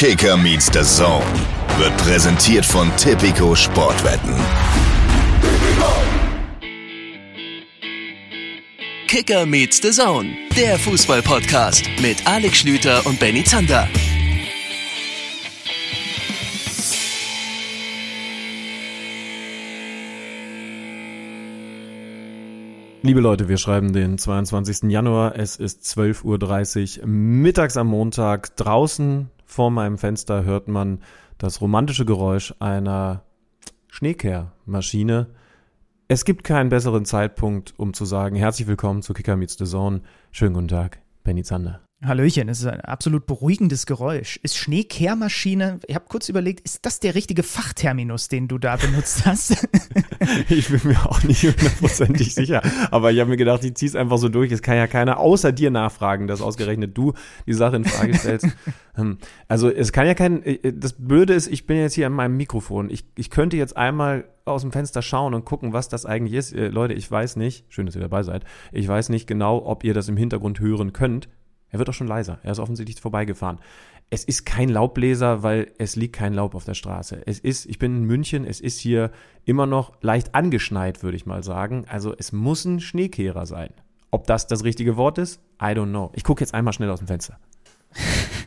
Kicker meets the Zone wird präsentiert von Tipico Sportwetten. Kicker meets the Zone, der Fußball-Podcast mit Alex Schlüter und Benny Zander. Liebe Leute, wir schreiben den 22. Januar. Es ist 12.30 Uhr mittags am Montag. Draußen vor meinem Fenster hört man das romantische Geräusch einer Schneekehrmaschine. Es gibt keinen besseren Zeitpunkt, um zu sagen, herzlich willkommen zu Kicker Meets the Zone. Schönen guten Tag, Benny Zander. Hallöchen, es ist ein absolut beruhigendes Geräusch. Ist Schneekehrmaschine, ich habe kurz überlegt, ist das der richtige Fachterminus, den du da benutzt hast? ich bin mir auch nicht hundertprozentig sicher, aber ich habe mir gedacht, ich ziehe es einfach so durch. Es kann ja keiner außer dir nachfragen, dass ausgerechnet du die Sache in Frage stellst. Ähm, also es kann ja kein, äh, das Blöde ist, ich bin jetzt hier an meinem Mikrofon. Ich, ich könnte jetzt einmal aus dem Fenster schauen und gucken, was das eigentlich ist. Äh, Leute, ich weiß nicht, schön, dass ihr dabei seid, ich weiß nicht genau, ob ihr das im Hintergrund hören könnt. Er wird auch schon leiser. Er ist offensichtlich vorbeigefahren. Es ist kein Laubbläser, weil es liegt kein Laub auf der Straße. Es ist, ich bin in München, es ist hier immer noch leicht angeschneit, würde ich mal sagen. Also es muss ein Schneekehrer sein. Ob das das richtige Wort ist? I don't know. Ich gucke jetzt einmal schnell aus dem Fenster.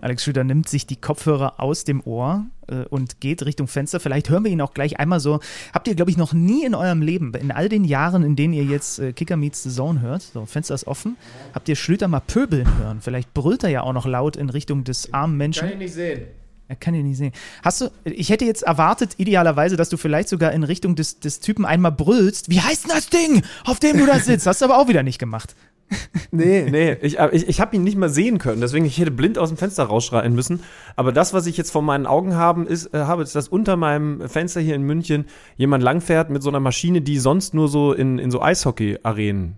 Alex Schüter nimmt sich die Kopfhörer aus dem Ohr äh, und geht Richtung Fenster. Vielleicht hören wir ihn auch gleich einmal so. Habt ihr, glaube ich, noch nie in eurem Leben, in all den Jahren, in denen ihr jetzt äh, Kicker Meets the Zone hört, so Fenster ist offen, habt ihr Schlüter mal pöbeln hören? Vielleicht brüllt er ja auch noch laut in Richtung des armen Menschen. Kann ich nicht sehen. Er kann ihn nicht sehen. Hast du, ich hätte jetzt erwartet, idealerweise, dass du vielleicht sogar in Richtung des, des Typen einmal brüllst. Wie heißt denn das Ding, auf dem du da sitzt? Hast du aber auch wieder nicht gemacht. Nee, nee, ich, ich, ich habe ihn nicht mal sehen können, deswegen ich hätte blind aus dem Fenster rausschreien müssen. Aber das, was ich jetzt vor meinen Augen haben, ist, äh, habe, ist, dass unter meinem Fenster hier in München jemand langfährt mit so einer Maschine, die sonst nur so in, in so Eishockey-Arenen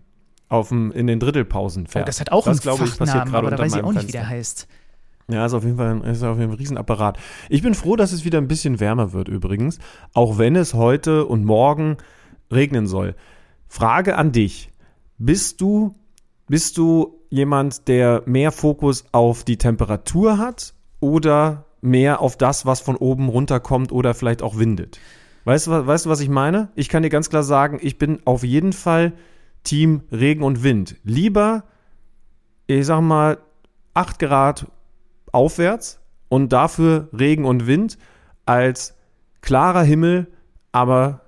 auf dem, in den Drittelpausen fährt. Oh, das hat auch das, einen glaube ich, passiert Fachnamen, gerade aber da weiß ich auch nicht, Fenster. wie der heißt. Ja, ist auf jeden Fall ein, ist auf jeden Fall ein Riesenapparat. Ich bin froh, dass es wieder ein bisschen wärmer wird übrigens, auch wenn es heute und morgen regnen soll. Frage an dich. Bist du, bist du jemand, der mehr Fokus auf die Temperatur hat oder mehr auf das, was von oben runterkommt oder vielleicht auch windet? Weißt du, weißt du, was ich meine? Ich kann dir ganz klar sagen, ich bin auf jeden Fall Team Regen und Wind. Lieber, ich sag mal, 8 Grad aufwärts und dafür Regen und Wind als klarer Himmel, aber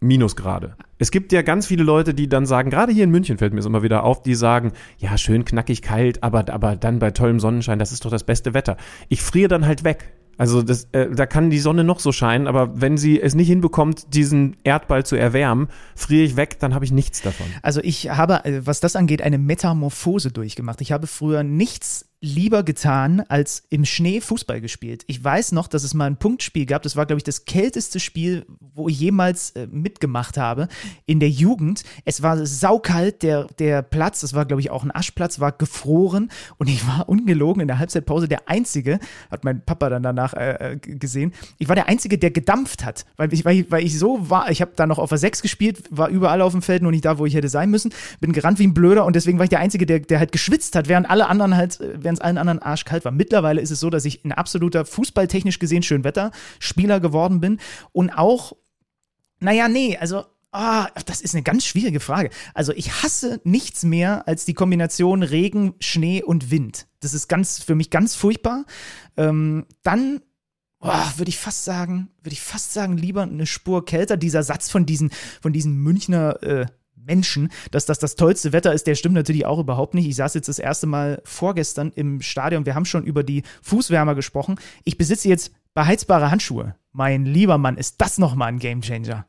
Minusgrade. Es gibt ja ganz viele Leute, die dann sagen, gerade hier in München fällt mir es immer wieder auf, die sagen, ja, schön knackig kalt, aber, aber dann bei tollem Sonnenschein, das ist doch das beste Wetter. Ich friere dann halt weg. Also das, äh, da kann die Sonne noch so scheinen, aber wenn sie es nicht hinbekommt, diesen Erdball zu erwärmen, friere ich weg, dann habe ich nichts davon. Also ich habe, äh, was das angeht, eine Metamorphose durchgemacht. Ich habe früher nichts lieber getan, als im Schnee Fußball gespielt. Ich weiß noch, dass es mal ein Punktspiel gab. Das war, glaube ich, das kälteste Spiel, wo ich jemals äh, mitgemacht habe in der Jugend. Es war saukalt, der, der Platz, das war, glaube ich, auch ein Aschplatz, war gefroren. Und ich war ungelogen in der Halbzeitpause. Der Einzige, hat mein Papa dann danach äh, äh, gesehen, ich war der Einzige, der gedampft hat, weil ich, weil ich, weil ich so war, ich habe da noch auf der 6 gespielt, war überall auf dem Feld, nur nicht da, wo ich hätte sein müssen, bin gerannt wie ein Blöder. Und deswegen war ich der Einzige, der, der halt geschwitzt hat, während alle anderen halt, äh, während allen anderen arschkalt war. Mittlerweile ist es so, dass ich ein absoluter fußballtechnisch gesehen Schönwetter-Spieler geworden bin und auch, naja, nee, also Ah, das ist eine ganz schwierige Frage. Also ich hasse nichts mehr als die Kombination Regen, Schnee und Wind. Das ist ganz für mich ganz furchtbar. Ähm, dann boah, würde ich fast sagen, würde ich fast sagen, lieber eine Spur kälter. Dieser Satz von diesen, von diesen Münchner äh, Menschen, dass das das tollste Wetter ist, der stimmt natürlich auch überhaupt nicht. Ich saß jetzt das erste Mal vorgestern im Stadion. Wir haben schon über die Fußwärmer gesprochen. Ich besitze jetzt beheizbare Handschuhe. Mein lieber Mann, ist das nochmal ein Gamechanger.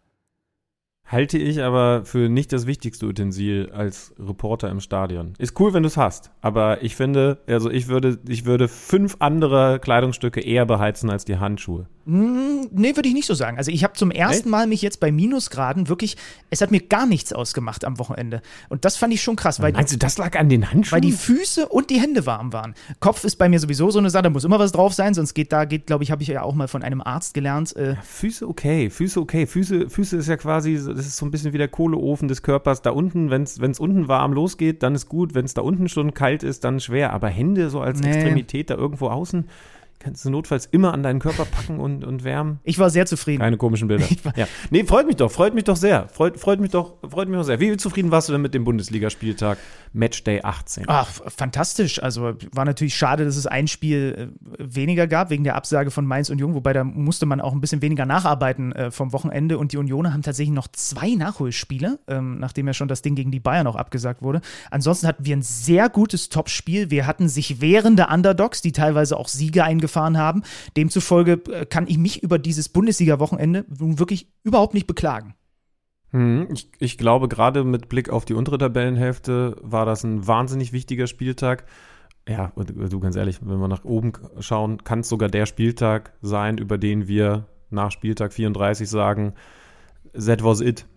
Halte ich aber für nicht das wichtigste Utensil als Reporter im Stadion. Ist cool, wenn du es hast, aber ich finde, also ich würde, ich würde fünf andere Kleidungsstücke eher beheizen als die Handschuhe. Mm, Nee, würde ich nicht so sagen. Also ich habe zum ersten? Mal mich jetzt bei Minusgraden wirklich, es hat mir gar nichts ausgemacht am Wochenende. Und das fand ich schon krass, weil, Meinst du, das lag an den Handschuhen? weil die Füße und die Hände warm waren. Kopf ist bei mir sowieso so eine Sache, da muss immer was drauf sein, sonst geht da, geht, glaube ich, habe ich ja auch mal von einem Arzt gelernt. Äh, Füße okay, Füße okay. Füße, Füße ist ja quasi, das ist so ein bisschen wie der Kohleofen des Körpers. Da unten, wenn es unten warm losgeht, dann ist gut. Wenn es da unten schon kalt ist, dann schwer. Aber Hände so als Nee. Extremität da irgendwo außen, kannst du notfalls immer an deinen Körper packen und, und wärmen. Ich war sehr zufrieden. Keine komischen Bilder. Ja. Nee, freut mich doch, freut mich doch sehr. Freut, freut mich doch, freut mich doch sehr. Wie zufrieden warst du denn mit dem Bundesligaspieltag Matchday 18? Ach, fantastisch. Also war natürlich schade, dass es ein Spiel äh, weniger gab, wegen der Absage von Mainz und Jung, wobei da musste man auch ein bisschen weniger nacharbeiten äh, vom Wochenende. Und die Unioner haben tatsächlich noch zwei Nachholspiele, ähm, nachdem ja schon das Ding gegen die Bayern auch abgesagt wurde. Ansonsten hatten wir ein sehr gutes Topspiel. Wir hatten sich wehrende Underdogs, die teilweise auch Siege eingefahren haben. Demzufolge äh, kann ich mich über dieses Bundesliga-Wochenende wirklich überhaupt nicht beklagen. Hm, ich, ich glaube, gerade mit Blick auf die untere Tabellenhälfte war das ein wahnsinnig wichtiger Spieltag. Ja, du ganz ehrlich, wenn wir nach oben schauen, kann es sogar der Spieltag sein, über den wir nach Spieltag 34 sagen, that was it.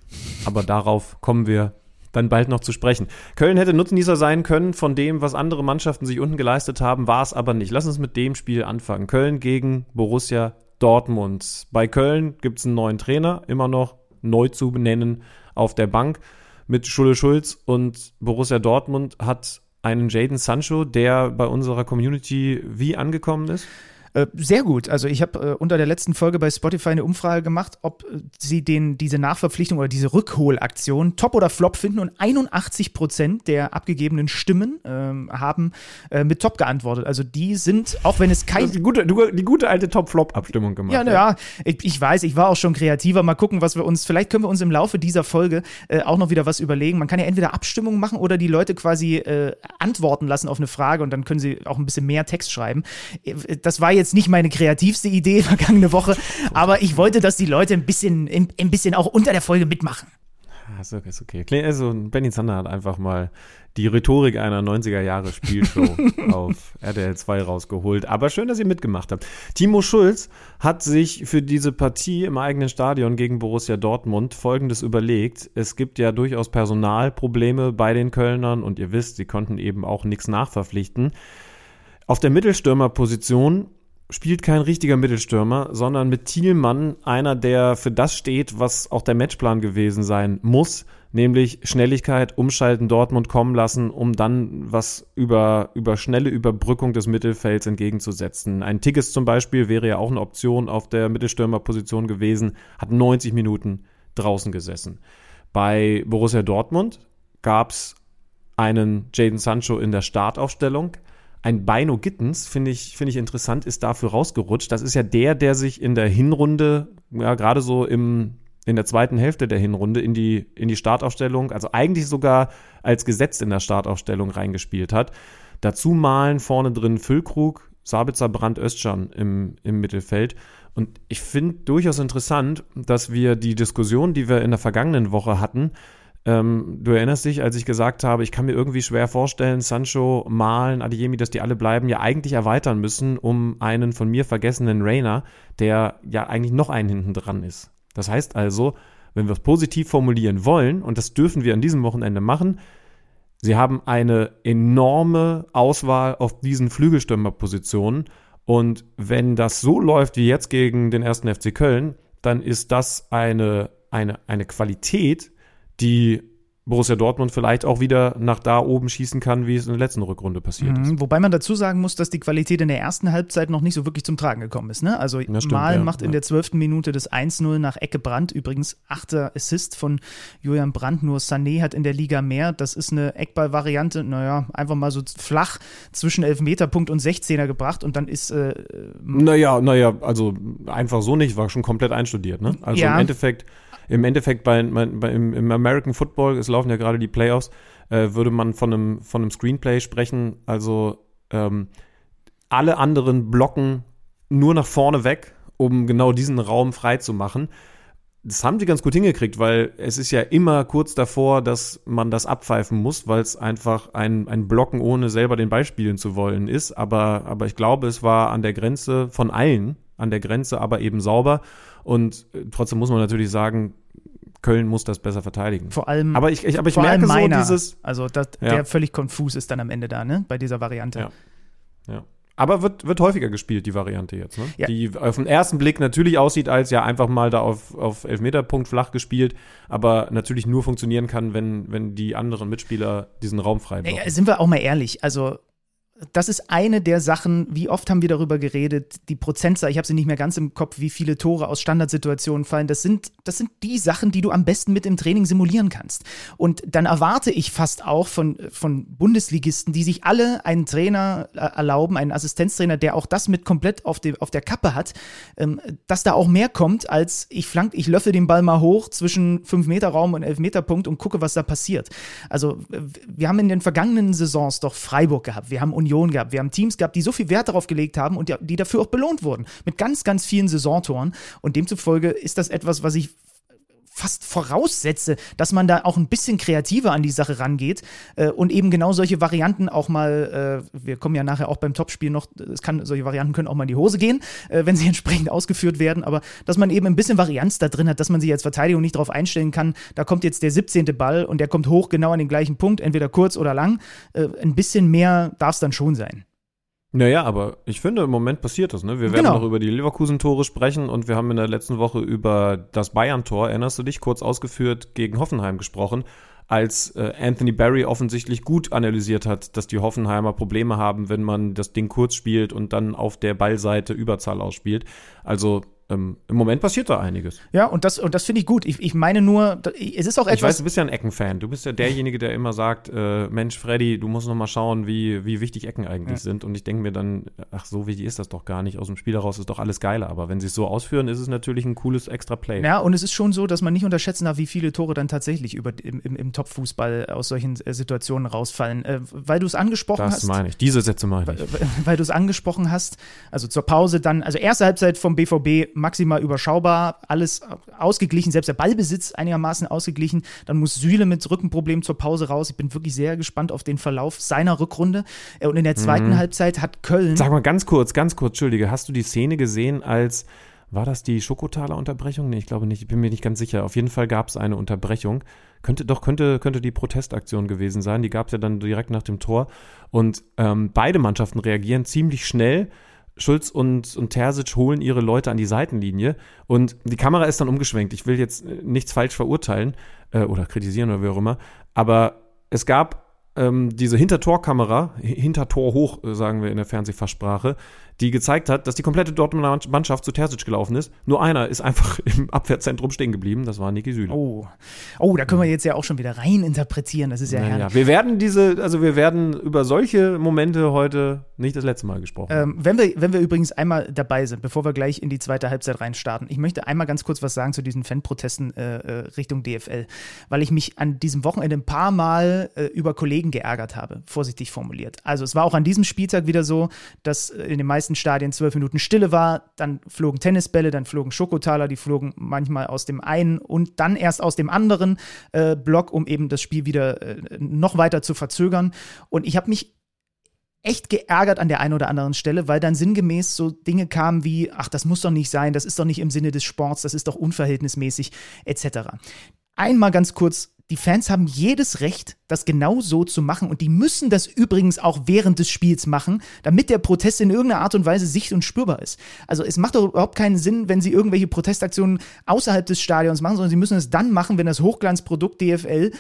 Aber darauf kommen wir dann bald noch zu sprechen. Köln hätte Nutznießer sein können von dem, was andere Mannschaften sich unten geleistet haben, war es aber nicht. Lass uns mit dem Spiel anfangen. Köln gegen Borussia Dortmund. Bei Köln gibt es einen neuen Trainer, immer noch neu zu benennen auf der Bank mit Schulle Schulz und Borussia Dortmund hat einen Jaden Sancho, der bei unserer Community wie angekommen ist? Äh, sehr gut. Also ich habe äh, unter der letzten Folge bei Spotify eine Umfrage gemacht, ob äh, sie den, diese Nachverpflichtung oder diese Rückholaktion top oder flop finden und 81 Prozent der abgegebenen Stimmen ähm, haben äh, mit top geantwortet. Also die sind, auch wenn es kein... Die gute, die gute alte Top-Flop-Abstimmung gemacht. Ja, naja, ich, ich, weiß, ich war auch schon kreativer. Mal gucken, was wir uns, vielleicht können wir uns im Laufe dieser Folge äh, auch noch wieder was überlegen. Man kann ja entweder Abstimmungen machen oder die Leute quasi antworten lassen auf eine Frage und dann können sie auch ein bisschen mehr Text schreiben. Das war jetzt nicht meine kreativste Idee vergangene Woche, aber ich wollte, dass die Leute ein bisschen, ein bisschen auch unter der Folge mitmachen. Okay, ist okay. Also Benny Zander hat einfach mal die Rhetorik einer 90er Jahre Spielshow auf RTL 2 rausgeholt. Aber schön, dass ihr mitgemacht habt. Timo Schulz hat sich für diese Partie im eigenen Stadion gegen Borussia Dortmund Folgendes überlegt. Es gibt ja durchaus Personalprobleme bei den Kölnern und ihr wisst, sie konnten eben auch nichts nachverpflichten. Auf der Mittelstürmerposition spielt kein richtiger Mittelstürmer, sondern mit Thielmann einer, der für das steht, was auch der Matchplan gewesen sein muss, nämlich Schnelligkeit, umschalten, Dortmund kommen lassen, um dann was über, über schnelle Überbrückung des Mittelfelds entgegenzusetzen. Ein Tigges zum Beispiel wäre ja auch eine Option auf der Mittelstürmerposition gewesen, hat 90 Minuten draußen gesessen. Bei Borussia Dortmund gab es einen Jaden Sancho in der Startaufstellung, ein Beino Gittens, finde ich, finde ich interessant, ist dafür rausgerutscht. Das ist ja der, der sich in der Hinrunde, ja, gerade so im, in der zweiten Hälfte der Hinrunde in die, in die Startaufstellung, also eigentlich sogar als Gesetz in der Startaufstellung reingespielt hat. Dazu malen vorne drin Füllkrug, Sabitzer, Brandt, Östschan im, im Mittelfeld. Und ich finde durchaus interessant, dass wir die Diskussion, die wir in der vergangenen Woche hatten, ähm, du erinnerst dich, als ich gesagt habe, ich kann mir irgendwie schwer vorstellen, Sancho, Malen, Adiemi, dass die alle bleiben, ja eigentlich erweitern müssen um einen von mir vergessenen Rainer, der ja eigentlich noch einen hinten dran ist. Das heißt also, wenn wir es positiv formulieren wollen, und das dürfen wir an diesem Wochenende machen, sie haben eine enorme Auswahl auf diesen Flügelstürmerpositionen. Und wenn das so läuft wie jetzt gegen den ersten FC Köln, dann ist das eine, eine, eine Qualität, die Borussia Dortmund vielleicht auch wieder nach da oben schießen kann, wie es in der letzten Rückrunde passiert mhm, ist. Wobei man dazu sagen muss, dass die Qualität in der ersten Halbzeit noch nicht so wirklich zum Tragen gekommen ist. Ne? Also stimmt, Mal ja, macht ja. in der zwölften Minute das 1-0 nach Ecke Brandt. Übrigens achter Assist von Julian Brandt. Nur Sané hat in der Liga mehr. Das ist eine Eckball-Variante, naja, einfach mal so flach zwischen Elfmeterpunkt und 16er gebracht und dann ist äh, Naja, naja, also einfach so nicht, war schon komplett einstudiert. Ne? Also ja. im Endeffekt im Endeffekt bei, bei im, im, American Football, es laufen ja gerade die Playoffs, äh, würde man von einem, von einem Screenplay sprechen. Also ähm, alle anderen blocken nur nach vorne weg, um genau diesen Raum frei zu machen. Das haben sie ganz gut hingekriegt, weil es ist ja immer kurz davor, dass man das abpfeifen muss, weil es einfach ein, ein Blocken ohne selber den Ball spielen zu wollen ist. Aber, aber ich glaube, es war an der Grenze von allen, an der Grenze, aber eben sauber. Und äh, trotzdem muss man natürlich sagen, Köln muss das besser verteidigen. Vor allem, aber ich, ich, aber ich merke meiner, so dieses. Also, das, ja. der völlig konfus ist dann am Ende da, ne? Bei dieser Variante. Ja. ja. Aber wird, wird häufiger gespielt, die Variante jetzt, ne? Ja. Die auf den ersten Blick natürlich aussieht, als ja einfach mal da auf, auf Elfmeterpunkt flach gespielt, aber natürlich nur funktionieren kann, wenn, wenn die anderen Mitspieler diesen Raum frei. Ja, sind wir auch mal ehrlich, also das ist eine der Sachen, wie oft haben wir darüber geredet, die Prozentzahl, ich habe sie nicht mehr ganz im Kopf, wie viele Tore aus Standardsituationen fallen. Das sind, das sind die Sachen, die du am besten mit im Training simulieren kannst. Und dann erwarte ich fast auch von, von Bundesligisten, die sich alle einen Trainer äh, erlauben, einen Assistenztrainer, der auch das mit komplett auf, dem, auf der Kappe hat, ähm, dass da auch mehr kommt, als ich flank, ich löffel den Ball mal hoch zwischen 5-Meter-Raum und 11-Meter-Punkt und gucke, was da passiert. Also wir haben in den vergangenen Saisons doch Freiburg gehabt, wir haben Union gehabt, wir haben Teams gehabt, die so viel Wert darauf gelegt haben und die dafür auch belohnt wurden. Mit ganz, ganz vielen Saisontoren. Und demzufolge ist das etwas, was ich fast voraussetze, dass man da auch ein bisschen kreativer an die Sache rangeht äh, und eben genau solche Varianten auch mal, äh, wir kommen ja nachher auch beim Topspiel noch, es kann, solche Varianten können auch mal in die Hose gehen, äh, wenn sie entsprechend ausgeführt werden, aber dass man eben ein bisschen Varianz da drin hat, dass man sich als Verteidigung nicht darauf einstellen kann, da kommt jetzt der 17. Ball und der kommt hoch genau an den gleichen Punkt, entweder kurz oder lang. Äh, ein bisschen mehr darf es dann schon sein. Naja, aber ich finde, im Moment passiert das. Ne? Wir werden genau. noch über die Leverkusen-Tore sprechen und wir haben in der letzten Woche über das Bayern-Tor, erinnerst du dich, kurz ausgeführt, gegen Hoffenheim gesprochen, als äh, Anthony Barry offensichtlich gut analysiert hat, dass die Hoffenheimer Probleme haben, wenn man das Ding kurz spielt und dann auf der Ballseite Überzahl ausspielt. Also ähm, im Moment passiert da einiges. Ja, und das, und das finde ich gut. Ich, ich meine nur, es ist auch etwas. Ich weiß, du bist ja ein Eckenfan. Du bist ja derjenige, der immer sagt, äh, Mensch, Freddy, du musst noch mal schauen, wie, wie wichtig Ecken eigentlich ja. sind. Und ich denke mir dann, ach, so wichtig ist das doch gar nicht. Aus dem Spiel heraus ist doch alles geiler. Aber wenn sie es so ausführen, ist es natürlich ein cooles extra Play. Ja, und es ist schon so, dass man nicht unterschätzen darf, wie viele Tore dann tatsächlich über, im, im, im Top-Fußball aus solchen äh, Situationen rausfallen. Äh, weil du es angesprochen das hast. Das meine ich. Diese Sätze meine ich. Weil, weil du es angesprochen hast. Also zur Pause dann, also erste Halbzeit vom BVB maximal überschaubar alles ausgeglichen, selbst der Ballbesitz einigermaßen ausgeglichen. Dann muss Süle mit Rückenproblem zur Pause raus. Ich bin wirklich sehr gespannt auf den Verlauf seiner Rückrunde. Äh, und in der zweiten mhm. Halbzeit hat Köln. Sag mal ganz kurz, ganz kurz, Entschuldige, hast du die Szene gesehen, als war das die Schokotaler Unterbrechung? Nee, ich glaube nicht, ich bin mir nicht ganz sicher. Auf jeden Fall gab es eine Unterbrechung. Könnte, doch, könnte, könnte die Protestaktion gewesen sein. Die gab es ja dann direkt nach dem Tor. Und ähm, beide Mannschaften reagieren ziemlich schnell Schulz und, und Terzic holen ihre Leute an die Seitenlinie und die Kamera ist dann umgeschwenkt. Ich will jetzt äh, nichts falsch verurteilen äh, oder kritisieren oder wie auch immer, aber es gab ähm, diese Hintertorkamera, Hintertor hoch, äh, sagen wir in der Fernsehfachsprache, die gezeigt hat, dass die komplette Dortmunder Mannschaft zu Terzic gelaufen ist. Nur einer ist einfach im Abwehrzentrum stehen geblieben, das war Niki Süle. Oh. oh, da können wir jetzt ja auch schon wieder rein interpretieren, das ist ja naja, herrlich. Wir werden diese, also wir werden über solche Momente heute nicht das letzte Mal gesprochen. Ähm, wenn, wir, wenn wir übrigens einmal dabei sind, bevor wir gleich in die zweite Halbzeit reinstarten, ich möchte einmal ganz kurz was sagen zu diesen Fanprotesten äh, äh Richtung DFL, weil ich mich an diesem Wochenende ein paar Mal äh, über Kollegen geärgert habe, vorsichtig formuliert. Also es war auch an diesem Spieltag wieder so, dass äh, in den meisten meisten Stadien zwölf Minuten Stille war. Dann flogen Tennisbälle, dann flogen Schokotaler, die flogen manchmal aus dem einen und dann erst aus dem anderen äh, Block, um eben das Spiel wieder äh, noch weiter zu verzögern. Und ich habe mich echt geärgert an der einen oder anderen Stelle, weil dann sinngemäß so Dinge kamen wie, ach, das muss doch nicht sein, das ist doch nicht im Sinne des Sports, das ist doch unverhältnismäßig, etc. Einmal ganz kurz die Fans haben jedes Recht, das genau so zu machen und die müssen das übrigens auch während des Spiels machen, damit der Protest in irgendeiner Art und Weise sicht- und spürbar ist. Also es macht doch überhaupt keinen Sinn, wenn sie irgendwelche Protestaktionen außerhalb des Stadions machen, sondern sie müssen es dann machen, wenn das Hochglanzprodukt DFL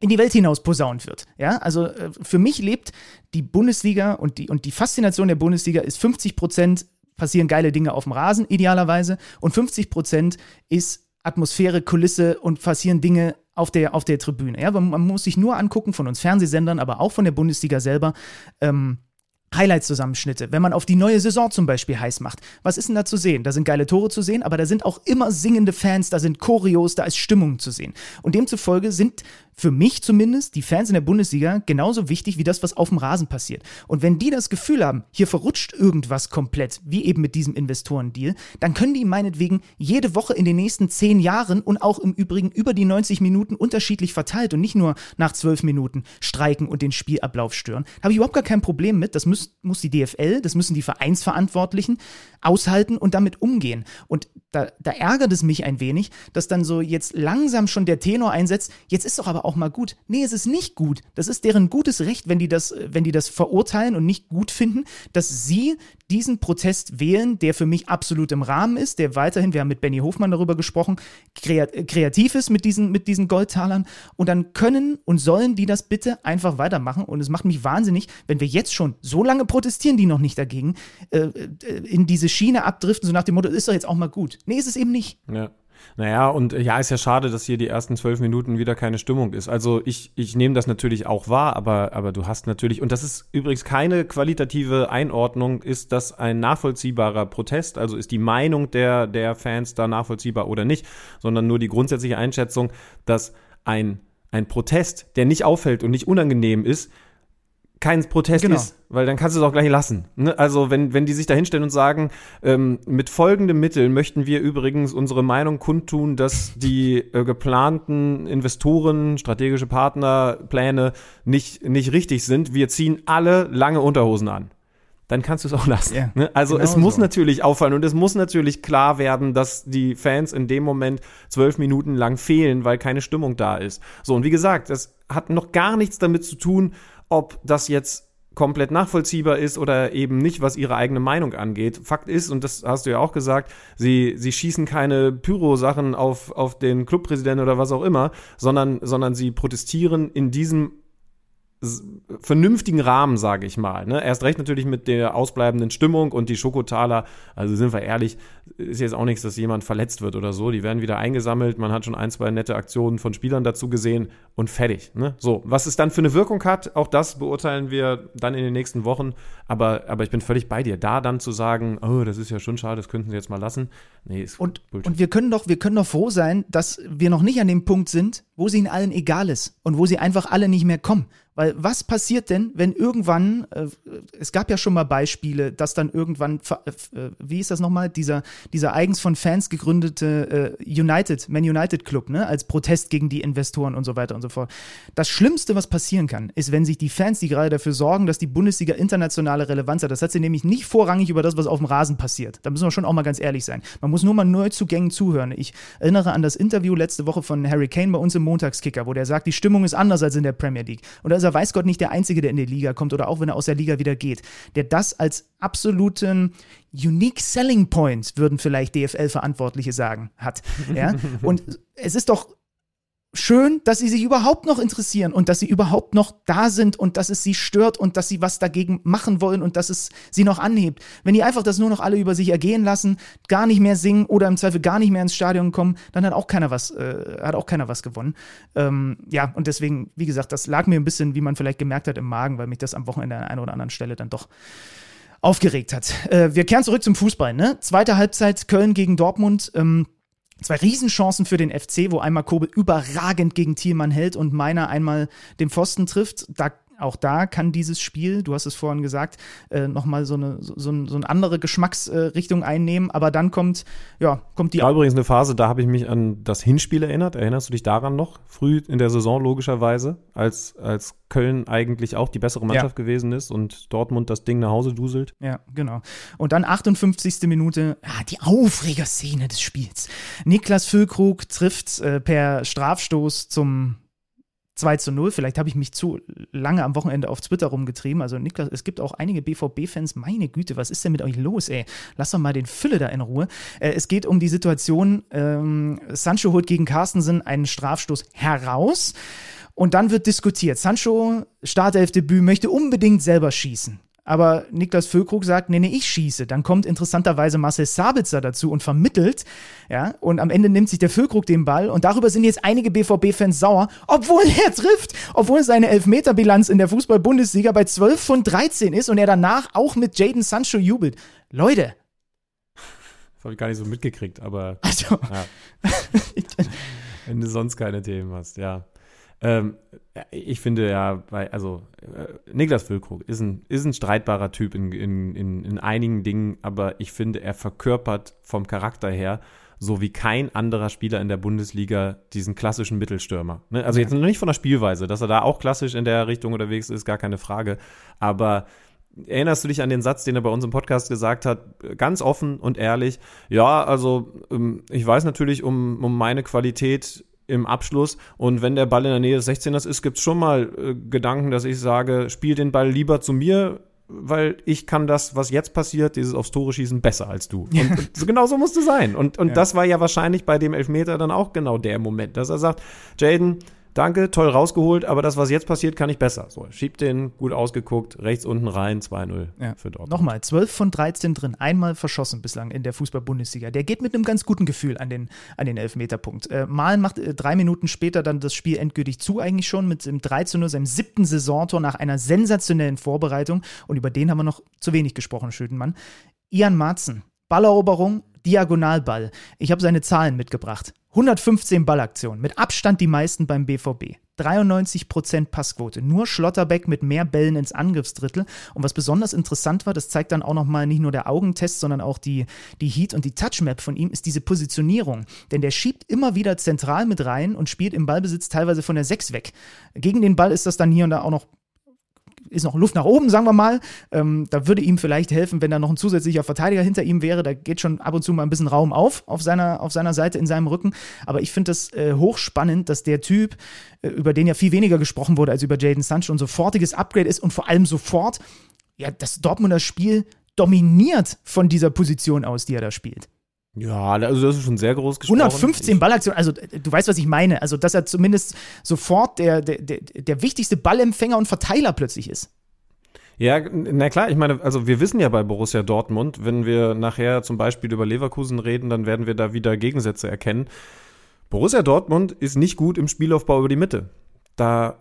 in die Welt hinaus posaunt wird. Ja, also äh, für mich lebt die Bundesliga und die, und die Faszination der Bundesliga ist 50 Prozent passieren geile Dinge auf dem Rasen, idealerweise, und 50 Prozent ist Atmosphäre, Kulisse und passieren Dinge auf der, auf der Tribüne. Ja, man muss sich nur angucken von uns Fernsehsendern, aber auch von der Bundesliga selber. Ähm, Highlight-Zusammenschnitte, wenn man auf die neue Saison zum Beispiel heiß macht. Was ist denn da zu sehen? Da sind geile Tore zu sehen, aber da sind auch immer singende Fans, da sind Choreos, da ist Stimmung zu sehen. Und demzufolge sind für mich zumindest die Fans in der Bundesliga genauso wichtig wie das, was auf dem Rasen passiert. Und wenn die das Gefühl haben, hier verrutscht irgendwas komplett, wie eben mit diesem Investorendeal, dann können die meinetwegen jede Woche in den nächsten zehn Jahren und auch im Übrigen über die 90 Minuten unterschiedlich verteilt und nicht nur nach zwölf Minuten streiken und den Spielablauf stören. Da habe ich überhaupt gar kein Problem mit. Das muss, muss die DFL, das müssen die Vereinsverantwortlichen aushalten und damit umgehen. Und da, da ärgert es mich ein wenig, dass dann so jetzt langsam schon der Tenor einsetzt, jetzt ist doch aber auch auch mal gut. Nee, es ist nicht gut. Das ist deren gutes Recht, wenn die das, wenn die das verurteilen und nicht gut finden, dass sie diesen Protest wählen, der für mich absolut im Rahmen ist, der weiterhin, wir haben mit Benny Hofmann darüber gesprochen, kreativ ist mit diesen, mit diesen Goldtalern. Und dann können und sollen die das bitte einfach weitermachen. Und es macht mich wahnsinnig, wenn wir jetzt schon so lange protestieren, die noch nicht dagegen, äh, äh in diese Schiene abdriften, so nach dem Motto, ist doch jetzt auch mal gut. Nee, ist es eben nicht. Ja. Naja, und äh, ja, ist ja schade, dass hier die ersten zwölf Minuten wieder keine Stimmung ist. Also ich, ich nehme das natürlich auch wahr, aber, aber du hast natürlich, und das ist übrigens keine qualitative Einordnung, ist das ein nachvollziehbarer Protest, also ist die Meinung der, der Fans da nachvollziehbar oder nicht, sondern nur die grundsätzliche Einschätzung, dass ein, ein Protest, der nicht auffällt und nicht unangenehm ist, kein Protest genau. ist, weil dann kannst du es auch gleich lassen. Ne? Also wenn, wenn die sich da hinstellen und sagen, ähm, mit folgendem Mittel möchten wir übrigens unsere Meinung kundtun, dass die äh, geplanten Investoren, strategische Partnerpläne nicht, nicht richtig sind, wir ziehen alle lange Unterhosen an. Dann kannst du es auch lassen. Ja, ne? Also genau es muss so. natürlich auffallen und es muss natürlich klar werden, dass die Fans in dem Moment zwölf Minuten lang fehlen, weil keine Stimmung da ist. So, und wie gesagt, das hat noch gar nichts damit zu tun, ob das jetzt komplett nachvollziehbar ist oder eben nicht, was ihre eigene Meinung angeht. Fakt ist, und das hast du ja auch gesagt, sie, sie schießen keine Pyro-Sachen auf, auf den Clubpräsidenten oder was auch immer, sondern, sondern sie protestieren in diesem vernünftigen Rahmen, sage ich mal. Ne? Erst recht natürlich mit der ausbleibenden Stimmung und die Schokotaler, also sind wir ehrlich, ist jetzt auch nichts, dass jemand verletzt wird oder so. Die werden wieder eingesammelt, man hat schon ein, zwei nette Aktionen von Spielern dazu gesehen und fertig. Ne? So, was es dann für eine Wirkung hat, auch das beurteilen wir dann in den nächsten Wochen. Aber, aber ich bin völlig bei dir. Da dann zu sagen, oh, das ist ja schon schade, das könnten sie jetzt mal lassen. Nee, ist und, und wir können doch, wir können doch froh sein, dass wir noch nicht an dem Punkt sind, wo sie ihnen allen egal ist und wo sie einfach alle nicht mehr kommen. Weil was passiert denn, wenn irgendwann, äh, es gab ja schon mal Beispiele, dass dann irgendwann, äh, wie ist das nochmal, dieser, dieser eigens von Fans gegründete äh, United, Man United Club, ne, als Protest gegen die Investoren und so weiter und so fort. Das Schlimmste, was passieren kann, ist, wenn sich die Fans, die gerade dafür sorgen, dass die Bundesliga internationale Relevanz hat, das hat sie nämlich nicht vorrangig über das, was auf dem Rasen passiert. Da müssen wir schon auch mal ganz ehrlich sein. Man muss nur mal Neuzugängen zuhören. Ich erinnere an das Interview letzte Woche von Harry Kane bei uns im Montagskicker, wo der sagt, die Stimmung ist anders als in der Premier League. Und da ist er weiß Gott nicht der Einzige, der in die Liga kommt oder auch wenn er aus der Liga wieder geht, der das als absoluten Unique Selling Point, würden vielleicht DFL-Verantwortliche sagen, hat. Ja? Und es ist doch schön, dass sie sich überhaupt noch interessieren und dass sie überhaupt noch da sind und dass es sie stört und dass sie was dagegen machen wollen und dass es sie noch anhebt. Wenn die einfach das nur noch alle über sich ergehen lassen, gar nicht mehr singen oder im Zweifel gar nicht mehr ins Stadion kommen, dann hat auch keiner was, äh, hat auch keiner was gewonnen. Ähm, ja, und deswegen, wie gesagt, das lag mir ein bisschen, wie man vielleicht gemerkt hat, im Magen, weil mich das am Wochenende an einer oder anderen Stelle dann doch aufgeregt hat. Äh, wir kehren zurück zum Fußball, ne? Zweite Halbzeit Köln gegen Dortmund. Ähm, Zwei Riesenchancen für den FC, wo einmal Kobel überragend gegen Thielmann hält und meiner einmal den Pfosten trifft. Da auch da kann dieses Spiel, du hast es vorhin gesagt, äh, nochmal so eine, so, so eine andere Geschmacksrichtung einnehmen. Aber dann kommt, ja, kommt die. War übrigens eine Phase, da habe ich mich an das Hinspiel erinnert. Erinnerst du dich daran noch? Früh in der Saison logischerweise, als, als Köln eigentlich auch die bessere Mannschaft ja. gewesen ist und Dortmund das Ding nach Hause duselt. Ja, genau. Und dann 58. Minute, ja, die Aufregerszene des Spiels. Niklas Füllkrug trifft äh, per Strafstoß zum 2 zu 0. Vielleicht habe ich mich zu lange am Wochenende auf Twitter rumgetrieben. Also Niklas, es gibt auch einige BVB-Fans. Meine Güte, was ist denn mit euch los, ey? Lass doch mal den Fülle da in Ruhe. Äh, es geht um die Situation, ähm, Sancho holt gegen Carstensen einen Strafstoß heraus. Und dann wird diskutiert. Sancho, Startelfdebüt, möchte unbedingt selber schießen aber Niklas Füllkrug sagt, nee, nee, ich schieße. Dann kommt interessanterweise Marcel Sabitzer dazu und vermittelt, ja, und am Ende nimmt sich der Füllkrug den Ball und darüber sind jetzt einige BVB-Fans sauer, obwohl er trifft, obwohl seine Elfmeterbilanz in der Fußball-Bundesliga bei 12 von 13 ist und er danach auch mit Jaden Sancho jubelt. Leute. Das habe ich gar nicht so mitgekriegt, aber also. ja. wenn du sonst keine Themen hast, ja. Ähm, ich finde ja, bei, also äh, Niklas Füllkrug ist ein, ist ein streitbarer Typ in, in, in, in einigen Dingen, aber ich finde, er verkörpert vom Charakter her so wie kein anderer Spieler in der Bundesliga diesen klassischen Mittelstürmer. Ne? Also jetzt nicht von der Spielweise, dass er da auch klassisch in der Richtung unterwegs ist, gar keine Frage. Aber erinnerst du dich an den Satz, den er bei uns im Podcast gesagt hat, ganz offen und ehrlich, ja, also ähm, ich weiß natürlich um, um meine Qualität im Abschluss. Und wenn der Ball in der Nähe des 16ers ist, gibt es schon mal äh, Gedanken, dass ich sage, spiel den Ball lieber zu mir, weil ich kann das, was jetzt passiert, dieses aufs Tore schießen, besser als du. Und, und so, genau so musste sein. Und, und Ja. das war ja wahrscheinlich bei dem Elfmeter dann auch genau der Moment, dass er sagt, Jaden, danke, toll rausgeholt, aber das, was jetzt passiert, kann ich besser. So, schiebt den, gut ausgeguckt, rechts unten rein, 2-0 Ja. für Dortmund. Nochmal, 12 von 13 drin, einmal verschossen bislang in der Fußball-Bundesliga. Der geht mit einem ganz guten Gefühl an den, an den Elfmeterpunkt. Äh, Malen macht äh, drei Minuten später dann das Spiel endgültig zu, eigentlich schon mit dem 3 zu 0, seinem siebten Saisontor nach einer sensationellen Vorbereitung. Und über den haben wir noch zu wenig gesprochen, Schödenmann. Ian Marzen, Balleroberung, Diagonalball. Ich habe seine Zahlen mitgebracht. 115 Ballaktionen, mit Abstand die meisten beim BVB. 93% Passquote. Nur Schlotterbeck mit mehr Bällen ins Angriffsdrittel. Und was besonders interessant war, das zeigt dann auch nochmal nicht nur der Augentest, sondern auch die, die Heat- und die Touchmap von ihm, ist diese Positionierung. Denn der schiebt immer wieder zentral mit rein und spielt im Ballbesitz teilweise von der 6 weg. Gegen den Ball ist das dann hier und da auch noch ist noch Luft nach oben, sagen wir mal. Ähm, da würde ihm vielleicht helfen, wenn da noch ein zusätzlicher Verteidiger hinter ihm wäre. Da geht schon ab und zu mal ein bisschen Raum auf, auf seiner, auf seiner Seite, in seinem Rücken. Aber ich finde das äh, hochspannend, dass der Typ, äh, über den ja viel weniger gesprochen wurde als über Jaden Sancho, ein sofortiges Upgrade ist und vor allem sofort, ja, das Dortmunder Spiel dominiert von dieser Position aus, die er da spielt. Ja, also das ist schon sehr groß gesprochen. 115 Ballaktionen, also äh, du weißt, was ich meine. Also, dass er zumindest sofort der, der, der, wichtigste Ballempfänger und Verteiler plötzlich ist. Ja, na klar, ich meine, also wir wissen ja bei Borussia Dortmund, wenn wir nachher zum Beispiel über Leverkusen reden, dann werden wir da wieder Gegensätze erkennen. Borussia Dortmund ist nicht gut im Spielaufbau über die Mitte. Da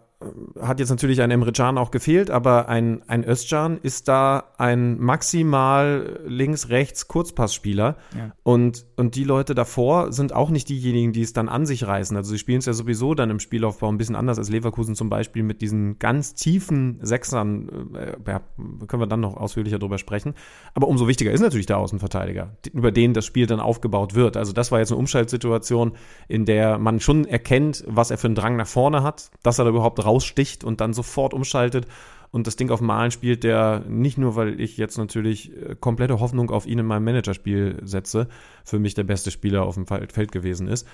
hat jetzt natürlich ein Emre Can auch gefehlt, aber ein, ein Özcan ist da ein maximal links-rechts Kurzpassspieler. Ja. Und, und die Leute davor sind auch nicht diejenigen, die es dann an sich reißen. Also sie spielen es ja sowieso dann im Spielaufbau ein bisschen anders als Leverkusen zum Beispiel mit diesen ganz tiefen Sechsern. Äh, ja, können wir dann noch ausführlicher drüber sprechen. Aber umso wichtiger ist natürlich der Außenverteidiger, über den das Spiel dann aufgebaut wird. Also das war jetzt eine Umschaltsituation, in der man schon erkennt, was er für einen Drang nach vorne hat, dass er da überhaupt raussticht und dann sofort umschaltet und das Ding auf Malen spielt, der nicht nur, weil ich jetzt natürlich äh, komplette Hoffnung auf ihn in meinem Managerspiel setze, für mich der beste Spieler auf dem Feld gewesen ist.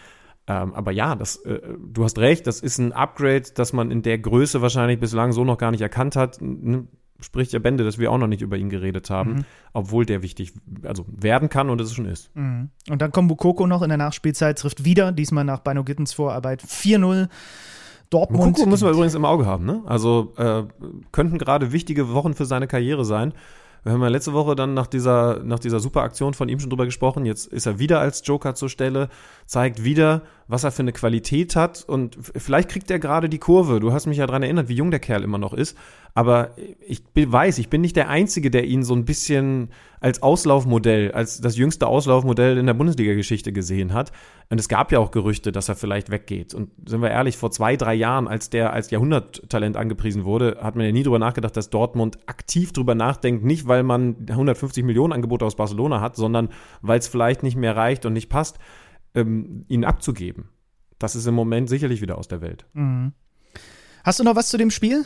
Ähm, aber ja, das, äh, du hast recht, das ist ein Upgrade, das man in der Größe wahrscheinlich bislang so noch gar nicht erkannt hat. N- Spricht ja Bände, dass wir auch noch nicht über ihn geredet haben, obwohl der wichtig, also werden kann und es schon ist. Und dann kommt Bukoko noch in der Nachspielzeit, trifft wieder, diesmal nach Bino Gittens Vorarbeit 4-0. Dortmund. Mukoko müssen wir übrigens im Auge haben, ne? Also äh, könnten gerade wichtige Wochen für seine Karriere sein. Wir haben ja letzte Woche dann nach dieser, nach dieser super Aktion von ihm schon drüber gesprochen. Jetzt ist er wieder als Joker zur Stelle, zeigt wieder, was er für eine Qualität hat und vielleicht kriegt er gerade die Kurve. Du hast mich ja daran erinnert, wie jung der Kerl immer noch ist. Aber ich weiß, ich bin nicht der Einzige, der ihn so ein bisschen als Auslaufmodell, als das jüngste Auslaufmodell in der Bundesliga-Geschichte gesehen hat. Und es gab ja auch Gerüchte, dass er vielleicht weggeht. Und sind wir ehrlich, vor zwei, drei Jahren, als der als Jahrhunderttalent angepriesen wurde, hat man ja nie drüber nachgedacht, dass Dortmund aktiv drüber nachdenkt, nicht weil man 150 Millionen Angebote aus Barcelona hat, sondern weil es vielleicht nicht mehr reicht und nicht passt, ähm, ihn abzugeben. Das ist im Moment sicherlich wieder aus der Welt. Hast du noch was zu dem Spiel?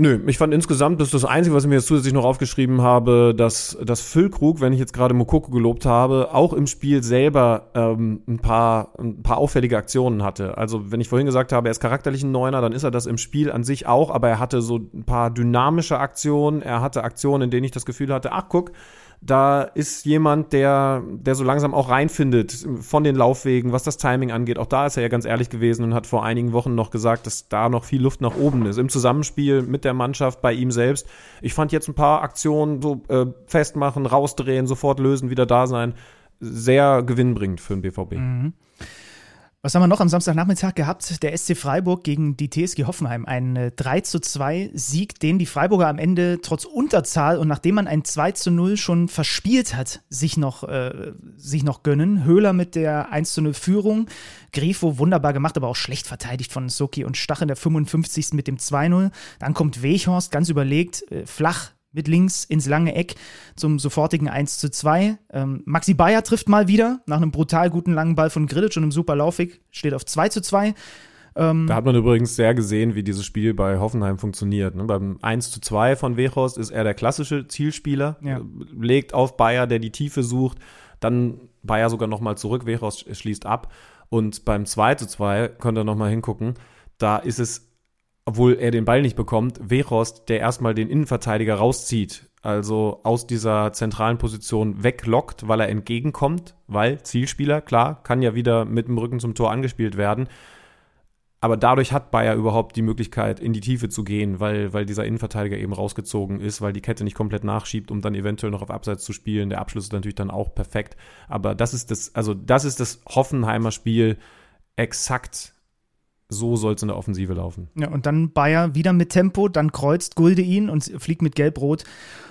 Nö, ich fand insgesamt, das ist das Einzige, was ich mir jetzt zusätzlich noch aufgeschrieben habe, dass, dass Füllkrug, wenn ich jetzt gerade Mokoko gelobt habe, auch im Spiel selber ähm, ein, paar, ein paar auffällige Aktionen hatte. Also wenn ich vorhin gesagt habe, er ist charakterlich ein Neuner, dann ist er das im Spiel an sich auch, aber er hatte so ein paar dynamische Aktionen, er hatte Aktionen, in denen ich das Gefühl hatte, ach guck, da ist jemand, der, der so langsam auch reinfindet von den Laufwegen, was das Timing angeht. Auch da ist er ja ganz ehrlich gewesen und hat vor einigen Wochen noch gesagt, dass da noch viel Luft nach oben ist. Im Zusammenspiel mit der Mannschaft, bei ihm selbst. Ich fand jetzt ein paar Aktionen so äh, festmachen, rausdrehen, sofort lösen, wieder da sein. Sehr gewinnbringend für den BVB. Was haben wir noch am Samstagnachmittag gehabt? Der SC Freiburg gegen die TSG Hoffenheim. Ein äh, 3 zu 2 Sieg, den die Freiburger am Ende trotz Unterzahl und nachdem man ein 2 zu 0 schon verspielt hat, sich noch, äh, sich noch gönnen. Höhler mit der 1 zu 0 Führung. Grifo wunderbar gemacht, aber auch schlecht verteidigt von Soki und Stach in der 55. mit dem 2-0. Dann kommt Weghorst ganz überlegt, äh, flach mit links ins lange Eck zum sofortigen 1 zu 2. Ähm, Maxi Bayer trifft mal wieder nach einem brutal guten langen Ball von Grilic und einem super Laufweg, steht auf 2 zu 2. Da hat man übrigens sehr gesehen, wie dieses Spiel bei Hoffenheim funktioniert. Ne? Beim 1 zu 2 von Wechhorst ist er der klassische Zielspieler, Ja. legt auf Bayer, der die Tiefe sucht, dann Bayer sogar nochmal zurück, Wechhorst schließt ab. Und beim 2 zu 2, könnt ihr nochmal hingucken, da ist es, obwohl er den Ball nicht bekommt, Wechost, der erstmal den Innenverteidiger rauszieht, also aus dieser zentralen Position weglockt, weil er entgegenkommt, weil Zielspieler, klar, kann ja wieder mit dem Rücken zum Tor angespielt werden. Aber dadurch hat Bayer überhaupt die Möglichkeit, in die Tiefe zu gehen, weil, weil dieser Innenverteidiger eben rausgezogen ist, weil die Kette nicht komplett nachschiebt, um dann eventuell noch auf Abseits zu spielen. Der Abschluss ist natürlich dann auch perfekt. Aber das ist das, also das ist das Hoffenheimer Spiel exakt so soll es in der Offensive laufen. Ja, und dann Bayer wieder mit Tempo, dann kreuzt Gulde ihn und fliegt mit Gelb-Rot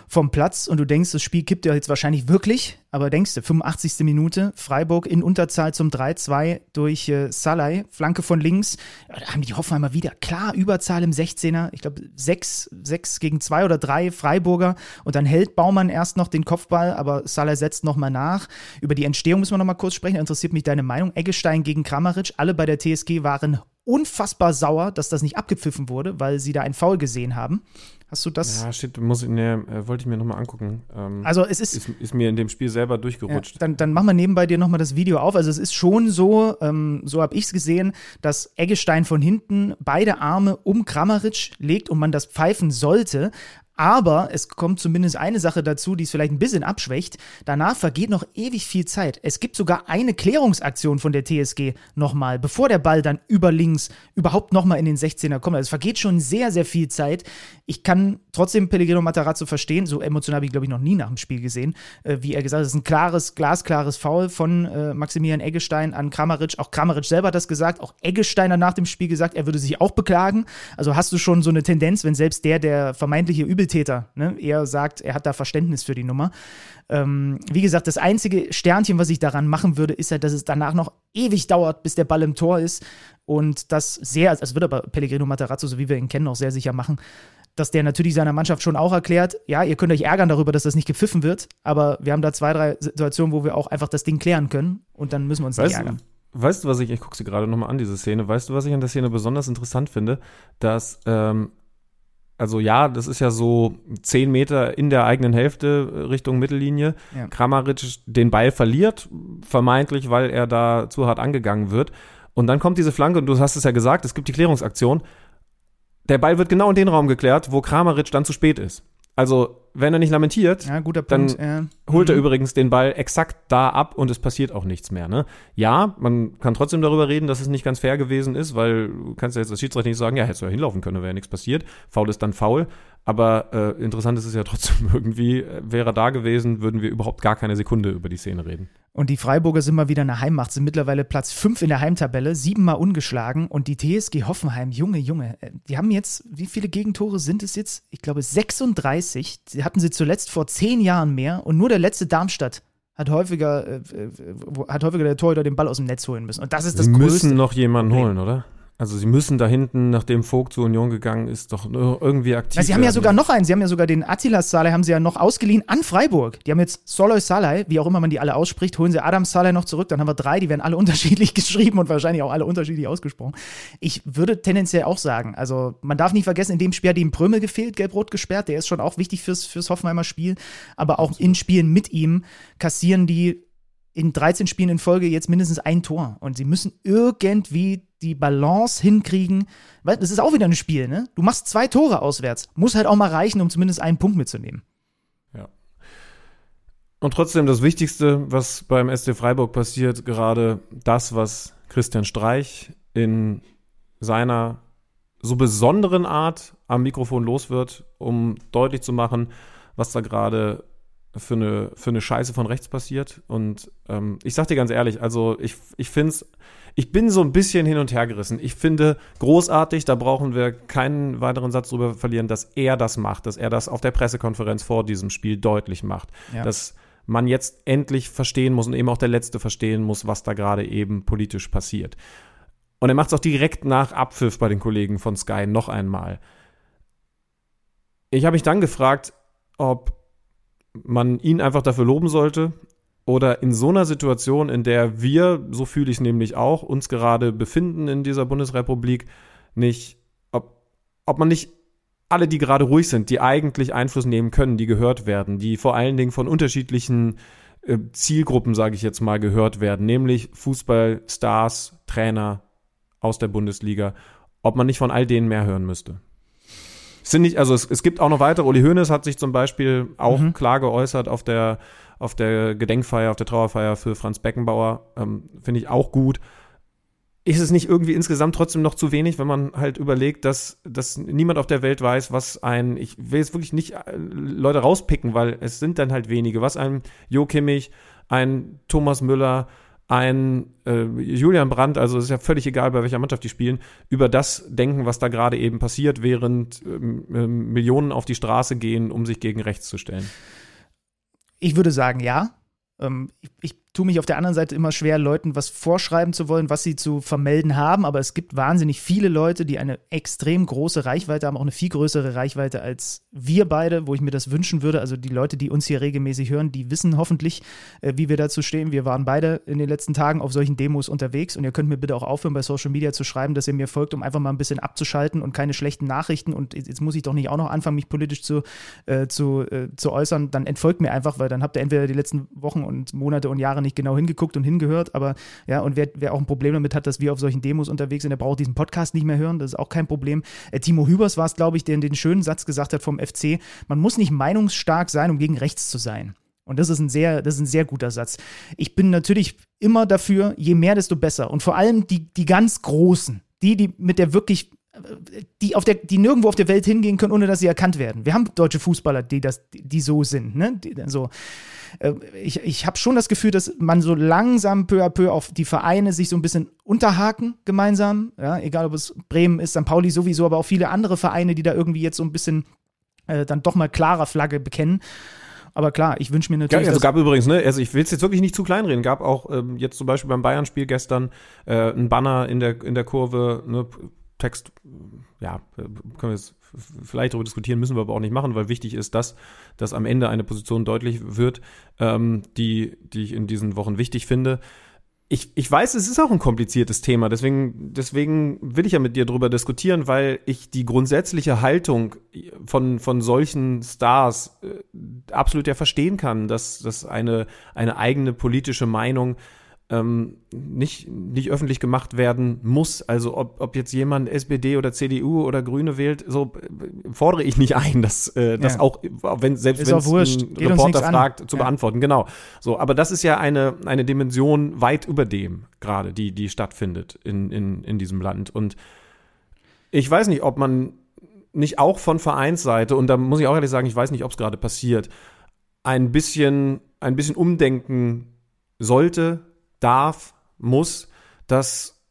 vom Platz und du denkst, das Spiel kippt ja jetzt wahrscheinlich wirklich, aber denkst du, 85. Minute, Freiburg in Unterzahl zum 3-2 durch äh, Salai, Flanke von links, da haben die Hoffenheimer wieder klar Überzahl im 16er, ich glaube 6, 6 gegen 2 oder 3 Freiburger und dann hält Baumann erst noch den Kopfball, aber Salai setzt nochmal nach. Über die Entstehung müssen wir nochmal kurz sprechen, interessiert mich deine Meinung. Eggestein gegen Kramaric, alle bei der TSG waren unfassbar sauer, dass das nicht abgepfiffen wurde, weil sie da einen Foul gesehen haben. Hast du das? Ja, shit, muss, nee, äh, wollte ich mir nochmal angucken. Ähm, also es ist, ist, ist. mir in dem Spiel selber durchgerutscht. Ja, dann, dann mach mal nebenbei dir nochmal das Video auf. Also es ist schon so, ähm, so habe ich es gesehen, dass Eggestein von hinten beide Arme um Kramaric legt und man das pfeifen sollte. Aber es kommt zumindest eine Sache dazu, die es vielleicht ein bisschen abschwächt. Danach vergeht noch ewig viel Zeit. Es gibt sogar eine Klärungsaktion von der TSG nochmal, bevor der Ball dann über links überhaupt nochmal in den 16er kommt. Also es vergeht schon sehr, sehr viel Zeit. Ich kann trotzdem Pellegrino Matarazzo verstehen. So emotional habe ich, glaube ich, noch nie nach dem Spiel gesehen. Äh, wie er gesagt hat, es ist ein klares, glasklares Foul von äh, Maximilian Eggestein an Kramaric. Auch Kramaric selber hat das gesagt. Auch Eggestein hat nach dem Spiel gesagt, er würde sich auch beklagen. Also hast du schon so eine Tendenz, wenn selbst der, der vermeintliche Übel Übeltäter. Ne? Er sagt, er hat da Verständnis für die Nummer. Ähm, wie gesagt, das einzige Sternchen, was ich daran machen würde, ist halt, dass es danach noch ewig dauert, bis der Ball im Tor ist. Und das sehr, das wird aber Pellegrino Matarazzo, so wie wir ihn kennen, auch sehr sicher machen, dass der natürlich seiner Mannschaft schon auch erklärt, ja, ihr könnt euch ärgern darüber, dass das nicht gepfiffen wird, aber wir haben da zwei, drei Situationen, wo wir auch einfach das Ding klären können und dann müssen wir uns weißt, nicht ärgern. Weißt du, was ich, ich gucke sie gerade nochmal an, diese Szene, weißt du, was ich an der Szene besonders interessant finde? Dass ähm, also ja, das ist ja so zehn Meter in der eigenen Hälfte äh, Richtung Mittellinie. Ja. Kramaric den Ball verliert, vermeintlich, weil er da zu hart angegangen wird. Und dann kommt diese Flanke, und du hast es ja gesagt, es gibt die Klärungsaktion. Der Ball wird genau in den Raum geklärt, wo Kramaric dann zu spät ist. Also, wenn er nicht lamentiert, ja, dann ja. holt er mhm. übrigens den Ball exakt da ab und es passiert auch nichts mehr. Ne? Ja, man kann trotzdem darüber reden, dass es nicht ganz fair gewesen ist, weil du kannst ja jetzt als Schiedsrichter nicht sagen, ja, hättest du ja hinlaufen können, wäre ja nichts passiert. Foul ist dann faul. Aber äh, interessant ist es ja trotzdem irgendwie, äh, wäre er da gewesen, würden wir überhaupt gar keine Sekunde über die Szene reden. Und die Freiburger sind mal wieder eine Heimmacht, sind mittlerweile Platz 5 in der Heimtabelle, siebenmal ungeschlagen. Und die TSG Hoffenheim, Junge, Junge, äh, die haben jetzt, wie viele Gegentore sind es jetzt? Ich glaube 36. Die hatten sie zuletzt vor zehn Jahren mehr. Und nur der letzte Darmstadt hat häufiger, äh, äh hat häufiger der Torhüter den Ball aus dem Netz holen müssen. Und das ist das Sie Größte. müssen noch jemanden holen, oder? Also sie müssen da hinten, nachdem Vogt zur Union gegangen ist, doch irgendwie aktiv Na, Sie haben ja sogar noch einen. Sie haben ja sogar den Attilas Saleh haben sie ja noch ausgeliehen an Freiburg. Die haben jetzt Soloy Saleh, wie auch immer man die alle ausspricht, holen sie Adam Saleh noch zurück. Dann haben wir drei, die werden alle unterschiedlich geschrieben und wahrscheinlich auch alle unterschiedlich ausgesprochen. Ich würde tendenziell auch sagen, also man darf nicht vergessen, in dem Spiel hat ihm Prömel gefehlt, gelb-rot gesperrt. Der ist schon auch wichtig fürs, fürs Hoffenheimer Spiel. Aber auch in Spielen mit ihm kassieren die in 13 Spielen in Folge jetzt mindestens ein Tor. Und sie müssen irgendwie die Balance hinkriegen. Weil das ist auch wieder ein Spiel, ne? Du machst zwei Tore auswärts. Muss halt auch mal reichen, um zumindest einen Punkt mitzunehmen. Ja. Und trotzdem das Wichtigste, was beim SC Freiburg passiert, gerade das, was Christian Streich in seiner so besonderen Art am Mikrofon los wird, um deutlich zu machen, was da gerade für eine, für eine Scheiße von rechts passiert. Und ähm, ich sag dir ganz ehrlich, also ich, ich finde es, ich bin so ein bisschen hin und her gerissen. Ich finde großartig, da brauchen wir keinen weiteren Satz drüber verlieren, dass er das macht, dass er das auf der Pressekonferenz vor diesem Spiel deutlich macht. Ja. Dass man jetzt endlich verstehen muss und eben auch der Letzte verstehen muss, was da gerade eben politisch passiert. Und er macht es auch direkt nach Abpfiff bei den Kollegen von Sky noch einmal. Ich habe mich dann gefragt, ob man ihn einfach dafür loben sollte oder in so einer Situation, in der wir, so fühle ich es nämlich auch, uns gerade befinden in dieser Bundesrepublik, nicht, ob, ob man nicht alle, die gerade ruhig sind, die eigentlich Einfluss nehmen können, die gehört werden, die vor allen Dingen von unterschiedlichen äh, Zielgruppen, sage ich jetzt mal, gehört werden, nämlich Fußballstars, Trainer aus der Bundesliga, ob man nicht von all denen mehr hören müsste. Es sind nicht, also es, es gibt auch noch weitere. Uli Hoeneß hat sich zum Beispiel auch mhm. klar geäußert auf der, auf der Gedenkfeier, auf der Trauerfeier für Franz Beckenbauer. Ähm, Finde ich auch gut ist es nicht irgendwie insgesamt trotzdem noch zu wenig, wenn man halt überlegt, dass, dass niemand auf der Welt weiß, was ein, ich will jetzt wirklich nicht äh, Leute rauspicken, weil es sind dann halt wenige, was ein Jo Kimmich, ein Thomas Müller, ein äh, Julian Brandt, also es ist ja völlig egal, bei welcher Mannschaft die spielen, über das denken, was da gerade eben passiert, während ähm, äh, Millionen auf die Straße gehen, um sich gegen rechts zu stellen. Ich würde sagen, ja. Ähm, ich, ich tue mich auf der anderen Seite immer schwer, Leuten was vorschreiben zu wollen, was sie zu vermelden haben. Aber es gibt wahnsinnig viele Leute, die eine extrem große Reichweite haben, auch eine viel größere Reichweite als wir beide, wo ich mir das wünschen würde. Also die Leute, die uns hier regelmäßig hören, die wissen hoffentlich, äh, wie wir dazu stehen. Wir waren beide in den letzten Tagen auf solchen Demos unterwegs und ihr könnt mir bitte auch aufhören, bei Social Media zu schreiben, dass ihr mir folgt, um einfach mal ein bisschen abzuschalten und keine schlechten Nachrichten. Und jetzt muss ich doch nicht auch noch anfangen, mich politisch zu, äh, zu, äh, zu äußern. Dann entfolgt mir einfach, weil dann habt ihr entweder die letzten Wochen und Monate und Jahre nicht genau hingeguckt und hingehört, aber ja, und wer, wer auch ein Problem damit hat, dass wir auf solchen Demos unterwegs sind, der braucht diesen Podcast nicht mehr hören, das ist auch kein Problem. Äh, Timo Hübers war es, glaube ich, der den schönen Satz gesagt hat vom FC, man muss nicht meinungsstark sein, um gegen rechts zu sein. Und das ist ein sehr, das ist ein sehr guter Satz. Ich bin natürlich immer dafür, je mehr, desto besser. Und vor allem die, die ganz Großen, die, die mit der wirklich die, auf der, die nirgendwo auf der Welt hingehen können, ohne dass sie erkannt werden. Wir haben deutsche Fußballer, die, das, die so sind. Ne? Die, so. Äh, ich ich habe schon das Gefühl, dass man so langsam peu à peu auf die Vereine sich so ein bisschen unterhaken gemeinsam. Ja? Egal, ob es Bremen ist, St. Pauli sowieso, aber auch viele andere Vereine, die da irgendwie jetzt so ein bisschen äh, dann doch mal klarer Flagge bekennen. Aber klar, ich wünsche mir natürlich. Ja, also gab übrigens, ne, also ich will es jetzt wirklich nicht zu klein reden, gab auch ähm, jetzt zum Beispiel beim Bayern-Spiel gestern äh, ein Banner in der, in der Kurve, ne, Text, ja, können wir jetzt vielleicht darüber diskutieren, müssen wir aber auch nicht machen, weil wichtig ist, dass, dass am Ende eine Position deutlich wird, ähm, die, die ich in diesen Wochen wichtig finde. Ich, ich weiß, es ist auch ein kompliziertes Thema, deswegen, deswegen will ich ja mit dir darüber diskutieren, weil ich die grundsätzliche Haltung von, von solchen Stars äh, absolut ja verstehen kann, dass, dass eine, eine eigene politische Meinung ähm, nicht, nicht öffentlich gemacht werden muss. Also ob, ob jetzt jemand SPD oder CDU oder Grüne wählt, so äh, fordere ich nicht ein, dass äh, das ja. auch, wenn, selbst wenn es ein Reporter fragt, zu ja. beantworten. Genau. So, aber das ist ja eine, eine Dimension weit über dem gerade, die, die stattfindet in, in, in diesem Land. Und ich weiß nicht, ob man nicht auch von Vereinsseite, und da muss ich auch ehrlich sagen, ich weiß nicht, ob es gerade passiert, ein bisschen, ein bisschen umdenken sollte, darf, muss, dass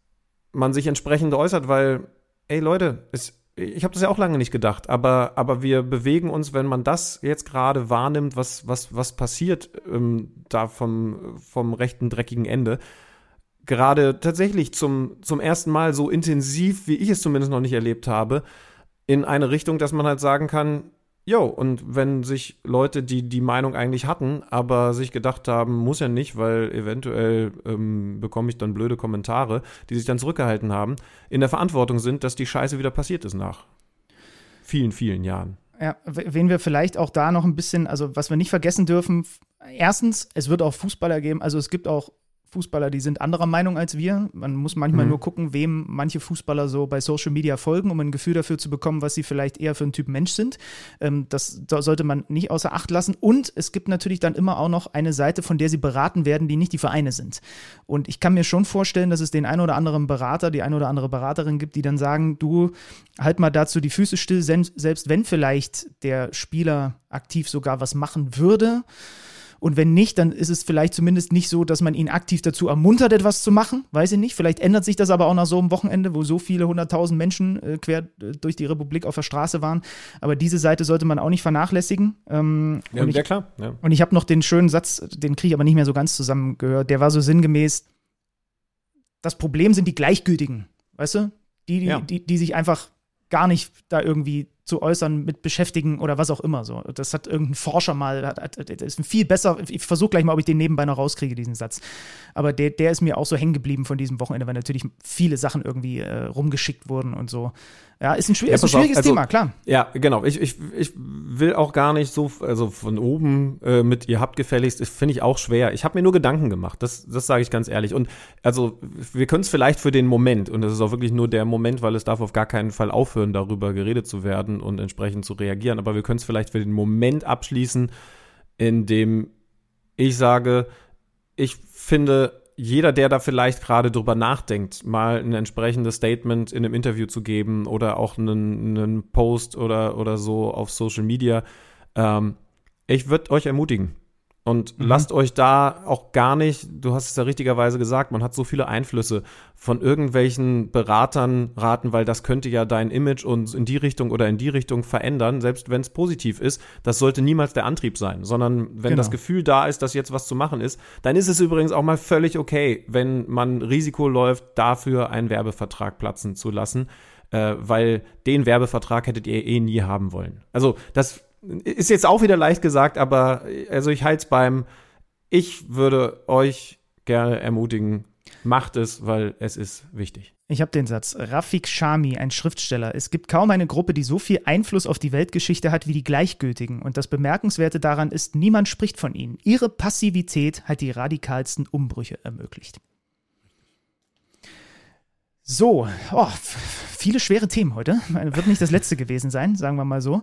man sich entsprechend äußert, weil, ey Leute, es, ich habe das ja auch lange nicht gedacht, aber, aber wir bewegen uns, wenn man das jetzt gerade wahrnimmt, was, was, was passiert ähm, da vom, vom rechten, dreckigen Ende, gerade tatsächlich zum, zum ersten Mal so intensiv, wie ich es zumindest noch nicht erlebt habe, in eine Richtung, dass man halt sagen kann, Jo, und wenn sich Leute, die die Meinung eigentlich hatten, aber sich gedacht haben, muss ja nicht, weil eventuell ähm, bekomme ich dann blöde Kommentare, die sich dann zurückgehalten haben, in der Verantwortung sind, dass die Scheiße wieder passiert ist nach vielen, vielen Jahren. Ja, wen wir vielleicht auch da noch ein bisschen, also was wir nicht vergessen dürfen, erstens, es wird auch Fußballer geben, also es gibt auch Fußballer, die sind anderer Meinung als wir. Man muss manchmal mhm. nur gucken, wem manche Fußballer so bei Social Media folgen, um ein Gefühl dafür zu bekommen, was sie vielleicht eher für ein Typ Mensch sind. Ähm, das sollte man nicht außer Acht lassen. Und es gibt natürlich dann immer auch noch eine Seite, von der sie beraten werden, die nicht die Vereine sind. Und ich kann mir schon vorstellen, dass es den einen oder anderen Berater, die eine oder andere Beraterin gibt, die dann sagen, du halt mal dazu die Füße still, selbst wenn vielleicht der Spieler aktiv sogar was machen würde und wenn nicht, dann ist es vielleicht zumindest nicht so, dass man ihn aktiv dazu ermuntert, etwas zu machen. Weiß ich nicht. Vielleicht ändert sich das aber auch nach so einem Wochenende, wo so viele hunderttausend Menschen äh, quer äh, durch die Republik auf der Straße waren. Aber diese Seite sollte man auch nicht vernachlässigen. Ähm, ja, und ich, ja, klar. Ja. Und ich habe noch den schönen Satz, den kriege ich aber nicht mehr so ganz zusammengehört. Der war so sinngemäß: Das Problem sind die Gleichgültigen. Weißt du? Die, die, ja. die, die sich einfach gar nicht da irgendwie zu äußern, mit beschäftigen oder was auch immer. So. Das hat irgendein Forscher mal, hat, hat, das ist viel besser. Ich versuche gleich mal, ob ich den nebenbei noch rauskriege, diesen Satz. Aber der, der ist mir auch so hängen geblieben von diesem Wochenende, weil natürlich viele Sachen irgendwie äh, rumgeschickt wurden und so. Ja, ist ein, schw ja, ist ein schwieriges also, Thema, klar. Ja, genau. Ich, ich, ich will auch gar nicht so, also von oben äh, mit ihr habt gefälligst, finde ich auch schwer. Ich habe mir nur Gedanken gemacht, das, das sage ich ganz ehrlich. Und also wir können es vielleicht für den Moment, und das ist auch wirklich nur der Moment, weil es darf auf gar keinen Fall aufhören, darüber geredet zu werden und entsprechend zu reagieren, aber wir können es vielleicht für den Moment abschließen, in dem ich sage, ich finde, jeder, der da vielleicht gerade drüber nachdenkt, mal ein entsprechendes Statement in einem Interview zu geben oder auch einen, einen Post oder, oder so auf Social Media, ähm, ich würde euch ermutigen. Und mhm. lasst euch da auch gar nicht, du hast es ja richtigerweise gesagt, man hat so viele Einflüsse von irgendwelchen Beratern raten, weil das könnte ja dein Image und in die Richtung oder in die Richtung verändern, selbst wenn es positiv ist. Das sollte niemals der Antrieb sein, sondern wenn genau. das Gefühl da ist, dass jetzt was zu machen ist, dann ist es übrigens auch mal völlig okay, wenn man Risiko läuft, dafür einen Werbevertrag platzen zu lassen, äh, weil den Werbevertrag hättet ihr eh nie haben wollen. Also das ist jetzt auch wieder leicht gesagt, aber also ich halte es beim, ich würde euch gerne ermutigen, macht es, weil es ist wichtig. Ich habe den Satz. Rafik Shami, ein Schriftsteller. Es gibt kaum eine Gruppe, die so viel Einfluss auf die Weltgeschichte hat wie die Gleichgültigen. Und das Bemerkenswerte daran ist, niemand spricht von ihnen. Ihre Passivität hat die radikalsten Umbrüche ermöglicht. So, oh, viele schwere Themen heute. Wird nicht das letzte gewesen sein, sagen wir mal so.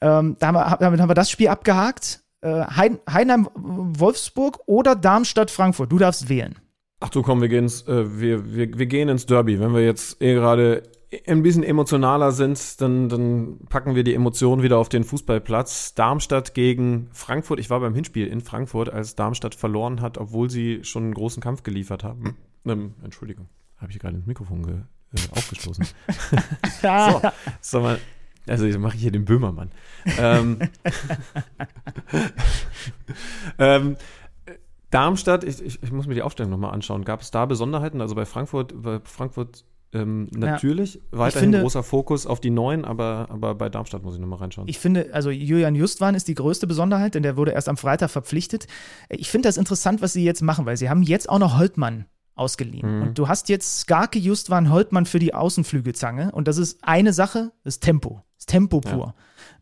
Ähm, damit haben wir das Spiel abgehakt. Äh, Heidenheim-Wolfsburg oder Darmstadt-Frankfurt. Du darfst wählen. Ach du komm, wir gehen ins, äh, wir, wir, wir gehen ins Derby. Wenn wir jetzt eh gerade ein bisschen emotionaler sind, dann, dann packen wir die Emotionen wieder auf den Fußballplatz. Darmstadt gegen Frankfurt. Ich war beim Hinspiel in Frankfurt, als Darmstadt verloren hat, obwohl sie schon einen großen Kampf geliefert haben. Ähm, Entschuldigung, habe ich gerade ins Mikrofon ge, äh, aufgestoßen. so, so mal, also jetzt mache ich hier den Böhmermann. ähm, ähm, Darmstadt, ich, ich, ich, muss mir die Aufstellung nochmal anschauen. Gab es da Besonderheiten? Also bei Frankfurt, bei Frankfurt ähm, natürlich, ja, weiterhin finde, großer Fokus auf die Neuen, aber, aber bei Darmstadt muss ich nochmal reinschauen. Ich finde, also Julian Justwan ist die größte Besonderheit, denn der wurde erst am Freitag verpflichtet. Ich finde das interessant, was sie jetzt machen, weil sie haben jetzt auch noch Holtmann ausgeliehen. Mhm. Und du hast jetzt Skarke Justwan Holtmann für die Außenflügelzange und das ist eine Sache, das Tempo. Tempo pur. Ja.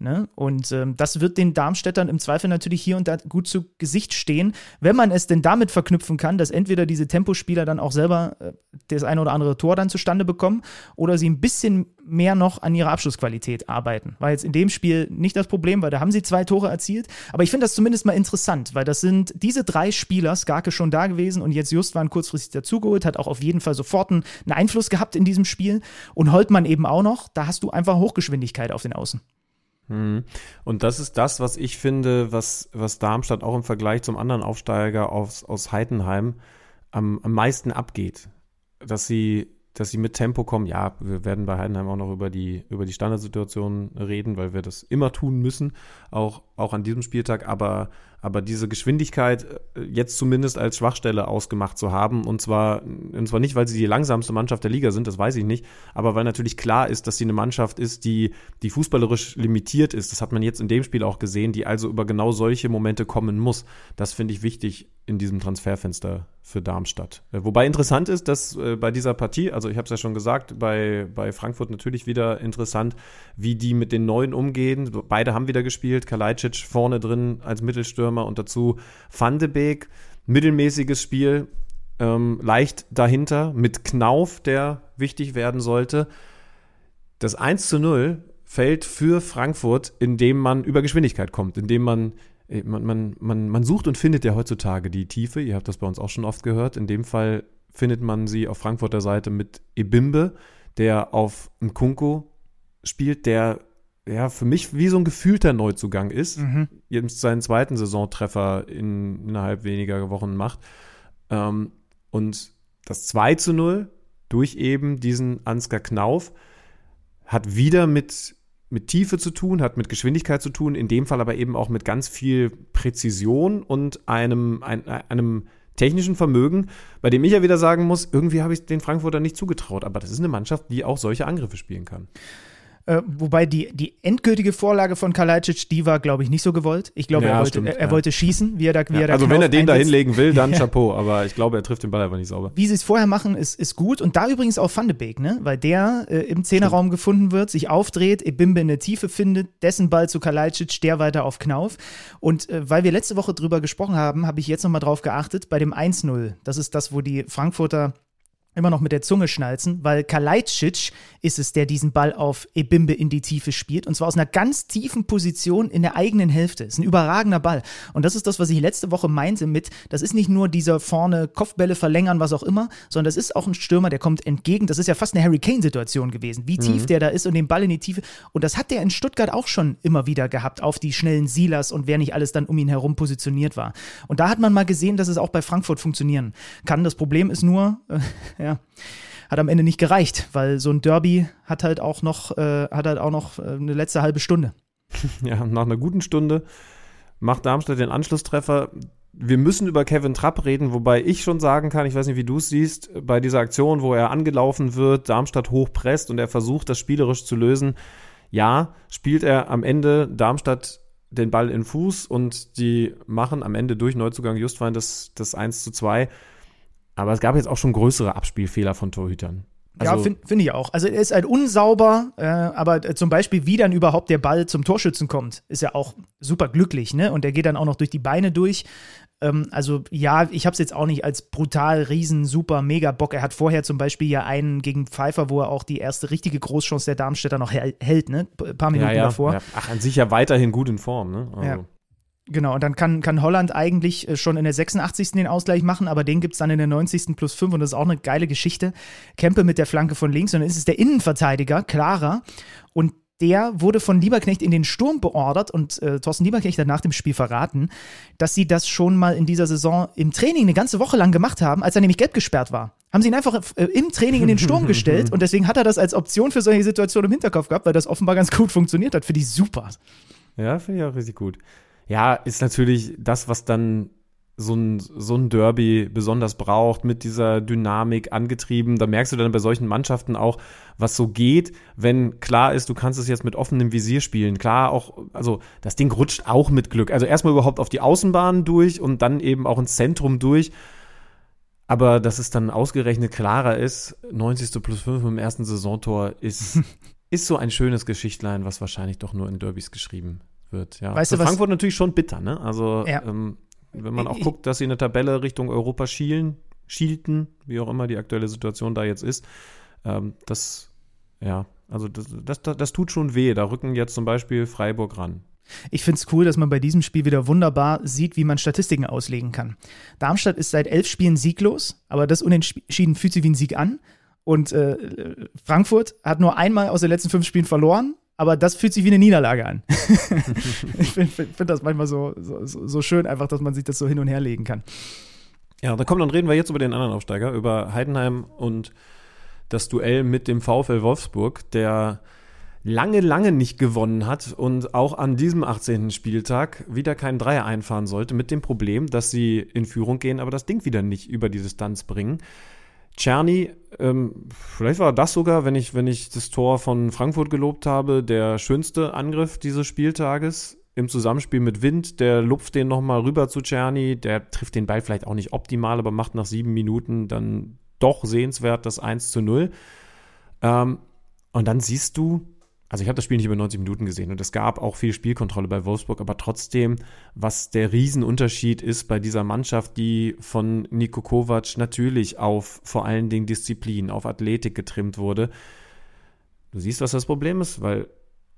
Ne? Und ähm, das wird den Darmstädtern im Zweifel natürlich hier und da gut zu Gesicht stehen, wenn man es denn damit verknüpfen kann, dass entweder diese Tempospieler dann auch selber äh, das eine oder andere Tor dann zustande bekommen oder sie ein bisschen mehr noch an ihrer Abschlussqualität arbeiten. War jetzt in dem Spiel nicht das Problem, weil da haben sie zwei Tore erzielt. Aber ich finde das zumindest mal interessant, weil das sind diese drei Spieler, Skarke schon da gewesen und jetzt Just waren kurzfristig dazugeholt, hat auch auf jeden Fall sofort einen, einen Einfluss gehabt in diesem Spiel und Holtmann eben auch noch. Da hast du einfach Hochgeschwindigkeit auf den Außen. Mhm. Und das ist das, was ich finde, was, was Darmstadt auch im Vergleich zum anderen Aufsteiger aus, aus Heidenheim am, am meisten abgeht. Dass sie, dass sie mit Tempo kommen. Ja, wir werden bei Heidenheim auch noch über die, über die Standardsituation reden, weil wir das immer tun müssen, auch, auch an diesem Spieltag. Aber aber diese Geschwindigkeit äh, jetzt zumindest als Schwachstelle ausgemacht zu haben, und zwar, und zwar nicht, weil sie die langsamste Mannschaft der Liga sind, das weiß ich nicht, aber weil natürlich klar ist, dass sie eine Mannschaft ist, die, die fußballerisch limitiert ist. Das hat man jetzt in dem Spiel auch gesehen, die also über genau solche Momente kommen muss. Das finde ich wichtig in diesem Transferfenster für Darmstadt. Äh, wobei interessant ist, dass äh, bei dieser Partie, also ich habe es ja schon gesagt, bei, bei Frankfurt natürlich wieder interessant, wie die mit den Neuen umgehen. Beide haben wieder gespielt, Kalajdzic vorne drin als Mittelstürmer Stürmer und dazu Van de Beek, mittelmäßiges Spiel, ähm, leicht dahinter mit Knauf, der wichtig werden sollte. Das 1 zu 0 fällt für Frankfurt, indem man über Geschwindigkeit kommt, indem man äh, man, man, man, man sucht und findet ja heutzutage die Tiefe. Ihr habt das bei uns auch schon oft gehört. In dem Fall findet man sie auf Frankfurter Seite mit Ebimbe, der auf Nkunku spielt, der ja, für mich wie so ein gefühlter Neuzugang ist, mhm. jetzt seinen zweiten Saisontreffer in, innerhalb weniger Wochen macht. Ähm, und das 2 zu 0 durch eben diesen Ansgar Knauf hat wieder mit, mit Tiefe zu tun, hat mit Geschwindigkeit zu tun, in dem Fall aber eben auch mit ganz viel Präzision und einem, ein, einem technischen Vermögen, bei dem ich ja wieder sagen muss, irgendwie habe ich den Frankfurter nicht zugetraut, aber das ist eine Mannschaft, die auch solche Angriffe spielen kann. Äh, wobei die, die endgültige Vorlage von Kalajdzic, die war, glaube ich, nicht so gewollt. Ich glaube, Ja, er, wollte, stimmt, er, er ja. wollte schießen, wie er da, wie Ja, er da also wenn er den da einsetzt. hinlegen will, dann. Chapeau. Aber ich glaube, er trifft den Ball einfach nicht sauber. Wie sie es vorher machen, ist, ist gut. Und da übrigens auch Van de Beek, ne? Weil der äh, im Zehnerraum gefunden wird, sich aufdreht, Ebimbe in der Tiefe findet, dessen Ball zu Kalajdzic, der weiter auf Knauf. Und äh, weil wir letzte Woche drüber gesprochen haben, habe ich jetzt nochmal drauf geachtet, bei dem 1-0. Das ist das, wo die Frankfurter immer noch mit der Zunge schnalzen, weil Kalajdzic ist es, der diesen Ball auf Ebimbe in die Tiefe spielt und zwar aus einer ganz tiefen Position in der eigenen Hälfte. Ist ein überragender Ball und das ist das, was ich letzte Woche meinte mit, das ist nicht nur dieser vorne Kopfbälle verlängern, was auch immer, sondern das ist auch ein Stürmer, der kommt entgegen. Das ist ja fast eine Harry Kane Situation gewesen, wie tief der da ist und den Ball in die Tiefe und das hat der in Stuttgart auch schon immer wieder gehabt auf die schnellen Silas und wer nicht alles dann um ihn herum positioniert war. Und da hat man mal gesehen, dass es auch bei Frankfurt funktionieren kann. Das Problem ist nur, ja, hat am Ende nicht gereicht, weil so ein Derby hat halt auch noch, äh, hat halt auch noch äh, eine letzte halbe Stunde. Ja, nach einer guten Stunde macht Darmstadt den Anschlusstreffer. Wir müssen über Kevin Trapp reden, wobei ich schon sagen kann, ich weiß nicht, wie du es siehst, bei dieser Aktion, wo er angelaufen wird, Darmstadt hochpresst und er versucht, das spielerisch zu lösen. Ja, spielt er am Ende Darmstadt den Ball in Fuß und die machen am Ende durch Neuzugang Justwein das, das 1 zu 2. Aber es gab jetzt auch schon größere Abspielfehler von Torhütern. ja, Also- finde find ich auch. Also er ist halt unsauber, äh, aber äh, zum Beispiel, wie dann überhaupt der Ball zum Torschützen kommt, ist ja auch super glücklich, ne? Und der geht dann auch noch durch die Beine durch. Ähm, also ja, ich habe es jetzt auch nicht als brutal, riesen, super, mega Bock. Er hat vorher zum Beispiel ja einen gegen Pfeiffer, wo er auch die erste richtige Großchance der Darmstädter noch hält, hält ne? Ein paar Minuten ja, ja, davor. ja. Ach, an sich ja weiterhin gut in Form, ne? Also, Ja. Genau, und dann kann, kann Holland eigentlich äh, schon in der 86. den Ausgleich machen, aber den gibt es dann in der 90. plus 5 und das ist auch eine geile Geschichte. Kempe mit der Flanke von links und dann ist es der Innenverteidiger, Clara, und der wurde von Lieberknecht in den Sturm beordert und äh, Thorsten Lieberknecht hat nach dem Spiel verraten, dass sie das schon mal in dieser Saison im Training eine ganze Woche lang gemacht haben, als er nämlich gelb gesperrt war. Haben sie ihn einfach äh, im Training in den Sturm gestellt und deswegen hat er das als Option für solche Situationen im Hinterkopf gehabt, weil das offenbar ganz gut funktioniert hat. Finde ich super. Ja, finde ich auch richtig gut. Ja, ist natürlich das, was dann so ein, so ein Derby besonders braucht, mit dieser Dynamik angetrieben. Da merkst du dann bei solchen Mannschaften auch, was so geht, wenn klar ist, du kannst es jetzt mit offenem Visier spielen. Klar, auch, also das Ding rutscht auch mit Glück. Also erstmal überhaupt auf die Außenbahn durch und dann eben auch ins Zentrum durch. Aber dass es dann ausgerechnet klarer ist, 90. plus 5 im ersten Saisontor, ist, ist so ein schönes Geschichtlein, was wahrscheinlich doch nur in Derbys geschrieben wird. Ja. Weißt Für du, Frankfurt natürlich schon bitter, ne? Also, Ja. ähm, wenn man auch Ich- guckt, dass sie in der Tabelle Richtung Europa schielen, schielten, wie auch immer die aktuelle Situation da jetzt ist, ähm, das, ja, also das, das, das, das tut schon weh. Da rücken jetzt zum Beispiel Freiburg ran. Ich finde es cool, dass man bei diesem Spiel wieder wunderbar sieht, wie man Statistiken auslegen kann. Darmstadt ist seit elf Spielen sieglos, aber das Unentschieden fühlt sich wie ein Sieg an. Und äh, Frankfurt hat nur einmal aus den letzten fünf Spielen verloren, aber das fühlt sich wie eine Niederlage an. ich finde find, das manchmal so, so, so so schön, einfach, dass man sich das so hin und her legen kann. Ja, dann komm, dann reden wir jetzt über den anderen Aufsteiger, über Heidenheim und das Duell mit dem VfL Wolfsburg, der lange, lange nicht gewonnen hat und auch an diesem 18. Spieltag wieder keinen Dreier einfahren sollte, mit dem Problem, dass sie in Führung gehen, aber das Ding wieder nicht über die Distanz bringen. Czerny, ähm, vielleicht war das sogar, wenn ich, wenn ich das Tor von Frankfurt gelobt habe, der schönste Angriff dieses Spieltages im Zusammenspiel mit Wind. Der lupft den nochmal rüber zu Czerny. Der trifft den Ball vielleicht auch nicht optimal, aber macht nach sieben Minuten dann doch sehenswert das 1 zu 0. Ähm, und dann siehst du, also ich habe das Spiel nicht über 90 Minuten gesehen und es gab auch viel Spielkontrolle bei Wolfsburg, aber trotzdem, was der Riesenunterschied ist bei dieser Mannschaft, die von Niko Kovac natürlich auf vor allen Dingen Disziplin, auf Athletik getrimmt wurde. Du siehst, was das Problem ist, weil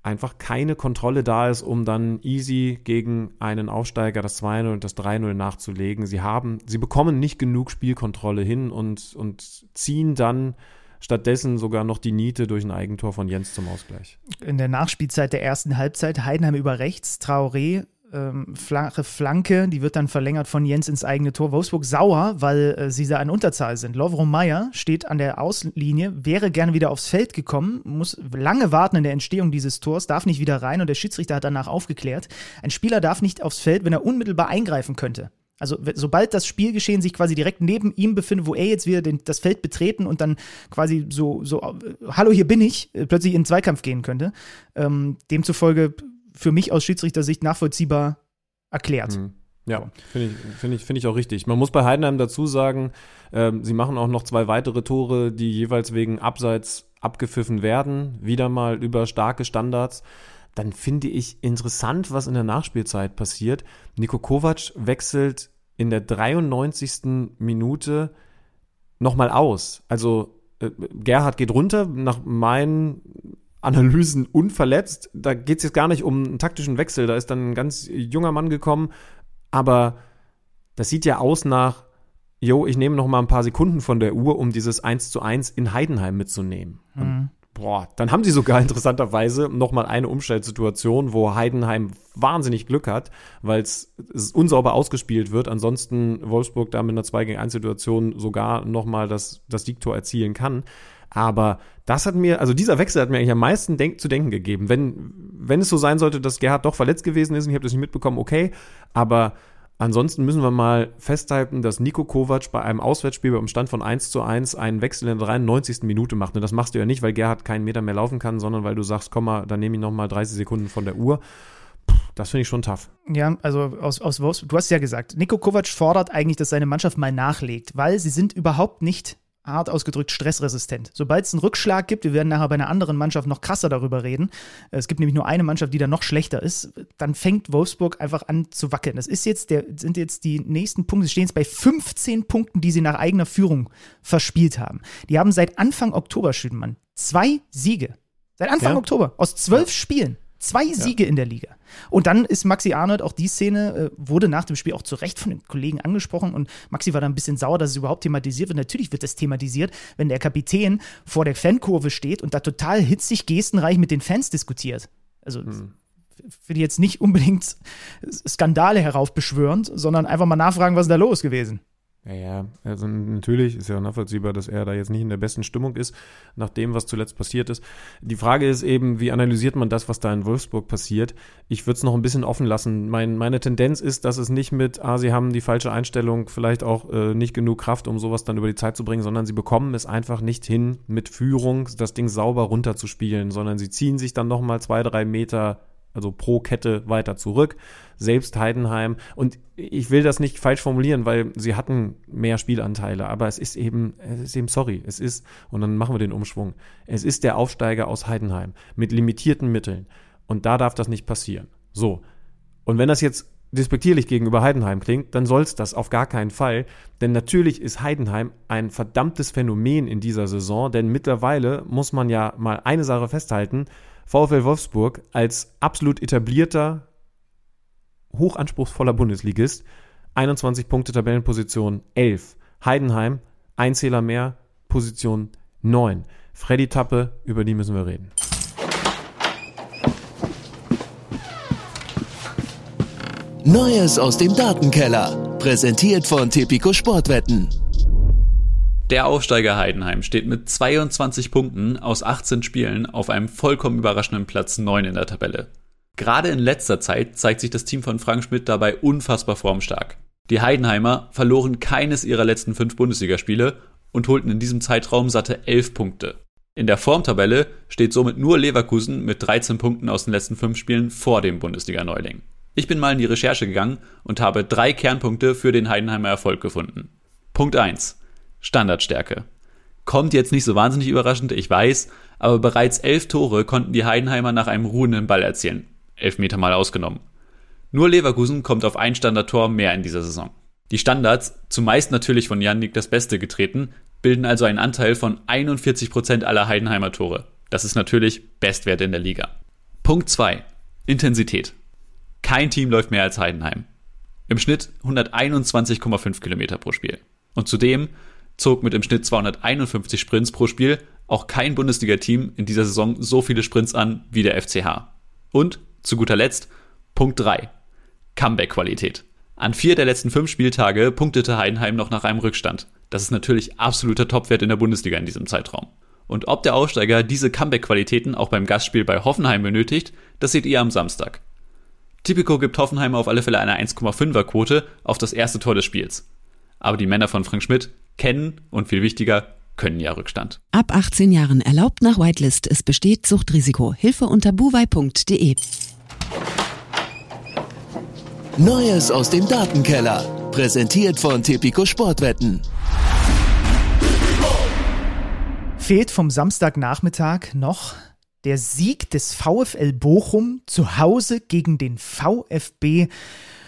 einfach keine Kontrolle da ist, um dann easy gegen einen Aufsteiger das 2-0 und das 3-0 nachzulegen. Sie haben, sie bekommen nicht genug Spielkontrolle hin und, und ziehen dann stattdessen sogar noch die Niete durch ein Eigentor von Jens zum Ausgleich. in der Nachspielzeit der ersten Halbzeit Heidenheim über rechts, Traoré, ähm, flache Flanke, die wird dann verlängert von Jens ins eigene Tor. Wolfsburg sauer, weil äh, sie da in Unterzahl sind. Lovro Meyer steht an der Außenlinie, wäre gerne wieder aufs Feld gekommen, muss lange warten in der Entstehung dieses Tors, darf nicht wieder rein und der Schiedsrichter hat danach aufgeklärt. Ein Spieler darf nicht aufs Feld, wenn er unmittelbar eingreifen könnte. Also sobald das Spielgeschehen sich quasi direkt neben ihm befindet, wo er jetzt wieder den, das Feld betreten und dann quasi so, so, äh, hallo, hier bin ich, äh, plötzlich in den Zweikampf gehen könnte. Ähm, demzufolge für mich aus Schiedsrichtersicht nachvollziehbar erklärt. Mhm. Ja, finde ich, find ich, find ich auch richtig. Man muss bei Heidenheim dazu sagen, äh, sie machen auch noch zwei weitere Tore, die jeweils wegen Abseits abgepfiffen werden, wieder mal über starke Standards. Dann finde ich interessant, was in der Nachspielzeit passiert. Niko Kovac wechselt in der 93. Minute nochmal aus. Also äh, Gerhard geht runter, nach meinen Analysen unverletzt. Da geht es jetzt gar nicht um einen taktischen Wechsel. Da ist dann ein ganz junger Mann gekommen. Aber das sieht ja aus nach, jo, ich nehme noch mal ein paar Sekunden von der Uhr, um dieses 1 zu 1 in Heidenheim mitzunehmen. Mhm. Boah, dann haben sie sogar interessanterweise noch mal eine Umstellsituation, wo Heidenheim wahnsinnig Glück hat, weil es unsauber ausgespielt wird. Ansonsten Wolfsburg da mit einer 2 gegen 1 Situation sogar noch mal das, das Siegtor erzielen kann. Aber das hat mir, also dieser Wechsel hat mir eigentlich am meisten denk, zu denken gegeben. Wenn, wenn es so sein sollte, dass Gerhard doch verletzt gewesen ist und ich habe das nicht mitbekommen, okay. Aber ansonsten müssen wir mal festhalten, dass Nico Kovac bei einem Auswärtsspiel beim Stand von 1 zu 1 einen Wechsel in der 93. Minute macht. Und das machst du ja nicht, weil Gerhard keinen Meter mehr laufen kann, sondern weil du sagst, komm mal, dann nehme ich nochmal 30 Sekunden von der Uhr. Das finde ich schon tough. Ja, also aus, aus Wolfsburg, du hast ja gesagt, Nico Kovac fordert eigentlich, dass seine Mannschaft mal nachlegt, weil sie sind überhaupt nicht hart ausgedrückt stressresistent. Sobald es einen Rückschlag gibt, wir werden nachher bei einer anderen Mannschaft noch krasser darüber reden, es gibt nämlich nur eine Mannschaft, die da noch schlechter ist, dann fängt Wolfsburg einfach an zu wackeln. Das ist jetzt der, sind jetzt die nächsten Punkte, sie stehen jetzt bei 15 Punkten, die sie nach eigener Führung verspielt haben. Die haben seit Anfang Oktober, Schüdenmann, zwei Siege. Seit Anfang ja. Oktober, aus zwölf ja. Spielen. Zwei Siege ja. in der Liga. Und dann ist Maxi Arnold, auch die Szene äh, wurde nach dem Spiel auch zu Recht von den Kollegen angesprochen und Maxi war da ein bisschen sauer, dass es überhaupt thematisiert wird. Natürlich wird das thematisiert, wenn der Kapitän vor der Fankurve steht und da total hitzig gestenreich mit den Fans diskutiert. Also hm. finde ich jetzt nicht unbedingt Skandale heraufbeschwörend, sondern einfach mal nachfragen, was ist da los gewesen. Ja, also natürlich ist ja nachvollziehbar, dass er da jetzt nicht in der besten Stimmung ist, nach dem, was zuletzt passiert ist. Die Frage ist eben, wie analysiert man das, was da in Wolfsburg passiert? Ich würde es noch ein bisschen offen lassen. Mein, meine Tendenz ist, dass es nicht mit, ah, sie haben die falsche Einstellung, vielleicht auch äh, nicht genug Kraft, um sowas dann über die Zeit zu bringen, sondern sie bekommen es einfach nicht hin, mit Führung das Ding sauber runterzuspielen, sondern sie ziehen sich dann nochmal zwei, drei Meter also pro Kette weiter zurück. Selbst Heidenheim. Und ich will das nicht falsch formulieren, weil sie hatten mehr Spielanteile, aber es ist eben, es ist eben, sorry, es ist, und dann machen wir den Umschwung. Es ist der Aufsteiger aus Heidenheim mit limitierten Mitteln. Und da darf das nicht passieren. So. Und wenn das jetzt despektierlich gegenüber Heidenheim klingt, dann soll es das auf gar keinen Fall. Denn natürlich ist Heidenheim ein verdammtes Phänomen in dieser Saison, denn mittlerweile muss man ja mal eine Sache festhalten. VfL Wolfsburg als absolut etablierter, hochanspruchsvoller Bundesligist, 21 Punkte Tabellenposition 11. Heidenheim, ein Zähler mehr, Position 9. Freddy Tappe, über die müssen wir reden. Neues aus dem Datenkeller. Präsentiert von Tipico Sportwetten. Der Aufsteiger Heidenheim steht mit 22 Punkten aus 18 Spielen auf einem vollkommen überraschenden Platz 9 in der Tabelle. Gerade in letzter Zeit zeigt sich das Team von Frank Schmidt dabei unfassbar formstark. Die Heidenheimer verloren keines ihrer letzten fünf Bundesligaspiele und holten in diesem Zeitraum satte 11 Punkte. In der Formtabelle steht somit nur Leverkusen mit 13 Punkten aus den letzten fünf Spielen vor dem Bundesliga-Neuling. Ich bin mal in die Recherche gegangen und habe drei Kernpunkte für den Heidenheimer Erfolg gefunden. Punkt 1. Standardstärke. Kommt jetzt nicht so wahnsinnig überraschend, ich weiß, aber bereits elf Tore konnten die Heidenheimer nach einem ruhenden Ball erzielen. Elf Meter mal ausgenommen. Nur Leverkusen kommt auf ein Standardtor mehr in dieser Saison. Die Standards, zumeist natürlich von Jannik das Beste getreten, bilden also einen Anteil von 41 Prozent aller Heidenheimer Tore. Das ist natürlich Bestwert in der Liga. Punkt 2. Intensität. Kein Team läuft mehr als Heidenheim. Im Schnitt 121,5 Kilometer pro Spiel. Und zudem zog mit im Schnitt 251 Sprints pro Spiel auch kein Bundesliga-Team in dieser Saison so viele Sprints an wie der FCH. Und zu guter Letzt Punkt 3. Comeback-Qualität. An vier der letzten fünf Spieltage punktete Heidenheim noch nach einem Rückstand. Das ist natürlich absoluter Topwert in der Bundesliga in diesem Zeitraum. Und ob der Aufsteiger diese Comeback-Qualitäten auch beim Gastspiel bei Hoffenheim benötigt, das seht ihr am Samstag. Tipico gibt Hoffenheim auf alle Fälle eine 1,5er Quote auf das erste Tor des Spiels. Aber die Männer von Frank Schmidt kennen und viel wichtiger, können ja Rückstand. Ab 18 Jahren erlaubt nach Whitelist. Es besteht Suchtrisiko. Hilfe unter buwei.de. Neues aus dem Datenkeller. Präsentiert von Tipico Sportwetten. Fehlt vom Samstagnachmittag noch der Sieg des VfL Bochum zu Hause gegen den VfB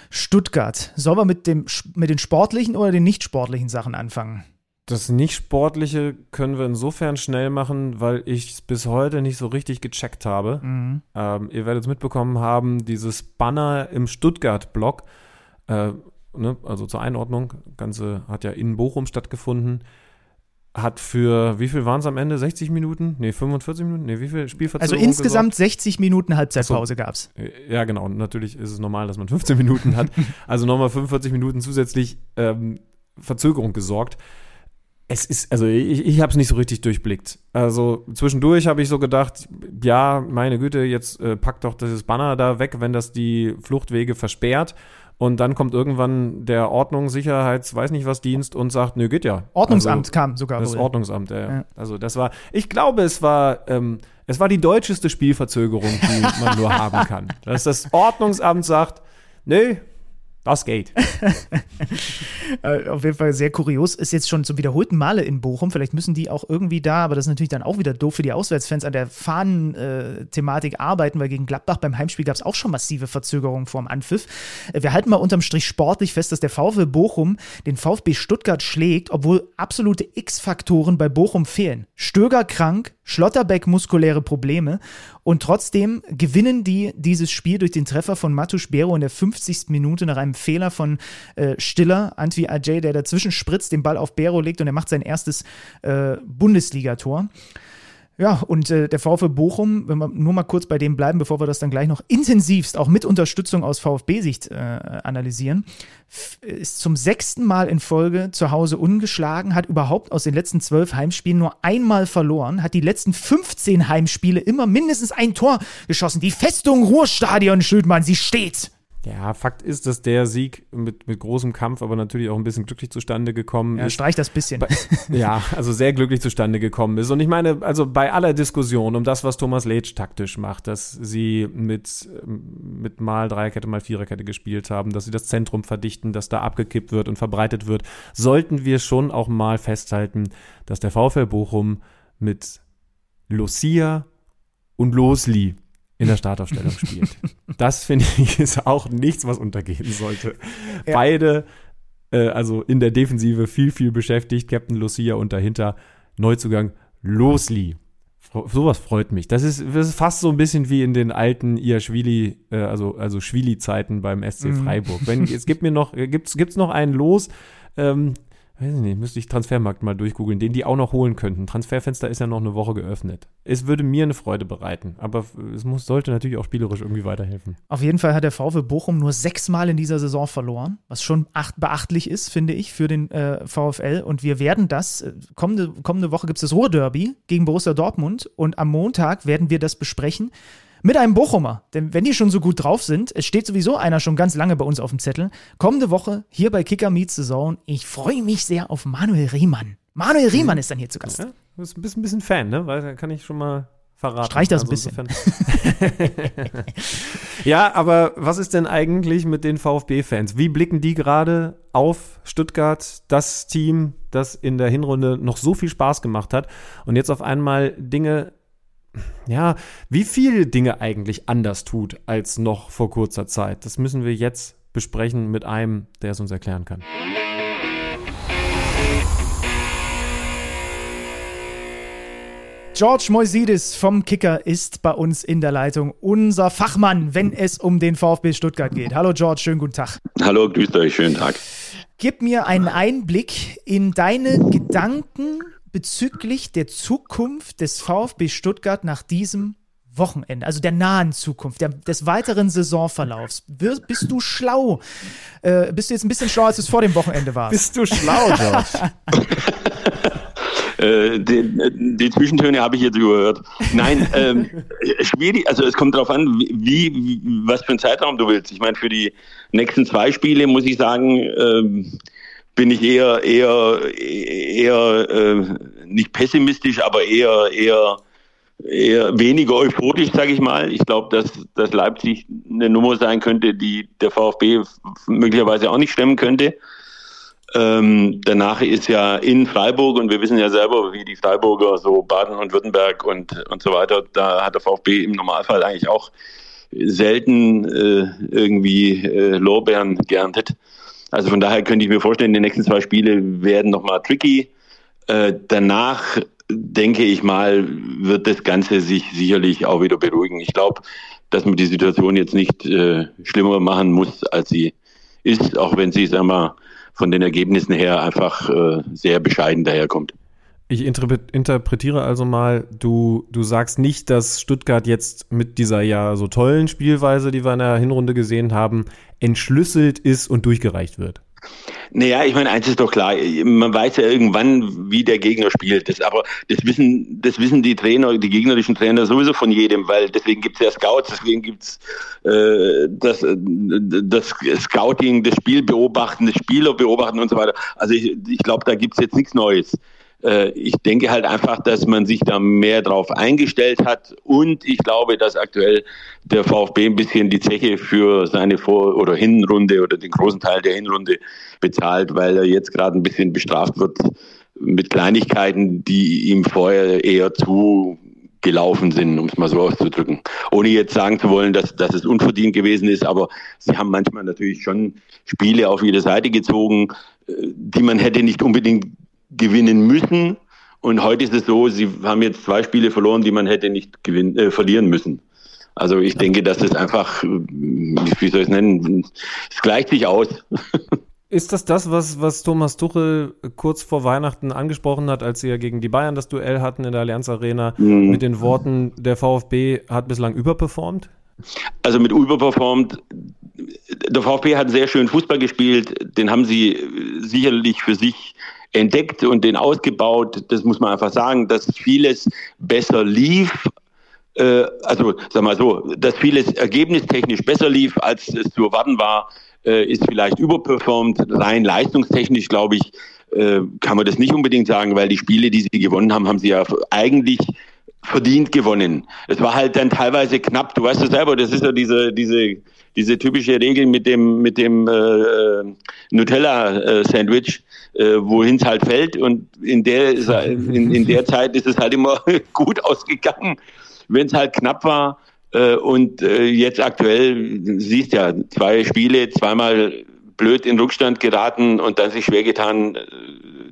Stuttgart. Sollen wir mit, dem, mit den sportlichen oder den nicht sportlichen Sachen anfangen? Das Nicht-Sportliche können wir insofern schnell machen, weil ich es bis heute nicht so richtig gecheckt habe. Mhm. Ähm, ihr werdet es mitbekommen haben, dieses Banner im Stuttgart-Blog, äh, ne, also zur Einordnung, Ganze hat ja in Bochum stattgefunden, hat für, wie viel waren es am Ende? 60 Minuten? Nee, 45 Minuten? Nee, wie viel Also Spielverzögerung insgesamt 60 Minuten Halbzeitpause so. gab's. Äh, Ja, genau. Natürlich ist es normal, dass man 15 Minuten hat. Also nochmal 45 Minuten zusätzlich ähm, Verzögerung gesorgt. Es ist, also ich, ich habe es nicht so richtig durchblickt. Also zwischendurch habe ich so gedacht, ja, meine Güte, jetzt äh, packt doch dieses Banner da weg, wenn das die Fluchtwege versperrt. Und dann kommt irgendwann der Ordnung, Sicherheits, weiß nicht was Dienst und sagt, nö, geht ja. Ordnungsamt Also, kam sogar das wohl. Ordnungsamt, ja. Ja. Also das war, ich glaube, es war, ähm, es war die deutscheste Spielverzögerung, die man nur haben kann. Dass das Ordnungsamt sagt, nö, das geht. Äh, auf jeden Fall sehr kurios. Ist jetzt schon zum wiederholten Male in Bochum. Vielleicht müssen die auch irgendwie da, aber das ist natürlich dann auch wieder doof für die Auswärtsfans, an der Fahnen-Thematik arbeiten, weil gegen Gladbach beim Heimspiel gab es auch schon massive Verzögerungen vorm Anpfiff. Äh, wir halten mal unterm Strich sportlich fest, dass der VfL Bochum den VfB Stuttgart schlägt, obwohl absolute X-Faktoren bei Bochum fehlen. Stöger krank, Schlotterbeck muskuläre Probleme und trotzdem gewinnen die dieses Spiel durch den Treffer von Matusz Bero in der 50. Minute nach einem Fehler von äh, Stiller, Antwi Ajay, der dazwischen spritzt, den Ball auf Bero legt und er macht sein erstes äh, Bundesligator. Ja, und äh, der VfL Bochum, wenn wir nur mal kurz bei dem bleiben, bevor wir das dann gleich noch intensivst, auch mit Unterstützung aus VfB-Sicht äh, analysieren, ist zum sechsten Mal in Folge zu Hause ungeschlagen, hat überhaupt aus den letzten zwölf Heimspielen nur einmal verloren, hat die letzten 15 Heimspiele immer mindestens ein Tor geschossen. Die Festung Ruhrstadion, Schildmann, sie steht. Ja, Fakt ist, dass der Sieg mit, mit großem Kampf, aber natürlich auch ein bisschen glücklich zustande gekommen Ja, ist. streich das bisschen. Ja, also sehr glücklich zustande gekommen ist. Und ich meine, also bei aller Diskussion um das, was Thomas Letsch taktisch macht, dass sie mit, mit mal Dreierkette, mal Viererkette gespielt haben, dass sie das Zentrum verdichten, dass da abgekippt wird und verbreitet wird, sollten wir schon auch mal festhalten, dass der VfL Bochum mit Lucia und Losli in der Startaufstellung spielt. Das finde ich ist auch nichts, was untergehen sollte. Ja. Beide, äh, also in der Defensive viel, viel beschäftigt. Captain Lucia und dahinter Neuzugang Losli. Sowas freut mich. Das ist, das ist fast so ein bisschen wie in den alten Iaschwili, äh, also, also Schwili-Zeiten beim SC Mhm. Freiburg. Wenn, es gibt mir noch, äh, gibt's, gibt's noch einen Los, ähm, weiß ich nicht, müsste ich Transfermarkt mal durchgoogeln, den die auch noch holen könnten. Transferfenster ist ja noch eine Woche geöffnet. Es würde mir eine Freude bereiten, aber es muss, sollte natürlich auch spielerisch irgendwie weiterhelfen. Auf jeden Fall hat der VfL Bochum nur sechsmal in dieser Saison verloren, was schon acht, beachtlich ist, finde ich, für den äh, VfL. Und wir werden das, äh, kommende, kommende Woche gibt es das Ruhrderby gegen Borussia Dortmund und am Montag werden wir das besprechen mit einem Bochumer. Denn wenn die schon so gut drauf sind, es steht sowieso einer schon ganz lange bei uns auf dem Zettel, kommende Woche hier bei Kicker Meets Saison. Ich freue mich sehr auf Manuel Riemann. Manuel Riemann ist dann hier zu Gast. Ja, du bist ein bisschen, bisschen Fan, ne? Weil da kann ich schon mal verraten. Streich das ein insofern- ja, aber was ist denn eigentlich mit den VfB-Fans? Wie blicken die gerade auf Stuttgart, das Team, das in der Hinrunde noch so viel Spaß gemacht hat und jetzt auf einmal Dinge, ja, wie viele Dinge eigentlich anders tut als noch vor kurzer Zeit? Das müssen wir jetzt besprechen mit einem, der es uns erklären kann. George Moisidis vom Kicker ist bei uns in der Leitung, unser Fachmann, wenn es um den VfB Stuttgart geht. Hallo George, schönen guten Tag. Hallo, grüßt euch, schönen Tag. Gib mir einen Einblick in deine Gedanken bezüglich der Zukunft des VfB Stuttgart nach diesem Wochenende, also der nahen Zukunft, der, des weiteren Saisonverlaufs. Wir, bist du schlau? Äh, bist du jetzt ein bisschen schlauer, als du es vor dem Wochenende warst? Bist du schlau, George? Äh, die, die, Zwischentöne habe ich jetzt überhört. Nein, ähm, schwierig, also es kommt darauf an, wie, wie, was für einen Zeitraum du willst. Ich meine, für die nächsten zwei Spiele muss ich sagen, ähm, bin ich eher, eher, eher äh, nicht pessimistisch, aber eher, eher, eher weniger euphorisch, sage ich mal. Ich glaube, dass, dass Leipzig eine Nummer sein könnte, die der VfB möglicherweise auch nicht stemmen könnte. Ähm, danach ist ja in Freiburg und wir wissen ja selber, wie die Freiburger so Baden und Württemberg und, und so weiter, da hat der VfB im Normalfall eigentlich auch selten äh, irgendwie äh, Lorbeeren geerntet. Also von daher könnte ich mir vorstellen, die nächsten zwei Spiele werden nochmal tricky. Äh, danach denke ich mal, wird das Ganze sich sicherlich auch wieder beruhigen. Ich glaube, dass man die Situation jetzt nicht äh, schlimmer machen muss, als sie ist, auch wenn sie, sagen wir, von den Ergebnissen her einfach äh, sehr bescheiden daherkommt. Ich interpretiere also mal, du, du sagst nicht, dass Stuttgart jetzt mit dieser ja so tollen Spielweise, die wir in der Hinrunde gesehen haben, entschlüsselt ist und durchgereicht wird. Naja, ich meine, eins ist doch klar, man weiß ja irgendwann, wie der Gegner spielt. Das, aber das wissen, das wissen die Trainer, die gegnerischen Trainer sowieso von jedem, weil deswegen gibt es ja Scouts, deswegen gibt's äh, das, das Scouting, das Spiel beobachten, das Spieler beobachten und so weiter. Also ich, ich glaube, da gibt es jetzt nichts Neues. Äh, ich denke halt einfach, dass man sich da mehr drauf eingestellt hat und ich glaube, dass aktuell der VfB ein bisschen die Zeche für seine Vor- oder Hinrunde oder den großen Teil der Hinrunde bezahlt, weil er jetzt gerade ein bisschen bestraft wird mit Kleinigkeiten, die ihm vorher eher zu gelaufen sind, um es mal so auszudrücken. Ohne jetzt sagen zu wollen, dass, dass es unverdient gewesen ist, aber sie haben manchmal natürlich schon Spiele auf jede Seite gezogen, äh, die man hätte nicht unbedingt gewinnen müssen. Und heute ist es so, sie haben jetzt zwei Spiele verloren, die man hätte nicht gewinnen, äh, verlieren müssen. Also ich denke, dass es einfach, äh, wie soll ich es nennen, es gleicht sich aus. Ist das das, was, was Thomas Tuchel kurz vor Weihnachten angesprochen hat, als sie ja gegen die Bayern das Duell hatten in der Allianz Arena, mhm. mit den Worten, der VfB hat bislang überperformt? Also mit überperformt, der VfB hat sehr schön Fußball gespielt, den haben sie sicherlich für sich entdeckt und den ausgebaut. Das muss man einfach sagen, dass vieles besser lief. Äh, also, sag mal so, dass vieles ergebnistechnisch besser lief, als es zu erwarten war, äh, ist vielleicht überperformt. Rein leistungstechnisch, glaube ich, äh, kann man das nicht unbedingt sagen, weil die Spiele, die sie gewonnen haben, haben sie ja eigentlich verdient gewonnen. Es war halt dann teilweise knapp. Du weißt ja selber, das ist ja diese, diese, diese typische Regel mit dem, mit dem äh, Nutella-Sandwich, äh, wohin es halt fällt. Und in der, in, in der Zeit ist es halt immer gut ausgegangen, wenn es halt knapp war. Äh, und äh, jetzt aktuell siehst ja zwei Spiele, zweimal blöd in Rückstand geraten und dann sich schwer getan, äh,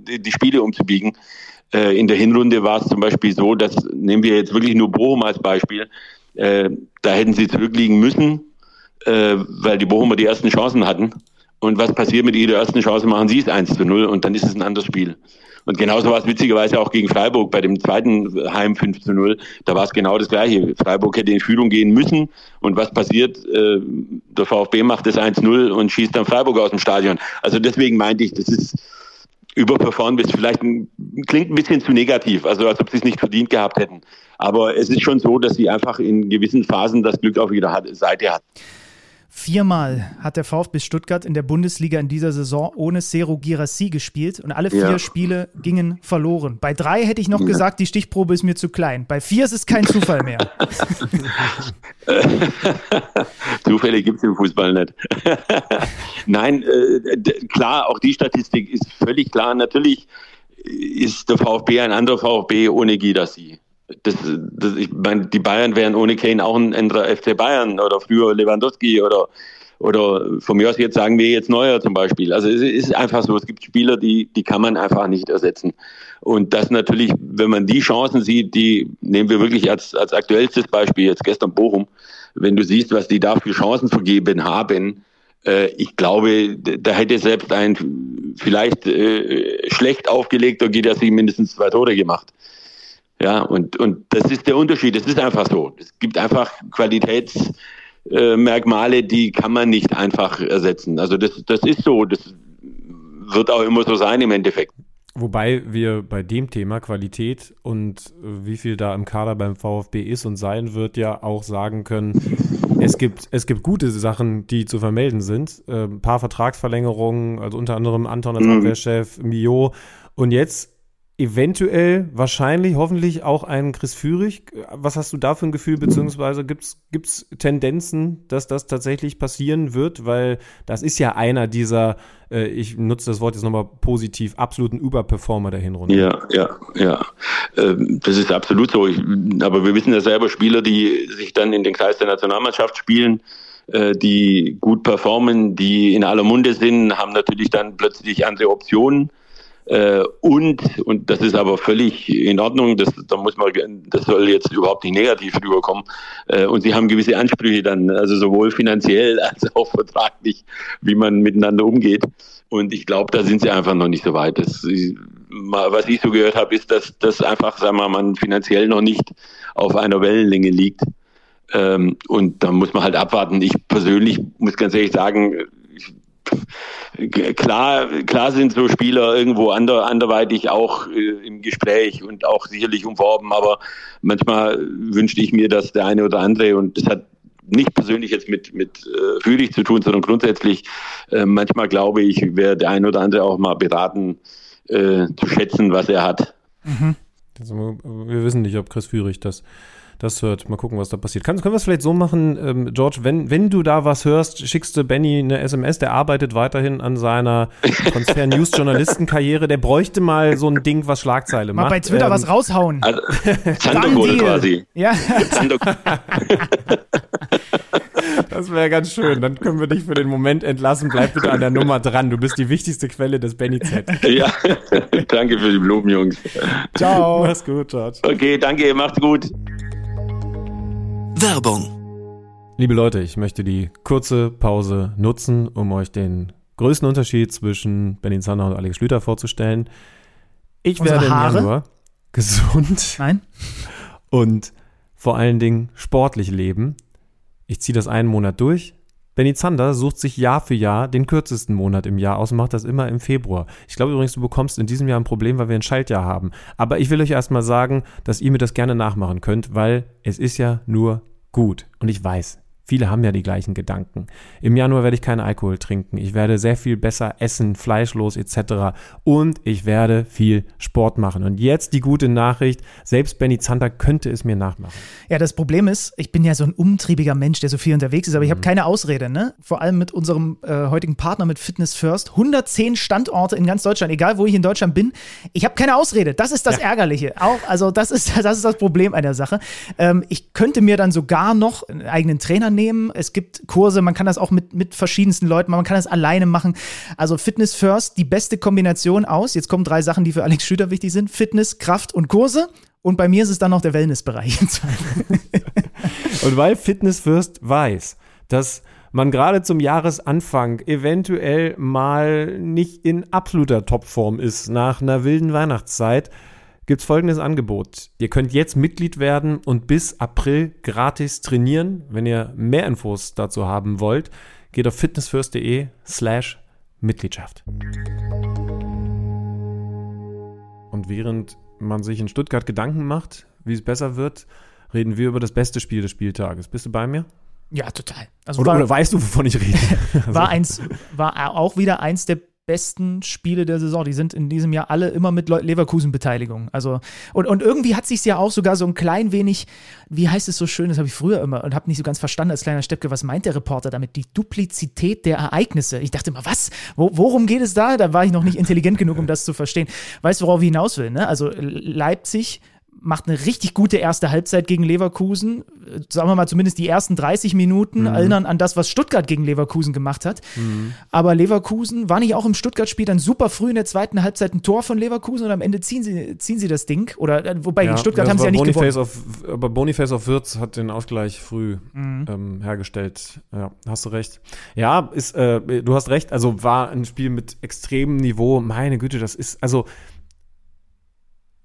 die, die Spiele umzubiegen. Äh, in der Hinrunde war es zum Beispiel so, dass, nehmen wir jetzt wirklich nur Bochum als Beispiel, äh, da hätten sie zurückliegen müssen, äh, weil die Bochumer die ersten Chancen hatten. Und was passiert mit ihrer ersten Chance? Machen sie es 1 zu 0 und dann ist es ein anderes Spiel. Und genauso war es witzigerweise auch gegen Freiburg bei dem zweiten Heim 5 zu 0. Da war es genau das Gleiche. Freiburg hätte in Führung gehen müssen. Und was passiert? Äh, der VfB macht das 1-0 und schießt dann Freiburg aus dem Stadion. Also deswegen meinte ich, das ist überperformt ist vielleicht klingt ein bisschen zu negativ, also als ob sie es nicht verdient gehabt hätten. Aber es ist schon so, dass sie einfach in gewissen Phasen das Glück auf ihrer Seite hat. Viermal hat der VfB Stuttgart in der Bundesliga in dieser Saison ohne Sero Girassi gespielt und alle vier ja. Spiele gingen verloren. Bei drei hätte ich noch ja. gesagt, die Stichprobe ist mir zu klein. Bei vier ist es kein Zufall mehr. Zufälle gibt es im Fußball nicht. Nein, äh, klar, auch die Statistik ist völlig klar. Natürlich ist der VfB ein anderer VfB ohne Girassi das, das, ich meine, die Bayern wären ohne Kane auch ein anderer FC Bayern oder früher Lewandowski oder, oder von mir aus jetzt sagen wir jetzt Neuer zum Beispiel. Also es ist einfach so, es gibt Spieler, die, die kann man einfach nicht ersetzen. Und das natürlich, wenn man die Chancen sieht, die nehmen wir wirklich als, als aktuellstes Beispiel, jetzt gestern Bochum, wenn du siehst, was die da für Chancen vergeben haben, äh, ich glaube, da hätte selbst ein vielleicht äh, schlecht aufgelegter Gidassi mindestens zwei Tore gemacht. Ja, und, und das ist der Unterschied. Es ist einfach so. Es gibt einfach Qualitätsmerkmale, die kann man nicht einfach ersetzen. Also das, das ist so. Das wird auch immer so sein im Endeffekt. Wobei wir bei dem Thema Qualität und äh, wie viel da im Kader beim VfB ist und sein wird, ja auch sagen können, es gibt, es gibt gute Sachen, die zu vermelden sind. Äh, ein paar Vertragsverlängerungen, also unter anderem Anton als Mhm. Abwehrchef, Mio. Und jetzt eventuell, wahrscheinlich, hoffentlich auch einen Chris Führig. Was hast du da für ein Gefühl, beziehungsweise gibt es Tendenzen, dass das tatsächlich passieren wird? Weil das ist ja einer dieser, äh, ich nutze das Wort jetzt nochmal positiv, absoluten Überperformer der Hinrunde. Ja, ja, ja. Ähm, Das ist absolut so. Ich, aber wir wissen ja selber, Spieler, die sich dann in den Kreis der Nationalmannschaft spielen, äh, die gut performen, die in aller Munde sind, haben natürlich dann plötzlich andere Optionen. Äh, Und, und das ist aber völlig in Ordnung, das, da muss man, das soll jetzt überhaupt nicht negativ rüberkommen. Äh, Und sie haben gewisse Ansprüche dann, also sowohl finanziell als auch vertraglich, wie man miteinander umgeht. Und ich glaube, da sind sie einfach noch nicht so weit. Das, was ich so gehört habe, ist, dass das einfach, sagen wir mal, man finanziell noch nicht auf einer Wellenlänge liegt. Ähm, und da muss man halt abwarten. Ich persönlich muss ganz ehrlich sagen, klar, klar sind so Spieler irgendwo ander, anderweitig auch äh, im Gespräch und auch sicherlich umworben, aber manchmal wünschte ich mir, dass der eine oder andere, und das hat nicht persönlich jetzt mit, mit äh, Fühlig zu tun, sondern grundsätzlich, äh, manchmal glaube ich, wäre der eine oder andere auch mal beraten, äh, zu schätzen, was er hat. Also, wir wissen nicht, ob Chris Führig das, das hört. Mal gucken, was da passiert. Kann, können wir es vielleicht so machen, ähm, George, wenn, wenn du da was hörst, schickst du Benny eine SMS, der arbeitet weiterhin an seiner Konzern-News-Journalistenkarriere. Der bräuchte mal so ein Ding, was Schlagzeile Mal macht. bei Twitter Ähm, was raushauen. Also, quasi. Ja, Das wäre ganz schön. Dann können wir dich für den Moment entlassen. Bleib bitte an der Nummer dran. Du bist die wichtigste Quelle des Benny Z. ja, danke für die Blumen, Jungs. ciao. Mach's gut, George. Okay, danke, macht's gut. Werbung. Liebe Leute, ich möchte die kurze Pause nutzen, um euch den größten Unterschied zwischen Benny Zander und Alex Schlüter vorzustellen. Ich Unsere werde im Haare? Januar gesund Nein? und vor allen Dingen sportlich leben. Ich ziehe das einen Monat durch. Benny Zander sucht sich Jahr für Jahr den kürzesten Monat im Jahr aus und macht das immer im Februar. Ich glaube übrigens, du bekommst in diesem Jahr ein Problem, weil wir ein Schaltjahr haben. Aber ich will euch erstmal sagen, dass ihr mir das gerne nachmachen könnt, weil es ist ja nur gut. Und ich weiß, viele haben ja die gleichen Gedanken. Im Januar werde ich keinen Alkohol trinken. Ich werde sehr viel besser essen, fleischlos etc. Und ich werde viel Sport machen. Und jetzt die gute Nachricht, selbst Benny Zander könnte es mir nachmachen. Ja, das Problem ist, ich bin ja so ein umtriebiger Mensch, der so viel unterwegs ist, aber ich habe keine Ausrede, ne? Vor allem mit unserem äh, heutigen Partner mit Fitness First. 110 Standorte in ganz Deutschland, egal wo ich in Deutschland bin. Ich habe keine Ausrede. Das ist das Ärgerliche. Auch, also das ist, das ist das Problem der Sache. Ähm, ich könnte mir dann sogar noch einen eigenen Trainer nehmen. Es gibt Kurse, man kann das auch mit, mit verschiedensten Leuten machen, man kann das alleine machen. Also Fitness First, die beste Kombination aus. Jetzt kommen drei Sachen, die für Alex Schüter wichtig sind. Fitness, Kraft und Kurse. Und bei mir ist es dann noch der Wellnessbereich. Und weil Fitness First weiß, dass man gerade zum Jahresanfang eventuell mal nicht in absoluter Topform ist nach einer wilden Weihnachtszeit, gibt es folgendes Angebot. Ihr könnt jetzt Mitglied werden und bis April gratis trainieren. Wenn ihr mehr Infos dazu haben wollt, geht auf fitnessfirst.de slash Mitgliedschaft. Und während man sich in Stuttgart Gedanken macht, wie es besser wird, reden wir über das beste Spiel des Spieltages. Bist du bei mir? Ja, total. Also Oder, war, oder weißt du, wovon ich rede? war, eins, war auch wieder eins der besten Spiele der Saison. Die sind in diesem Jahr alle immer mit Le- Leverkusen-Beteiligung. Also, und, und irgendwie hat sich ja auch sogar so ein klein wenig, wie heißt es so schön, das habe ich früher immer und habe nicht so ganz verstanden als kleiner Steppke, was meint der Reporter damit? Die Duplizität der Ereignisse. Ich dachte immer, was? Wo, worum geht es da? Da war ich noch nicht intelligent genug, um das zu verstehen. Weißt du, worauf ich hinaus will? Ne? Also Leipzig macht eine richtig gute erste Halbzeit gegen Leverkusen. Äh, Sagen wir mal zumindest die ersten 30 Minuten erinnern an das, was Stuttgart gegen Leverkusen gemacht hat. Aber Leverkusen war nicht auch im Stuttgart-Spiel dann super früh in der zweiten Halbzeit ein Tor von Leverkusen und am Ende ziehen sie, ziehen sie das Ding. Oder äh, wobei gegen Stuttgart das haben sie ja nicht Boniface gewonnen. Auf, aber Boniface auf Würz hat den Ausgleich früh Mhm. ähm, hergestellt. Ja, hast du recht. Ja, ist, äh, du hast recht. Also war ein Spiel mit extremem Niveau. Meine Güte, das ist, also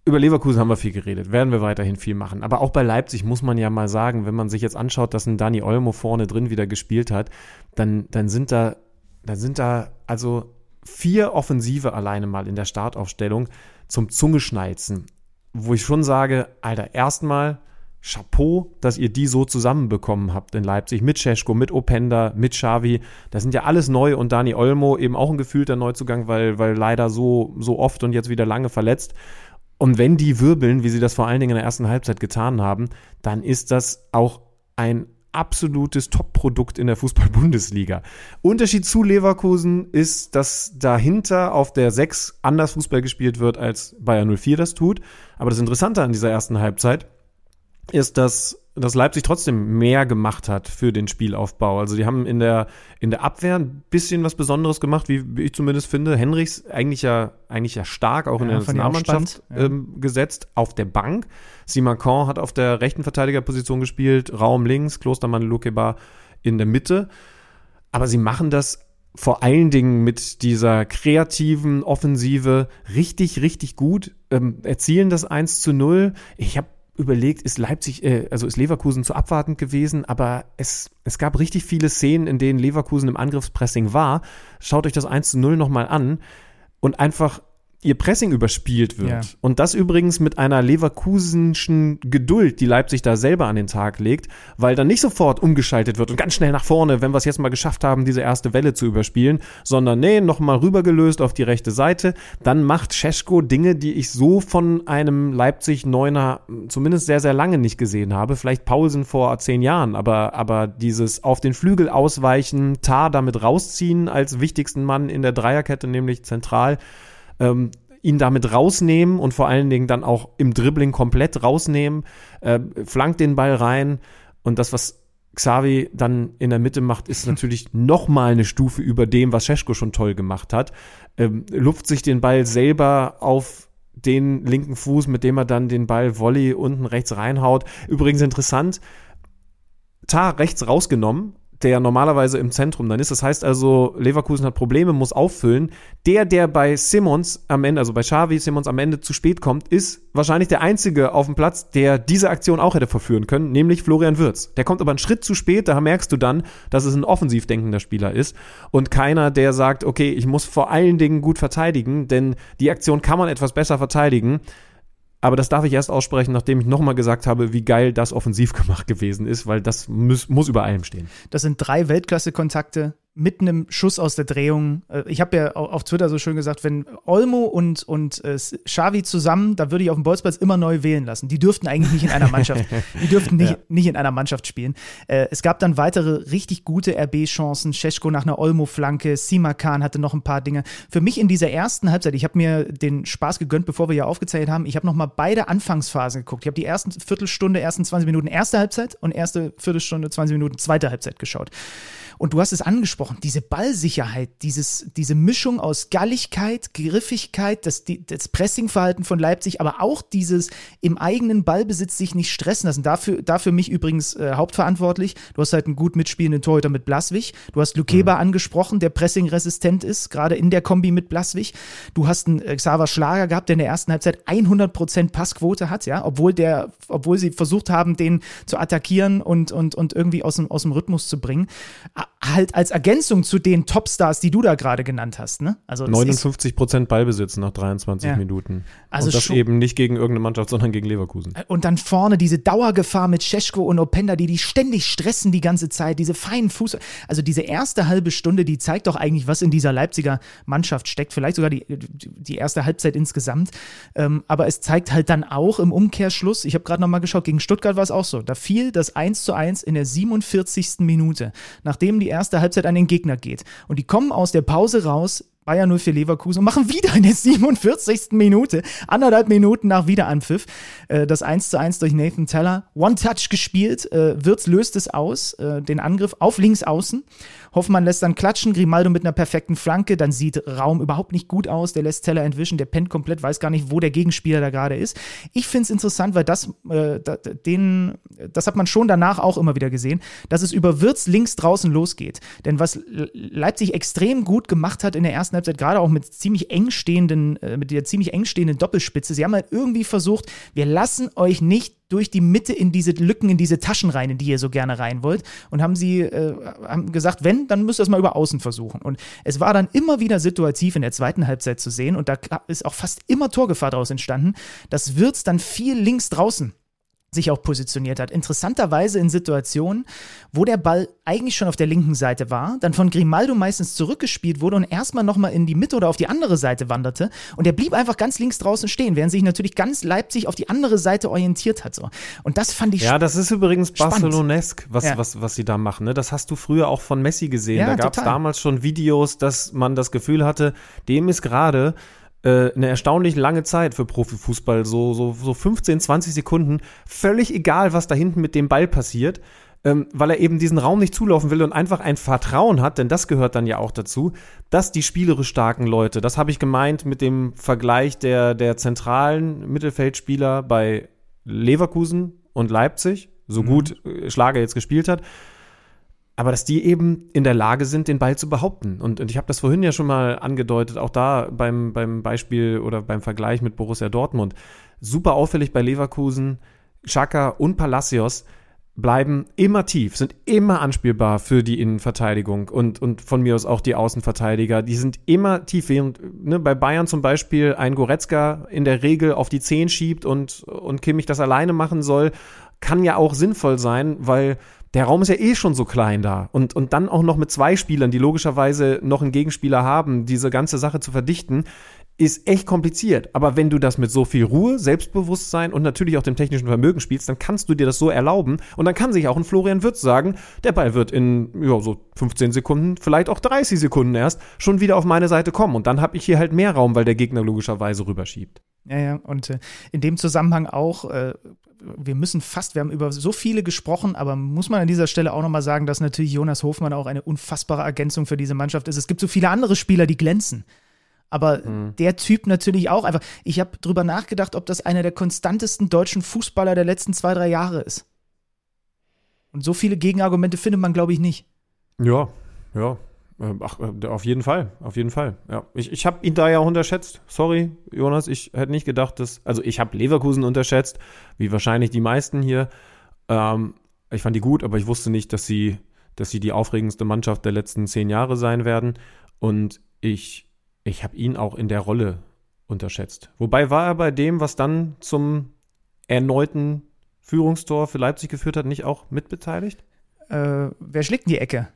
über Leverkusen haben wir viel geredet, werden wir weiterhin viel machen. Aber auch bei Leipzig muss man ja mal sagen, wenn man sich jetzt anschaut, dass ein Dani Olmo vorne drin wieder gespielt hat, dann, dann sind da, dann sind da, also vier Offensive alleine mal in der Startaufstellung zum Zungeschnalzen, wo ich schon sage, Alter, erstmal Chapeau, dass ihr die so zusammenbekommen habt in Leipzig mit Cesko, mit Openda, mit Xavi. Das sind ja alles neu und Dani Olmo eben auch ein gefühlter Neuzugang, weil, weil leider so, so oft und jetzt wieder lange verletzt. Und wenn die wirbeln, wie sie das vor allen Dingen in der ersten Halbzeit getan haben, dann ist das auch ein absolutes Top-Produkt in der Fußball-Bundesliga. Unterschied zu Leverkusen ist, dass dahinter auf der 6 anders Fußball gespielt wird, als Bayern 04 das tut. Aber das Interessante an dieser ersten Halbzeit ist, dass dass Leipzig trotzdem mehr gemacht hat für den Spielaufbau. Also die haben in der, in der Abwehr ein bisschen was Besonderes gemacht, wie, wie ich zumindest finde. Henrichs eigentlich ja, eigentlich ja stark auch in der Nationalmannschaft ja. ähm, gesetzt. Auf der Bank. Simakon hat auf der rechten Verteidigerposition gespielt, Raum links, Klostermann, Lukeba in der Mitte. Aber sie machen das vor allen Dingen mit dieser kreativen Offensive richtig, richtig gut, ähm, erzielen das 1 zu 0. Ich habe überlegt, ist Leipzig, äh, also ist Leverkusen zu abwartend gewesen, aber es, es gab richtig viele Szenen, in denen Leverkusen im Angriffspressing war. Schaut euch das 1 zu 0 nochmal an und einfach ihr Pressing überspielt wird. Ja. Und das übrigens mit einer leverkusenschen Geduld, die Leipzig da selber an den Tag legt, weil dann nicht sofort umgeschaltet wird und ganz schnell nach vorne, wenn wir es jetzt mal geschafft haben, diese erste Welle zu überspielen, sondern nee, nochmal rübergelöst auf die rechte Seite. Dann macht Cesko Dinge, die ich so von einem Leipzig-Neuner zumindest sehr, sehr lange nicht gesehen habe. Vielleicht Paulsen vor zehn Jahren, aber, aber dieses auf den Flügel ausweichen, Tar damit rausziehen als wichtigsten Mann in der Dreierkette, nämlich zentral, ähm, ihn damit rausnehmen und vor allen Dingen dann auch im Dribbling komplett rausnehmen, äh, flankt den Ball rein und das, was Xavi dann in der Mitte macht, ist natürlich noch mal eine Stufe über dem, was Scheschko schon toll gemacht hat. Ähm, luft sich den Ball selber auf den linken Fuß, mit dem er dann den Ball Volley unten rechts reinhaut. Übrigens interessant, Tar rechts rausgenommen, der normalerweise im Zentrum dann ist. Das heißt also, Leverkusen hat Probleme, muss auffüllen. Der, der bei Simmons am Ende, also bei Xavi Simmons am Ende zu spät kommt, ist wahrscheinlich der einzige auf dem Platz, der diese Aktion auch hätte verführen können, nämlich Florian Würz. Der kommt aber einen Schritt zu spät, da merkst du dann, dass es ein offensiv denkender Spieler ist und keiner, der sagt, okay, ich muss vor allen Dingen gut verteidigen, denn die Aktion kann man etwas besser verteidigen aber das darf ich erst aussprechen, nachdem ich nochmal gesagt habe, wie geil das offensiv gemacht gewesen ist, weil das muss, muss über allem stehen. Das sind drei Weltklasse-Kontakte mit einem Schuss aus der Drehung. Äh, ich habe ja auf Twitter so schön gesagt, wenn Olmo und, und äh, Xavi zusammen, da würde ich auf dem Bolzplatz immer neu wählen lassen. Die dürften eigentlich nicht in einer Mannschaft, die dürften nicht, ja. nicht in einer Mannschaft spielen. Äh, es gab dann weitere richtig gute RB-Chancen. Scheschko nach einer Olmo-Flanke, Simakan hatte noch ein paar Dinge. Für mich in dieser ersten Halbzeit, ich habe mir den Spaß gegönnt, bevor wir hier aufgezählt haben, ich habe nochmal beide Anfangsphasen geguckt. Ich habe die ersten Viertelstunde, ersten 20 Minuten erste Halbzeit und erste Viertelstunde, 20 Minuten zweite Halbzeit geschaut. Und du hast es angesprochen, diese Ballsicherheit, dieses, diese Mischung aus Galligkeit, Griffigkeit, das, das Pressingverhalten von Leipzig, aber auch dieses im eigenen Ballbesitz sich nicht stressen lassen. Dafür, dafür mich übrigens äh, hauptverantwortlich. Du hast halt einen gut mitspielenden Torhüter mit Blaswig. Du hast Lukeba mhm. angesprochen, der pressingresistent ist, gerade in der Kombi mit Blaswig. Du hast einen äh, Xaver Schlager gehabt, der in der ersten Halbzeit 100% Passquote hat, ja, obwohl der, obwohl sie versucht haben, den zu attackieren und, und, und irgendwie aus dem, aus dem Rhythmus zu bringen halt als Ergänzung zu den Topstars, die du da gerade genannt hast. Ne? Also 59 Prozent Ballbesitz nach 23 ja. Minuten. Also und das eben nicht gegen irgendeine Mannschaft, sondern gegen Leverkusen. Äh, und dann vorne diese Dauergefahr mit Cesko und Openda, die die ständig stressen die ganze Zeit, diese feinen Fuß. Also diese erste halbe Stunde, die zeigt doch eigentlich, was in dieser Leipziger Mannschaft steckt. Vielleicht sogar die, die erste Halbzeit insgesamt. Ähm, aber es zeigt halt dann auch im Umkehrschluss, ich habe gerade nochmal geschaut, gegen Stuttgart war es auch so. Da fiel das 1 zu 1 in der 47. Minute, nachdem die erste Halbzeit an den Gegner geht. Und die kommen aus der Pause raus, Bayern 04 Leverkusen und machen wieder in der 47. Minute, anderthalb Minuten nach Wiederanpfiff, äh, das 1 zu 1 durch Nathan Teller. One-Touch gespielt, äh, Wirtz löst es aus, äh, den Angriff auf links außen. Hoffmann lässt dann klatschen, Grimaldo mit einer perfekten Flanke, dann sieht Raum überhaupt nicht gut aus, der lässt Teller entwischen, der pennt komplett, weiß gar nicht, wo der Gegenspieler da gerade ist. Ich finde es interessant, weil das, äh, den, das hat man schon danach auch immer wieder gesehen, dass es über Wirtz links draußen losgeht. Denn was Leipzig extrem gut gemacht hat in der ersten Halbzeit, gerade auch mit ziemlich eng stehenden, äh, mit der ziemlich eng stehenden Doppelspitze, sie haben halt irgendwie versucht, wir lassen euch nicht durch die Mitte in diese Lücken, in diese Taschen rein, in die ihr so gerne rein wollt. Und haben sie äh, haben gesagt, wenn, dann müsst ihr es mal über außen versuchen. Und es war dann immer wieder situativ in der zweiten Halbzeit zu sehen. Und da ist auch fast immer Torgefahr daraus entstanden. Das Wirtz dann viel links draußen sich auch positioniert hat. Interessanterweise in Situationen, wo der Ball eigentlich schon auf der linken Seite war, dann von Grimaldo meistens zurückgespielt wurde und erstmal nochmal in die Mitte oder auf die andere Seite wanderte. Und er blieb einfach ganz links draußen stehen, während sich natürlich ganz Leipzig auf die andere Seite orientiert hat. So. Und das fand ich Ja, das ist übrigens. Barcelonesk, was, Ja. was, was sie da machen. Ne? Das hast du früher auch von Messi gesehen. Ja, da gab es damals schon Videos, dass man das Gefühl hatte, dem ist gerade äh, eine erstaunlich lange Zeit für Profifußball, so, so, so 15, 20 Sekunden, völlig egal, was da hinten mit dem Ball passiert. Ähm, weil er eben diesen Raum nicht zulaufen will und einfach ein Vertrauen hat, denn das gehört dann ja auch dazu, dass die spielerisch starken Leute, das habe ich gemeint mit dem Vergleich der, der zentralen Mittelfeldspieler bei Leverkusen und Leipzig, so gut äh, Schlager jetzt gespielt hat, aber dass die eben in der Lage sind, den Ball zu behaupten. Und, und ich habe das vorhin ja schon mal angedeutet, auch da beim, beim Beispiel oder beim Vergleich mit Borussia Dortmund. Super auffällig bei Leverkusen, Xhaka und Palacios bleiben immer tief, sind immer anspielbar für die Innenverteidigung und, und von mir aus auch die Außenverteidiger. Die sind immer tief. Während ne, bei Bayern zum Beispiel ein Goretzka in der Regel auf die 10 schiebt und, und Kimmich das alleine machen soll, kann ja auch sinnvoll sein, weil der Raum ist ja eh schon so klein da. Und, und dann auch noch mit zwei Spielern, die logischerweise noch einen Gegenspieler haben, diese ganze Sache zu verdichten, ist echt kompliziert. Aber wenn du das mit so viel Ruhe, Selbstbewusstsein und natürlich auch dem technischen Vermögen spielst, dann kannst du dir das so erlauben. Und dann kann sich auch ein Florian Wirtz sagen, der Ball wird in ja, so 15 Sekunden, vielleicht auch 30 Sekunden erst, schon wieder auf meine Seite kommen. Und dann habe ich hier halt mehr Raum, weil der Gegner logischerweise rüberschiebt. Ja, ja, und äh, in dem Zusammenhang auch, äh, wir müssen fast, wir haben über so viele gesprochen, aber muss man an dieser Stelle auch nochmal sagen, dass natürlich Jonas Hofmann auch eine unfassbare Ergänzung für diese Mannschaft ist. Es gibt so viele andere Spieler, die glänzen. Aber der Typ natürlich auch einfach. Ich habe drüber nachgedacht, ob das einer der konstantesten deutschen Fußballer der letzten zwei, drei Jahre ist. Und so viele Gegenargumente findet man, glaube ich, nicht. Ja, ja. Ähm, Ach, äh, auf jeden Fall, auf jeden Fall. Ja. Ich, ich habe ihn da ja unterschätzt. Sorry, Jonas, ich hätte nicht gedacht, dass. Also ich habe Leverkusen unterschätzt, wie wahrscheinlich die meisten hier. Ähm, ich fand die gut, aber ich wusste nicht, dass sie, dass sie die aufregendste Mannschaft der letzten zehn Jahre sein werden. Und ich, ich habe ihn auch in der Rolle unterschätzt. Wobei war er bei dem, was dann zum erneuten Führungstor für Leipzig geführt hat, nicht auch mitbeteiligt? Äh, wer schlägt denn die Ecke?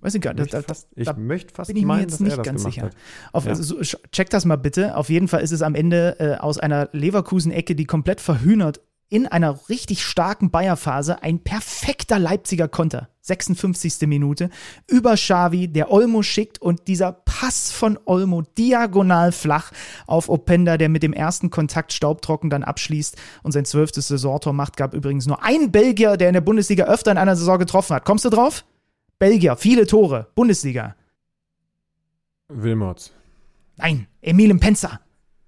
Weiß ich gar nicht. Da- da- fast, ich da möchte fast bin ich mir meinen, jetzt nicht ganz sicher. Auf, Ja. also, check das mal bitte. Auf jeden Fall ist es am Ende äh, aus einer Leverkusen-Ecke, die komplett verhühnert, in einer richtig starken Bayer-Phase ein perfekter Leipziger Konter. 56. Minute. Über Xavi, der Olmo schickt und dieser Pass von Olmo diagonal flach auf Openda, der mit dem ersten Kontakt staubtrocken dann abschließt und sein zwölftes Saisontor macht. Gab übrigens nur einen Belgier, der in der Bundesliga öfter in einer Saison getroffen hat. Kommst du drauf? Belgier, viele Tore, Bundesliga. Wilmots. Nein, Emile Penzer.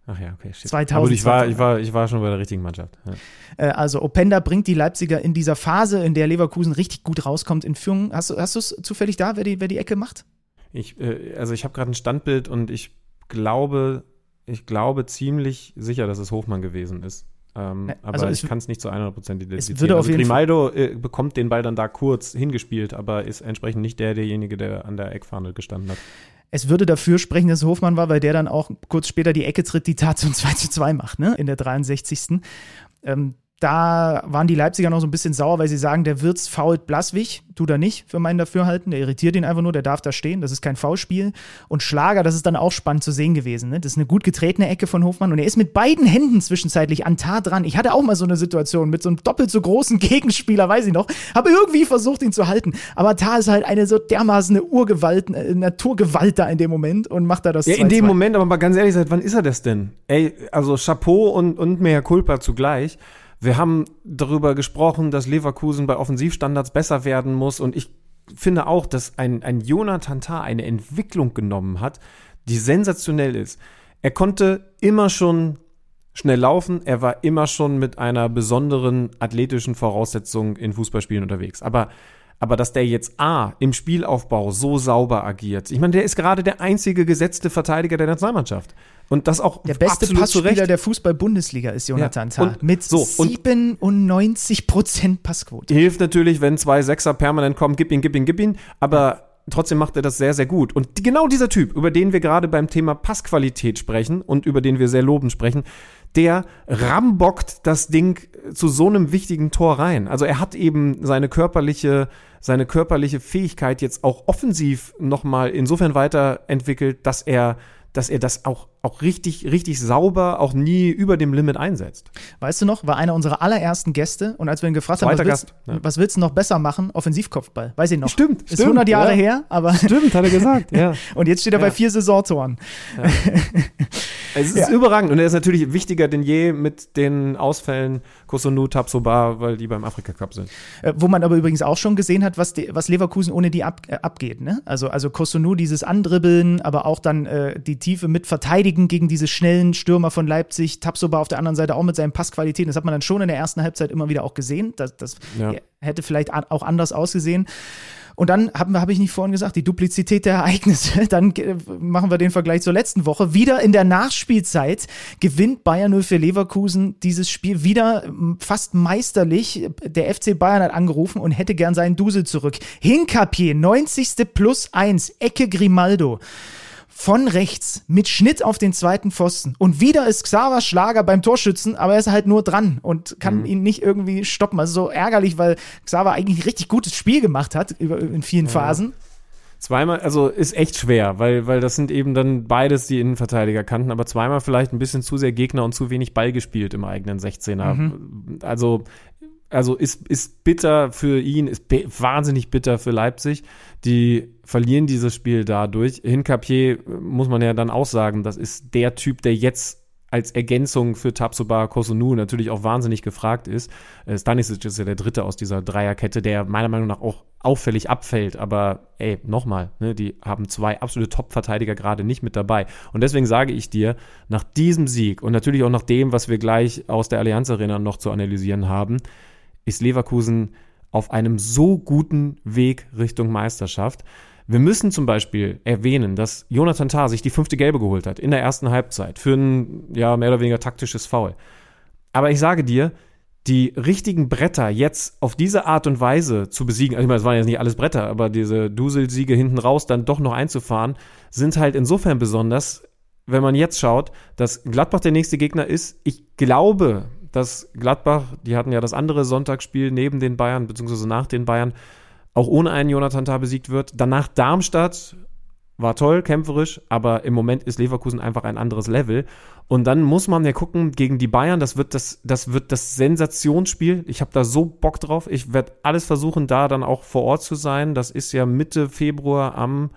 Ach ja, okay. Shit. 2000, Aber ich war, 2000. ich, war, ich war schon bei der richtigen Mannschaft. Ja. Äh, also Openda bringt die Leipziger in dieser Phase, in der Leverkusen richtig gut rauskommt in Führung. Hast, du- hast du es zufällig da, wer die, wer die Ecke macht? Ich, äh, also ich habe gerade ein Standbild und ich glaube, ich glaube ziemlich sicher, dass es Hofmann gewesen ist. Ähm, Ne, aber also es- ich kann es nicht zu 100% identifizieren. also Grimaldo äh, bekommt den Ball dann da kurz hingespielt, aber ist entsprechend nicht der derjenige, der an der Eckfahne gestanden hat. Es würde dafür sprechen, dass es Hofmann war, weil der dann auch kurz später die Ecke tritt, die Tat zum 2 zu 2 macht, ne? In der 63. Ähm, da waren die Leipziger noch so ein bisschen sauer, weil sie sagen, der Wirtz fault Blaswig, tut er nicht für meinen Dafürhalten, der irritiert ihn einfach nur, der darf da stehen, das ist kein Foulspiel. Und Schlager, das ist dann auch spannend zu sehen gewesen, ne? Das ist eine gut getretene Ecke von Hofmann und er ist mit beiden Händen zwischenzeitlich an Tar dran. Ich hatte auch mal so eine Situation mit so einem doppelt so großen Gegenspieler, weiß ich noch, habe irgendwie versucht, ihn zu halten. Aber Tar ist halt eine so dermaßen eine Urgewalt, eine Naturgewalt da in dem Moment und macht da das Ja, in 2-2. dem Moment, aber mal ganz ehrlich, seit wann ist er das denn? Ey, also Chapeau und, und mehr Culpa zugleich. Wir haben darüber gesprochen, dass Leverkusen bei Offensivstandards besser werden muss und ich finde auch, dass ein, ein Jonathan Tah eine Entwicklung genommen hat, die sensationell ist. Er konnte immer schon schnell laufen, er war immer schon mit einer besonderen athletischen Voraussetzung in Fußballspielen unterwegs. Aber aber dass der jetzt A im Spielaufbau so sauber agiert. Ich meine, der ist gerade der einzige gesetzte Verteidiger der Nationalmannschaft. Und das auch Der beste Passspieler der Fußball-Bundesliga ist Jonathan Ja, Tah. Mit so, und- 97% Passquote. Hilft natürlich, wenn zwei Sechser permanent kommen, gib ihn, gib ihn, gib ihn. Aber trotzdem macht er das sehr, sehr gut. Und die, genau dieser Typ, über den wir gerade beim Thema Passqualität sprechen und über den wir sehr lobend sprechen, der rambockt das Ding zu so einem wichtigen Tor rein. Also er hat eben seine körperliche, seine körperliche Fähigkeit jetzt auch offensiv nochmal insofern weiterentwickelt, dass er dass er das auch, auch richtig, richtig sauber, auch nie über dem Limit einsetzt. Weißt du noch, war einer unserer allerersten Gäste und als wir ihn gefragt haben, was Zweiter willst, Gast, ja. was willst du noch besser machen? Offensivkopfball. Weiß ich noch. Stimmt, Ist stimmt, 100 Jahre ja. her, aber. Stimmt, hat er gesagt, ja. Und jetzt steht er bei Ja. vier Saisontoren. Es ist überragend und er ist natürlich wichtiger denn je mit den Ausfällen Kosunu, Tabsoba, weil die beim Afrika Cup sind. Äh, wo man aber übrigens auch schon gesehen hat, was, die, was Leverkusen ohne die ab, äh, abgeht. Ne? Also, also Kosunu, dieses Andribbeln, aber auch dann äh, die Tiefe mit verteidigen gegen diese schnellen Stürmer von Leipzig. Tapsoba auf der anderen Seite auch mit seinen Passqualitäten. Das hat man dann schon in der ersten Halbzeit immer wieder auch gesehen. Das, das Ja. hätte vielleicht auch anders ausgesehen. Und dann habe ich nicht vorhin gesagt, die Duplizität der Ereignisse. Dann machen wir den Vergleich zur letzten Woche. Wieder in der Nachspielzeit gewinnt Bayern 0 für Leverkusen dieses Spiel wieder fast meisterlich. Der FC Bayern hat angerufen und hätte gern seinen Dusel zurück. Hinkapier, 90. plus 1, Ecke Grimaldo. Von rechts mit Schnitt auf den zweiten Pfosten. Und wieder ist Xaver Schlager beim Torschützen, aber er ist halt nur dran und kann ihn nicht irgendwie stoppen. Also so ärgerlich, weil Xaver eigentlich ein richtig gutes Spiel gemacht hat in vielen Phasen. Zweimal, also ist echt schwer, weil, weil das sind eben dann beides die Innenverteidiger kannten, aber zweimal vielleicht ein bisschen zu sehr Gegner und zu wenig Ball gespielt im eigenen 16er. Also, also ist, ist bitter für ihn, ist wahnsinnig bitter für Leipzig. Die verlieren dieses Spiel dadurch. Hinkapier äh, muss man ja dann auch sagen, das ist der Typ, der jetzt als Ergänzung für Tabsoba Kosunu natürlich auch wahnsinnig gefragt ist. Äh, Stanisic ist ja der dritte aus dieser Dreierkette, der meiner Meinung nach auch auffällig abfällt. Aber ey, nochmal, ne, die haben zwei absolute Top-Verteidiger gerade nicht mit dabei. Und deswegen sage ich dir, nach diesem Sieg und natürlich auch nach dem, was wir gleich aus der Allianz Arena noch zu analysieren haben, ist Leverkusen auf einem so guten Weg Richtung Meisterschaft. Wir müssen zum Beispiel erwähnen, dass Jonathan Tah sich die fünfte Gelbe geholt hat in der ersten Halbzeit für ein ja mehr oder weniger taktisches Foul. Aber ich sage dir, die richtigen Bretter jetzt auf diese Art und Weise zu besiegen, also ich meine, es waren jetzt nicht alles Bretter, aber diese Duselsiege hinten raus dann doch noch einzufahren, sind halt insofern besonders, wenn man jetzt schaut, dass Gladbach der nächste Gegner ist. Ich glaube, dass Gladbach, die hatten ja das andere Sonntagsspiel neben den Bayern, beziehungsweise nach den Bayern, auch ohne einen Jonathan Tah besiegt wird. Danach Darmstadt war toll, kämpferisch, aber im Moment ist Leverkusen einfach ein anderes Level. Und dann muss man ja gucken, gegen die Bayern, das wird das, das wird das Sensationsspiel. Ich habe da so Bock drauf. Ich werde alles versuchen, da dann auch vor Ort zu sein. Das ist ja Mitte Februar am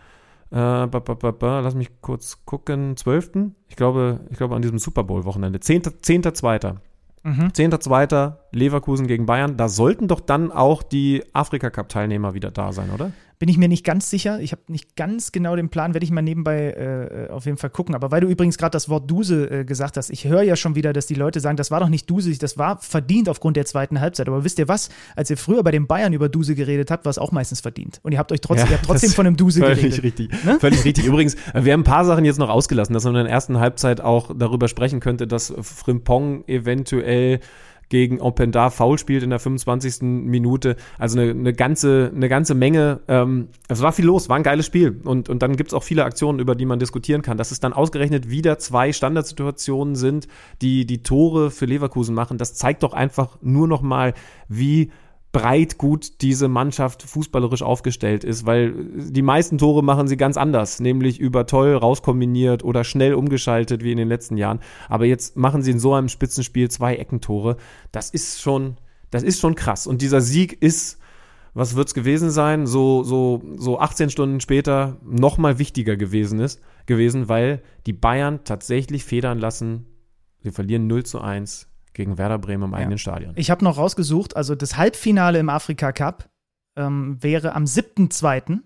äh, lass mich kurz gucken, 12. Ich glaube, ich glaube an diesem Super Bowl-Wochenende. 10.2. 10.2. Mhm. 10.2. Leverkusen gegen Bayern. Da sollten doch dann auch die Afrika-Cup-Teilnehmer wieder da sein, oder? Bin ich mir nicht ganz sicher. Ich habe nicht ganz genau den Plan, werde ich mal nebenbei äh, auf jeden Fall gucken. Aber weil du übrigens gerade das Wort Duse äh, gesagt hast, ich höre ja schon wieder, dass die Leute sagen, das war doch nicht Duse, das war verdient aufgrund der zweiten Halbzeit. Aber wisst ihr was? Als ihr früher bei den Bayern über Duse geredet habt, war es auch meistens verdient. Und ihr habt euch trotzdem, Ja, habt trotzdem von einem Duse Völlig geredet. richtig. Ne? Völlig richtig. Übrigens, äh, wir haben ein paar Sachen jetzt noch ausgelassen, dass man in der ersten Halbzeit auch darüber sprechen könnte, dass Frimpong eventuell gegen Openda faul spielt in der 25. Minute. Also eine, eine, ganze, eine ganze Menge. Ähm, es war viel los, war ein geiles Spiel. Und, und dann gibt's auch viele Aktionen, über die man diskutieren kann. Dass es dann ausgerechnet wieder zwei Standardsituationen sind, die die Tore für Leverkusen machen, das zeigt doch einfach nur noch mal, wie breit gut diese Mannschaft fußballerisch aufgestellt ist, weil die meisten Tore machen sie ganz anders, nämlich über toll rauskombiniert oder schnell umgeschaltet wie in den letzten Jahren. Aber jetzt machen sie in so einem Spitzenspiel zwei Eckentore. Das ist schon, das ist schon krass. Und dieser Sieg ist, was wird's gewesen sein? So, so, so 18 Stunden später noch mal wichtiger gewesen ist, gewesen, weil die Bayern tatsächlich federn lassen. Sie verlieren 0 zu 1 gegen Werder Bremen im eigenen Stadion. Ich habe noch rausgesucht, also das Halbfinale im Afrika Cup ähm, wäre am 7.2.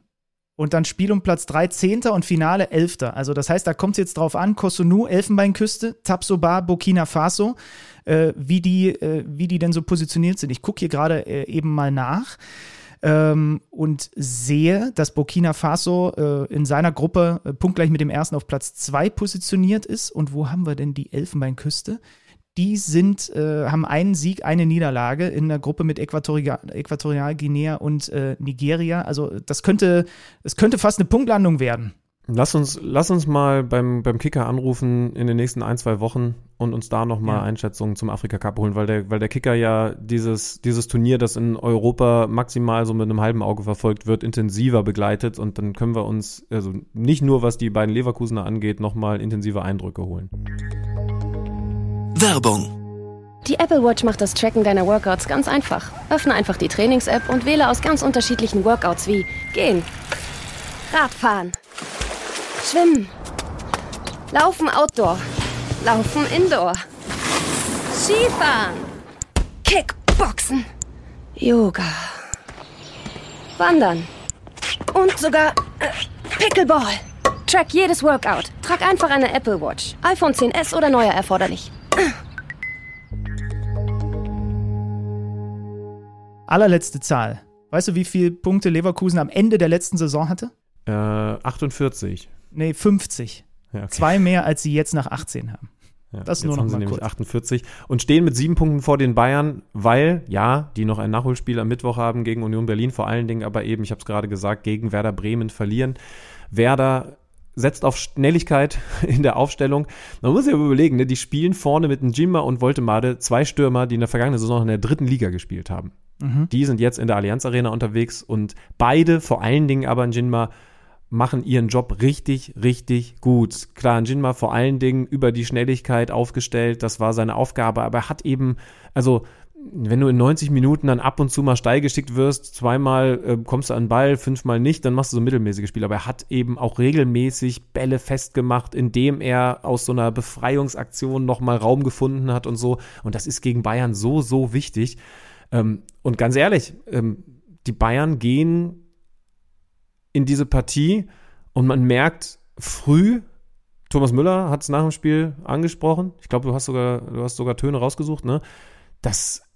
und dann Spiel um Platz 3, 10. und Finale 11. Also das heißt, da kommt es jetzt drauf an, Kosunu, Elfenbeinküste, Tapsoba, Burkina Faso, äh, wie, die, äh, wie die denn so positioniert sind. Ich gucke hier gerade äh, eben mal nach. ähm, und sehe, dass Burkina Faso äh, in seiner Gruppe äh, punktgleich mit dem ersten auf Platz 2 positioniert ist. Und wo haben wir denn die Elfenbeinküste? Die sind, äh, haben einen Sieg, eine Niederlage in der Gruppe mit Äquatorial, Äquatorialguinea und äh, Nigeria. Also das könnte, es könnte fast eine Punktlandung werden. Lass uns, lass uns mal beim, beim Kicker anrufen in den nächsten ein, zwei Wochen und uns da nochmal Ja. Einschätzungen zum Afrika Cup holen, weil der, weil der Kicker ja dieses, dieses Turnier, das in Europa maximal so mit einem halben Auge verfolgt wird, intensiver begleitet und dann können wir uns, also nicht nur was die beiden Leverkusener angeht, nochmal intensive Eindrücke holen. Werbung. Die Apple Watch macht das Tracken deiner Workouts ganz einfach. Öffne einfach die Trainings-App und wähle aus ganz unterschiedlichen Workouts wie Gehen, Radfahren, Schwimmen, Laufen Outdoor, Laufen Indoor, Skifahren, Kickboxen, Yoga, Wandern und sogar äh, Pickleball. Track jedes Workout. Trag einfach eine Apple Watch. iPhone 10s oder neuer erforderlich. Allerletzte Zahl. Weißt du, wie viele Punkte Leverkusen am Ende der letzten Saison hatte? Äh, 48. Nee, 50. Ja, okay. Zwei mehr, als sie jetzt nach 18 haben. Ja, Das nur noch haben sie mal nämlich kurz. 48 und stehen mit sieben Punkten vor den Bayern, weil, ja, die noch ein Nachholspiel am Mittwoch haben gegen Union Berlin, vor allen Dingen aber eben, ich habe es gerade gesagt, gegen Werder Bremen verlieren. Werder setzt auf Schnelligkeit in der Aufstellung. Man muss ja überlegen, ne, die spielen vorne mit Njima und Voltemade zwei Stürmer, die in der vergangenen Saison in der dritten Liga gespielt haben. Die sind jetzt in der Allianz Arena unterwegs und beide, vor allen Dingen aber Njinma, machen ihren Job richtig, richtig gut. Klar, Njinma vor allen Dingen über die Schnelligkeit aufgestellt, das war seine Aufgabe, aber er hat eben, also wenn du in 90 Minuten dann ab und zu mal steil geschickt wirst, zweimal äh, kommst du an den Ball, fünfmal nicht, dann machst du so mittelmäßige Spiele. Aber er hat eben auch regelmäßig Bälle festgemacht, indem er aus so einer Befreiungsaktion nochmal Raum gefunden hat und so. Und das ist gegen Bayern so, so wichtig. Ähm, und ganz ehrlich, ähm, die Bayern gehen in diese Partie und man merkt früh, Thomas Müller hat es nach dem Spiel angesprochen, ich glaube, du hast sogar, du hast sogar Töne rausgesucht, ne? Dass,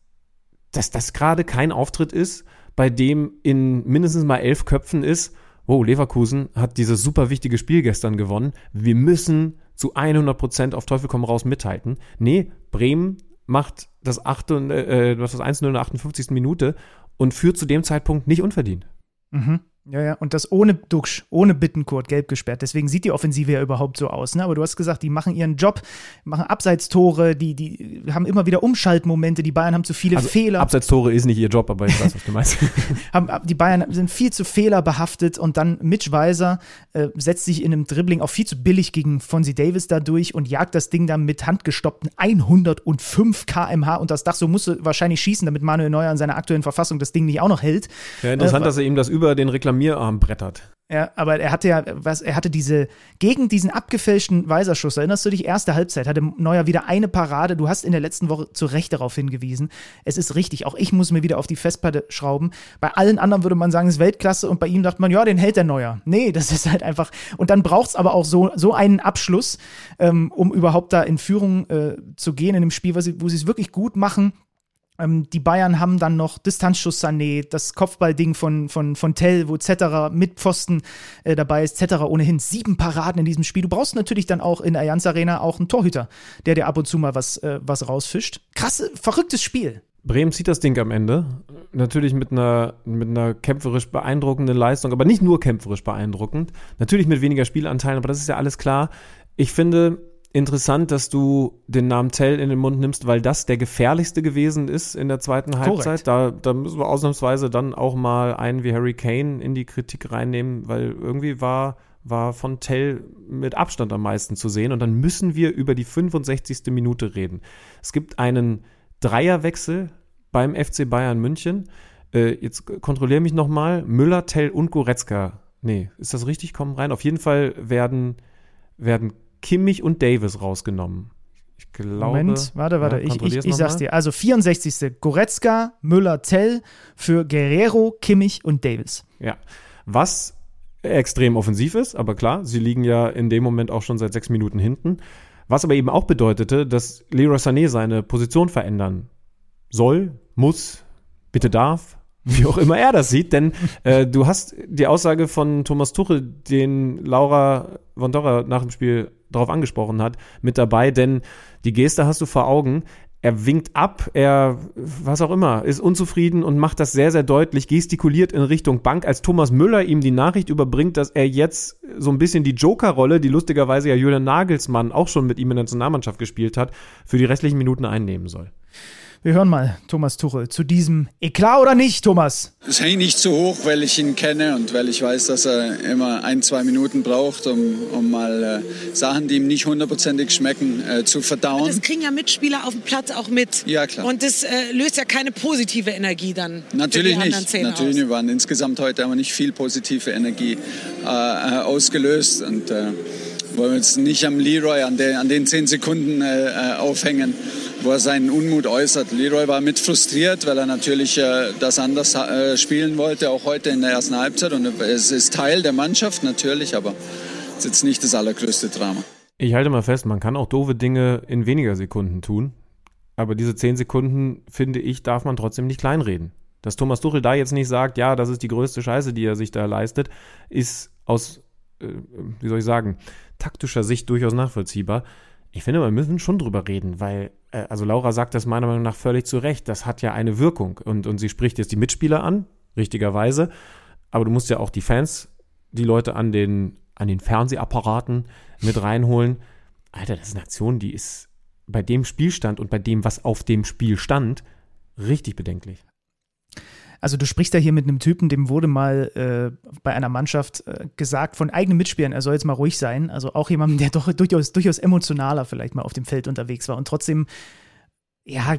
dass das gerade kein Auftritt ist, bei dem in mindestens mal elf Köpfen ist, wow, Leverkusen hat dieses super wichtige Spiel gestern gewonnen, wir müssen zu 100 Prozent auf Teufel komm raus mithalten. Nee, Bremen macht das, 8, und, äh, das 1-0 in der 58. Minute und führt zu dem Zeitpunkt nicht unverdient. Mhm. Ja, ja, und das ohne Duxch, ohne Bittenkurt, gelb gesperrt. Deswegen sieht die Offensive ja überhaupt so aus. Ne? Aber du hast gesagt, die machen ihren Job, machen Abseitstore, die, die haben immer wieder Umschaltmomente, die Bayern haben zu viele Also, Fehler. Abseitstore ist nicht ihr Job, aber ich weiß, was du meinst. haben, die Bayern sind viel zu fehlerbehaftet und dann Mitch Weiser äh, setzt sich in einem Dribbling auch viel zu billig gegen Fonzie Davis da durch und jagt das Ding dann mit handgestoppten 105 kmh und das Dach. So musste wahrscheinlich schießen, damit Manuel Neuer in seiner aktuellen Verfassung das Ding nicht auch noch hält. Ja, interessant, Äh, dass er ihm das über den Reklamierarm brettert. Ja, aber er hatte ja, was, er hatte diese, gegen diesen abgefälschten Weiserschuss, erinnerst du dich, erste Halbzeit hatte Neuer wieder eine Parade. Du hast in der letzten Woche zu Recht darauf hingewiesen. Es ist richtig, auch ich muss mir wieder auf die Festplatte schrauben. Bei allen anderen würde man sagen, es ist Weltklasse und bei ihm dachte man, ja, den hält der Neuer. Nee, das ist halt einfach, und dann braucht es aber auch so, so einen Abschluss, ähm, um überhaupt da in Führung äh, zu gehen in dem Spiel, wo sie es wirklich gut machen. Ähm, die Bayern haben dann noch Distanzschuss Sané, das Kopfballding von, von, von Tell, wo Zetterer mit Pfosten äh, dabei ist. Zetterer ohnehin sieben Paraden in diesem Spiel. Du brauchst natürlich dann auch in Allianz Arena auch einen Torhüter, der dir ab und zu mal was, äh, was rausfischt. Krasse, verrücktes Spiel. Bremen zieht das Ding am Ende. Natürlich mit einer, mit einer kämpferisch beeindruckenden Leistung, aber nicht nur kämpferisch beeindruckend. Natürlich mit weniger Spielanteilen, aber das ist ja alles klar. Ich finde interessant, dass du den Namen Tell in den Mund nimmst, weil das der gefährlichste gewesen ist in der zweiten Halbzeit. Da, da müssen wir ausnahmsweise dann auch mal einen wie Harry Kane in die Kritik reinnehmen, weil irgendwie war war von Tell mit Abstand am meisten zu sehen. Und dann müssen wir über die 65. Minute reden. Es gibt einen Dreierwechsel beim FC Bayern München. Äh, jetzt kontrolliere mich nochmal. Müller, Tell und Goretzka. Nee, ist das richtig? Kommen rein. Auf jeden Fall werden, werden Kimmich und Davis rausgenommen. Ich glaube. Moment, warte, warte, Ja, ich, ich, ich sag's mal. dir. Also 64. Goretzka, Müller, Tell für Guerrero, Kimmich und Davis. Ja. Was extrem offensiv ist, aber klar, sie liegen ja in dem Moment auch schon seit sechs Minuten hinten. Was aber eben auch bedeutete, dass Leroy Sané seine Position verändern soll, muss, bitte darf, wie auch immer er das sieht, denn äh, du hast die Aussage von Thomas Tuchel, den Laura von Dorra nach dem Spiel darauf angesprochen hat, mit dabei, denn die Geste hast du vor Augen. Er winkt ab, er, was auch immer, ist unzufrieden und macht das sehr, sehr deutlich, gestikuliert in Richtung Bank, als Thomas Müller ihm die Nachricht überbringt, dass er jetzt so ein bisschen die Joker-Rolle, die lustigerweise ja Julian Nagelsmann auch schon mit ihm in der Nationalmannschaft gespielt hat, für die restlichen Minuten einnehmen soll. Wir hören mal Thomas Tuchel zu diesem Eklat oder nicht, Thomas? Es hängt nicht zu hoch, weil ich ihn kenne und weil ich weiß, dass er immer ein, zwei Minuten braucht, um, um mal äh, Sachen, die ihm nicht hundertprozentig schmecken, äh, zu verdauen. Das kriegen ja Mitspieler auf dem Platz auch mit. Ja, klar. Und das äh, löst ja keine positive Energie dann. Natürlich für die nicht. Natürlich aus. nicht. Wir waren insgesamt heute aber nicht viel positive Energie äh, äh, ausgelöst und äh, wollen wir uns nicht am Leroy an, den- an den zehn Sekunden aufhängen, wo er seinen Unmut äußert. Leroy war mit frustriert, weil er natürlich äh, das anders äh, spielen wollte, auch heute in der ersten Halbzeit. Und es ist Teil der Mannschaft natürlich, aber es ist jetzt nicht das allergrößte Drama. Ich halte mal fest, man kann auch doofe Dinge in weniger Sekunden tun. Aber diese zehn Sekunden, finde ich, darf man trotzdem nicht kleinreden. Dass Thomas Tuchel da jetzt nicht sagt, ja, das ist die größte Scheiße, die er sich da leistet, ist aus, äh, wie soll ich sagen, taktischer Sicht durchaus nachvollziehbar. Ich finde, wir müssen schon drüber reden, weil, äh, also Laura sagt das meiner Meinung nach völlig zu Recht. Das hat ja eine Wirkung. Und, und sie spricht jetzt die Mitspieler an, richtigerweise. Aber du musst ja auch die Fans, die Leute an den, an den Fernsehapparaten mit reinholen. Alter, das ist eine Aktion, die ist bei dem Spielstand und bei dem, was auf dem Spiel stand, richtig bedenklich. Also du sprichst ja hier mit einem Typen, dem wurde mal äh, bei einer Mannschaft äh, gesagt von eigenen Mitspielern, er soll jetzt mal ruhig sein. Also auch jemandem, der doch durchaus, durchaus emotionaler vielleicht mal auf dem Feld unterwegs war. Und trotzdem, ja,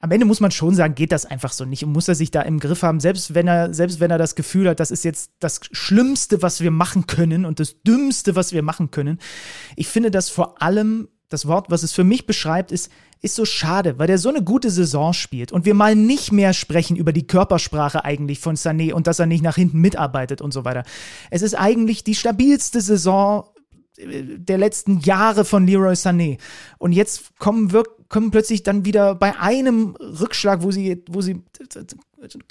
am Ende muss man schon sagen, geht das einfach so nicht und muss er sich da im Griff haben, selbst wenn er, selbst wenn er das Gefühl hat, das ist jetzt das Schlimmste, was wir machen können und das Dümmste, was wir machen können. Ich finde das vor allem, das Wort, was es für mich beschreibt, ist, ist so schade, weil der so eine gute Saison spielt und wir mal nicht mehr sprechen über die Körpersprache eigentlich von Sané und dass er nicht nach hinten mitarbeitet und so weiter. Es ist eigentlich die stabilste Saison äh, der letzten Jahre von Leroy Sané. Und jetzt kommen, wirk kommen plötzlich dann wieder bei einem Rückschlag, wo sie, wo sie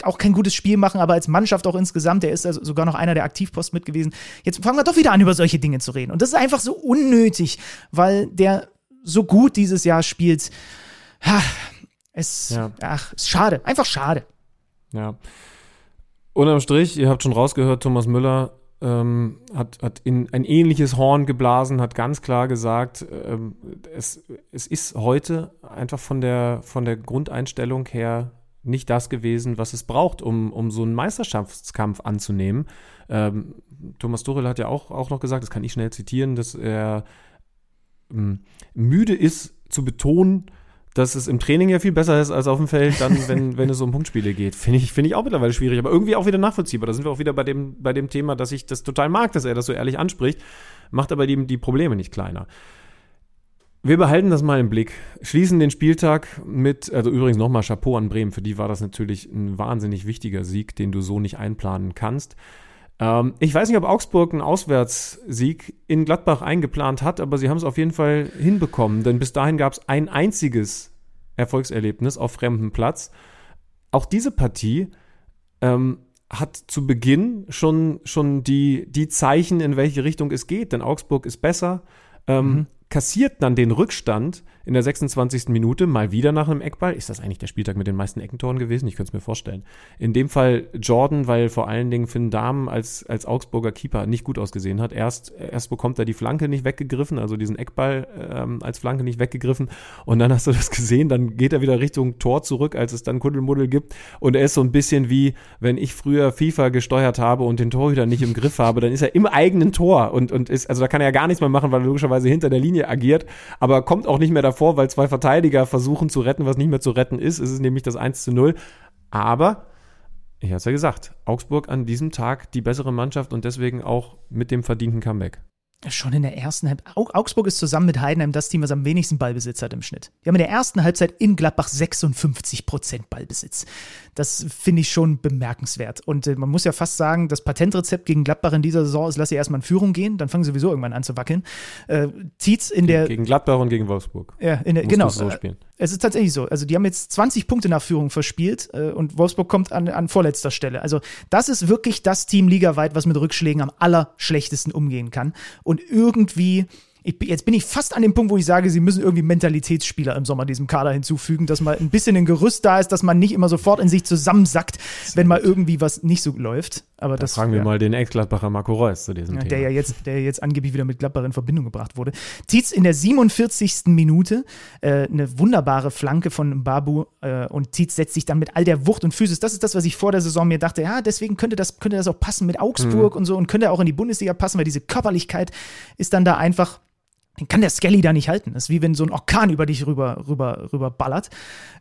auch kein gutes Spiel machen, aber als Mannschaft auch insgesamt, der ist also sogar noch einer der Aktivposten mit gewesen. Jetzt fangen wir doch wieder an, über solche Dinge zu reden. Und das ist einfach so unnötig, weil der so gut dieses Jahr spielt. Ha, Es, Ja. ach, ist schade, einfach schade. Ja. Unterm Strich, ihr habt schon rausgehört, Thomas Müller ähm, hat, hat in ein ähnliches Horn geblasen, hat ganz klar gesagt, ähm, es, es ist heute einfach von der, von der Grundeinstellung her nicht das gewesen, was es braucht, um, um so einen Meisterschaftskampf anzunehmen. Ähm, Thomas Tuchel hat ja auch, auch noch gesagt, das kann ich schnell zitieren, dass er müde ist zu betonen, dass es im Training ja viel besser ist als auf dem Feld, dann, wenn, wenn es um Punktspiele geht. Finde ich, finde ich auch mittlerweile schwierig, aber irgendwie auch wieder nachvollziehbar. Da sind wir auch wieder bei dem, bei dem Thema, dass ich das total mag, dass er das so ehrlich anspricht, macht aber die, die Probleme nicht kleiner. Wir behalten das mal im Blick, schließen den Spieltag mit, also übrigens nochmal Chapeau an Bremen, für die war das natürlich ein wahnsinnig wichtiger Sieg, den du so nicht einplanen kannst. Ähm, ich weiß nicht, ob Augsburg einen Auswärtssieg in Gladbach eingeplant hat, aber sie haben es auf jeden Fall hinbekommen, denn bis dahin gab es ein einziges Erfolgserlebnis auf fremdem Platz. Auch diese Partie ähm, hat zu Beginn schon, schon die, die Zeichen, in welche Richtung es geht, denn Augsburg ist besser, ähm, kassiert dann den Rückstand in der 26. Minute mal wieder nach einem Eckball. Ist das eigentlich der Spieltag mit den meisten Eckentoren gewesen? Ich könnte es mir vorstellen. In dem Fall Jordan, weil vor allen Dingen Finn Dahmen als, als Augsburger Keeper nicht gut ausgesehen hat. Erst, erst bekommt er die Flanke nicht weggegriffen, also diesen Eckball ähm, als Flanke nicht weggegriffen. Und dann hast du das gesehen, dann geht er wieder Richtung Tor zurück, als es dann Kuddelmuddel gibt. Und er ist so ein bisschen wie, wenn ich früher FIFA gesteuert habe und den Torhüter nicht im Griff habe, dann ist er im eigenen Tor und, und ist, also da kann er ja gar nichts mehr machen, weil er logischerweise hinter der Linie agiert, aber kommt auch nicht mehr davor, weil zwei Verteidiger versuchen zu retten, was nicht mehr zu retten ist. Es ist nämlich das 1 zu 0. Aber, ich hatte es ja gesagt, Augsburg an diesem Tag die bessere Mannschaft und deswegen auch mit dem verdienten Comeback. Schon in der ersten Halbzeit. Augsburg ist zusammen mit Heidenheim das Team, was am wenigsten Ballbesitz hat im Schnitt. Wir haben in der ersten Halbzeit in Gladbach 56 Prozent Ballbesitz. Das finde ich schon bemerkenswert. Und äh, man muss ja fast sagen, das Patentrezept gegen Gladbach in dieser Saison ist, lass sie erstmal in Führung gehen, dann fangen sie sowieso irgendwann an zu wackeln. Äh, zieht's in der. Gegen Gladbach und gegen Wolfsburg. Ja, in der, genau. so spielen. Es ist tatsächlich so. Also die haben jetzt 20 Punkte nach Führung verspielt äh, und Wolfsburg kommt an, an vorletzter Stelle. Also das ist wirklich das Team ligaweit, was mit Rückschlägen am allerschlechtesten umgehen kann. Und irgendwie ich, jetzt bin ich fast an dem Punkt, wo ich sage, sie müssen irgendwie Mentalitätsspieler im Sommer diesem Kader hinzufügen, dass mal ein bisschen ein Gerüst da ist, dass man nicht immer sofort in sich zusammensackt, wenn mal irgendwie was nicht so läuft. Aber Da das fragen wir ja. mal den Ex-Gladbacher Marco Reus zu diesem Ja, Thema. der ja jetzt, der jetzt angeblich wieder mit Gladbach in Verbindung gebracht wurde. Tietz in der 47. Minute äh, eine wunderbare Flanke von Babu äh, und Tietz setzt sich dann mit all der Wucht und Physis. Das ist das, was ich vor der Saison mir dachte. Ja, deswegen könnte das, könnte das auch passen mit Augsburg und so und könnte auch in die Bundesliga passen, weil diese Körperlichkeit ist dann da einfach. Den kann der Skelly da nicht halten. Das ist wie wenn so ein Orkan über dich rüber, rüber, rüber ballert.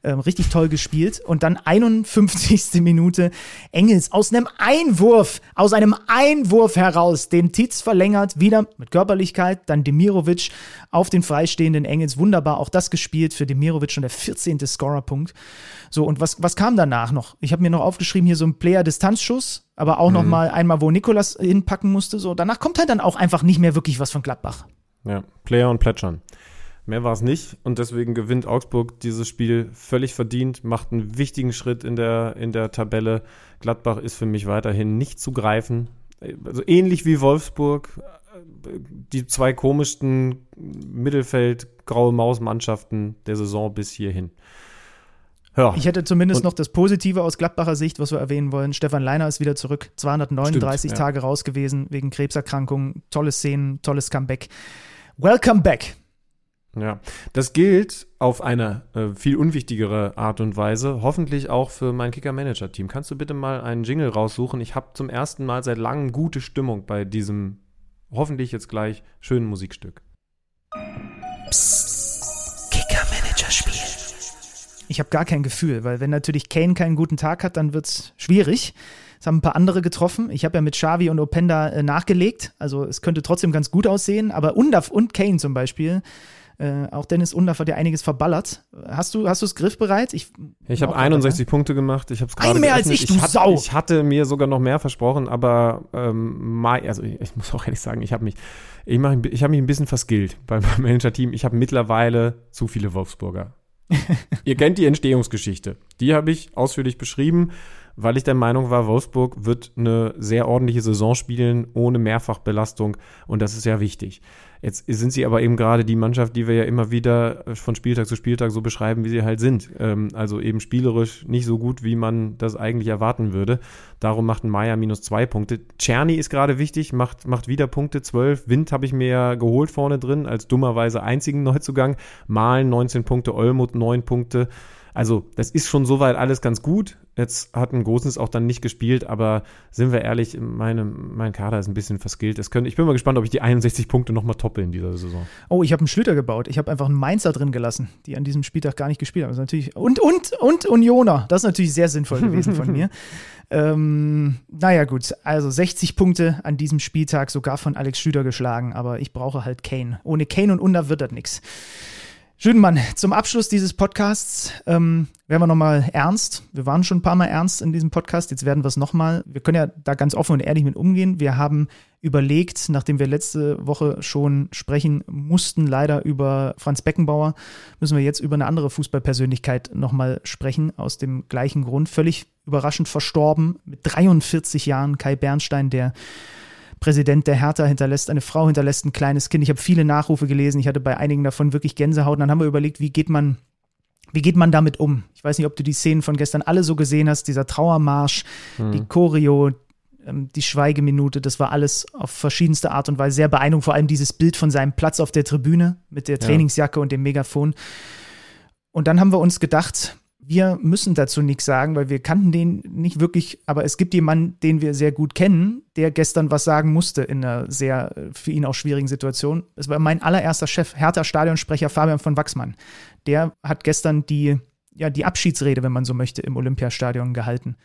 Ähm, richtig toll gespielt. Und dann 51. Minute Engels aus einem Einwurf, aus einem Einwurf heraus, den Tietz verlängert, wieder mit Körperlichkeit, dann Demirovic auf den freistehenden Engels. Wunderbar auch das gespielt für Demirovic schon der 14. Scorerpunkt. So, und was, was kam danach noch? Ich habe mir noch aufgeschrieben, hier so ein Player-Distanzschuss, aber auch noch mal einmal, wo Nikolas hinpacken musste. So, danach kommt halt dann auch einfach nicht mehr wirklich was von Gladbach. Ja, Player und Plätschern. Mehr war es nicht und deswegen gewinnt Augsburg dieses Spiel völlig verdient, macht einen wichtigen Schritt in der, in der Tabelle. Gladbach ist für mich weiterhin nicht zu greifen. Also ähnlich wie Wolfsburg, die zwei komischsten Mittelfeld-graue Maus-Mannschaften der Saison bis hierhin. Ja, Ich hätte zumindest Und- noch das Positive aus Gladbacher Sicht, was wir erwähnen wollen. Stefan Leiner ist wieder zurück, 239 Stimmt, ja. Tage raus gewesen wegen Krebserkrankung. Tolle Szenen, tolles Comeback. Welcome back. Ja, das gilt auf eine äh, viel unwichtigere Art und Weise, hoffentlich auch für mein Kicker-Manager-Team. Kannst du bitte mal einen Jingle raussuchen? Ich habe zum ersten Mal seit langem gute Stimmung bei diesem hoffentlich jetzt gleich schönen Musikstück. Ich habe gar kein Gefühl, weil wenn natürlich Kane keinen guten Tag hat, dann wird's schwierig. Es haben ein paar andere getroffen. Ich habe ja mit Xavi und Openda äh, nachgelegt. Also es könnte trotzdem ganz gut aussehen. Aber Undaf und Kane zum Beispiel, äh, auch Dennis Undaf hat ja einiges verballert. Hast du, hast du es griffbereit? Ich, Ich habe Auch 61 Punkte gemacht. Ich habe es gerade Ein mehr als ich, du hatte, Sau! Ich hatte mir sogar noch mehr versprochen, aber ähm, Mai, also ich, ich muss auch ehrlich sagen, ich habe mich, ich, mach, ich habe mich ein bisschen verskillt beim Manager-Team. Ich habe mittlerweile zu viele Wolfsburger. Ihr kennt die Entstehungsgeschichte. Die habe ich ausführlich beschrieben, weil ich der Meinung war, Wolfsburg wird eine sehr ordentliche Saison spielen, ohne Mehrfachbelastung. Und das ist ja wichtig. Jetzt sind sie aber eben gerade die Mannschaft, die wir ja immer wieder von Spieltag zu Spieltag so beschreiben, wie sie halt sind. Ähm, also eben spielerisch nicht so gut, wie man das eigentlich erwarten würde. Darum macht ein Meier minus zwei Punkte. Czerny ist gerade wichtig, macht, macht wieder Punkte, zwölf. Wind habe ich mir ja geholt vorne drin, als dummerweise einzigen Neuzugang. Malen 19 Punkte, Olmut 9 Punkte. Also, das ist schon soweit alles ganz gut. Jetzt hat ein Gosens auch dann nicht gespielt, aber sind wir ehrlich, meine, mein Kader ist ein bisschen verskillt. Das könnte, ich bin mal gespannt, ob ich die 61 Punkte nochmal toppe in dieser Saison. Oh, ich habe einen Schlüter gebaut. Ich habe einfach einen Mainzer drin gelassen, die an diesem Spieltag gar nicht gespielt haben. Das ist natürlich und und und Unioner. Das ist natürlich sehr sinnvoll gewesen von mir. Ähm, naja, gut. Also 60 Punkte an diesem Spieltag, sogar von Alex Schlüter geschlagen. Aber ich brauche halt Kane. Ohne Kane und Under wird das nichts. Schönmann, zum Abschluss dieses Podcasts ähm, werden wir nochmal ernst. Wir waren schon ein paar Mal ernst in diesem Podcast, jetzt werden wir es nochmal. Wir können ja da ganz offen und ehrlich mit umgehen. Wir haben überlegt, nachdem wir letzte Woche schon sprechen mussten, leider über Franz Beckenbauer, müssen wir jetzt über eine andere Fußballpersönlichkeit nochmal sprechen, aus dem gleichen Grund. Völlig überraschend verstorben, mit 43 Jahren, Kai Bernstein, der Präsident der Hertha hinterlässt eine Frau, hinterlässt ein kleines Kind. Ich habe viele Nachrufe gelesen. Ich hatte bei einigen davon wirklich Gänsehaut. Und dann haben wir überlegt, wie geht man, wie geht man damit um? Ich weiß nicht, ob du die Szenen von gestern alle so gesehen hast. Dieser Trauermarsch, die Choreo, ähm, die Schweigeminute, das war alles auf verschiedenste Art und Weise sehr beeindruckend. Vor allem dieses Bild von seinem Platz auf der Tribüne mit der Trainingsjacke und dem Megafon. Und dann haben wir uns gedacht, wir müssen dazu nichts sagen, weil wir kannten den nicht wirklich, aber es gibt jemanden, den wir sehr gut kennen, der gestern was sagen musste in einer sehr äh, für ihn auch schwierigen Situation. Es war mein allererster Chef, Hertha Stadionsprecher Fabian von Wachsmann. Der hat gestern die, ja, die Abschiedsrede, wenn man so möchte, im Olympiastadion gehalten.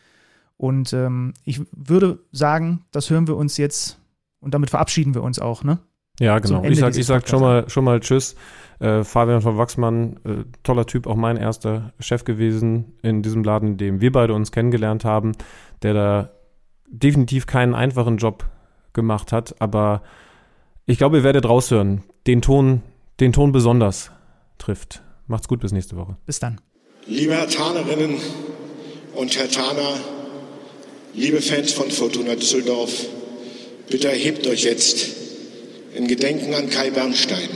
Und ähm, ich würde sagen, das hören wir uns jetzt und damit verabschieden wir uns auch, ne? Ja, genau. Ich sag, ich sag schon mal, schon mal Tschüss. Äh, Fabian von Wachsmann, äh, toller Typ, auch mein erster Chef gewesen in diesem Laden, in dem wir beide uns kennengelernt haben, der da definitiv keinen einfachen Job gemacht hat, aber ich glaube, ihr werdet raushören, den Ton, den Ton besonders trifft Macht's gut, bis nächste Woche. Bis dann. Liebe Herr Tanerinnen und Herr Taner, liebe Fans von Fortuna Düsseldorf, bitte erhebt euch jetzt in Gedenken an Kai Bernstein,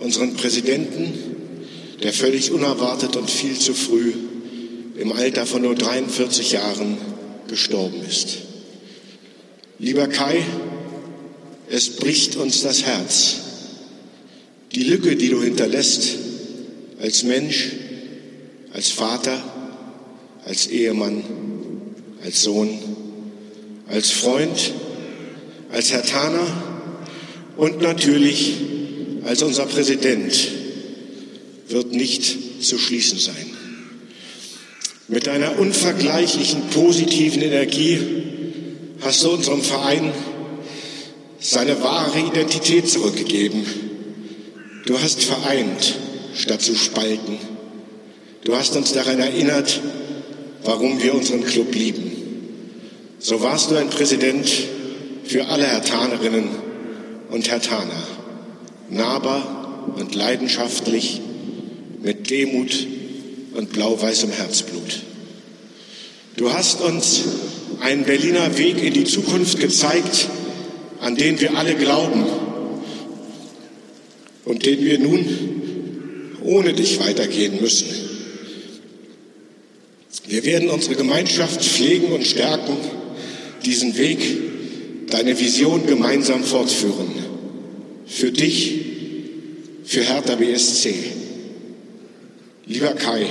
unseren Präsidenten, der völlig unerwartet und viel zu früh im Alter von nur 43 Jahren gestorben ist. Lieber Kai, es bricht uns das Herz. Die Lücke, die du hinterlässt, als Mensch, als Vater, als Ehemann, als Sohn, als Freund, als Herr Taner und natürlich als unser Präsident wird nicht zu schließen sein. Mit deiner unvergleichlichen positiven Energie hast du unserem Verein seine wahre Identität zurückgegeben. Du hast vereint, statt zu spalten. Du hast uns daran erinnert, warum wir unseren Club lieben. So warst du ein Präsident für alle Hertanerinnen und Hertaner. Nahbar und leidenschaftlich, mit Demut und blau-weißem Herzblut. Du hast uns einen Berliner Weg in die Zukunft gezeigt, an den wir alle glauben und den wir nun ohne dich weitergehen müssen. Wir werden unsere Gemeinschaft pflegen und stärken, diesen Weg, deine Vision gemeinsam fortführen. Für dich, für Hertha BSC. Lieber Kai,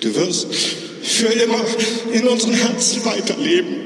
du wirst für immer in unseren Herzen weiterleben.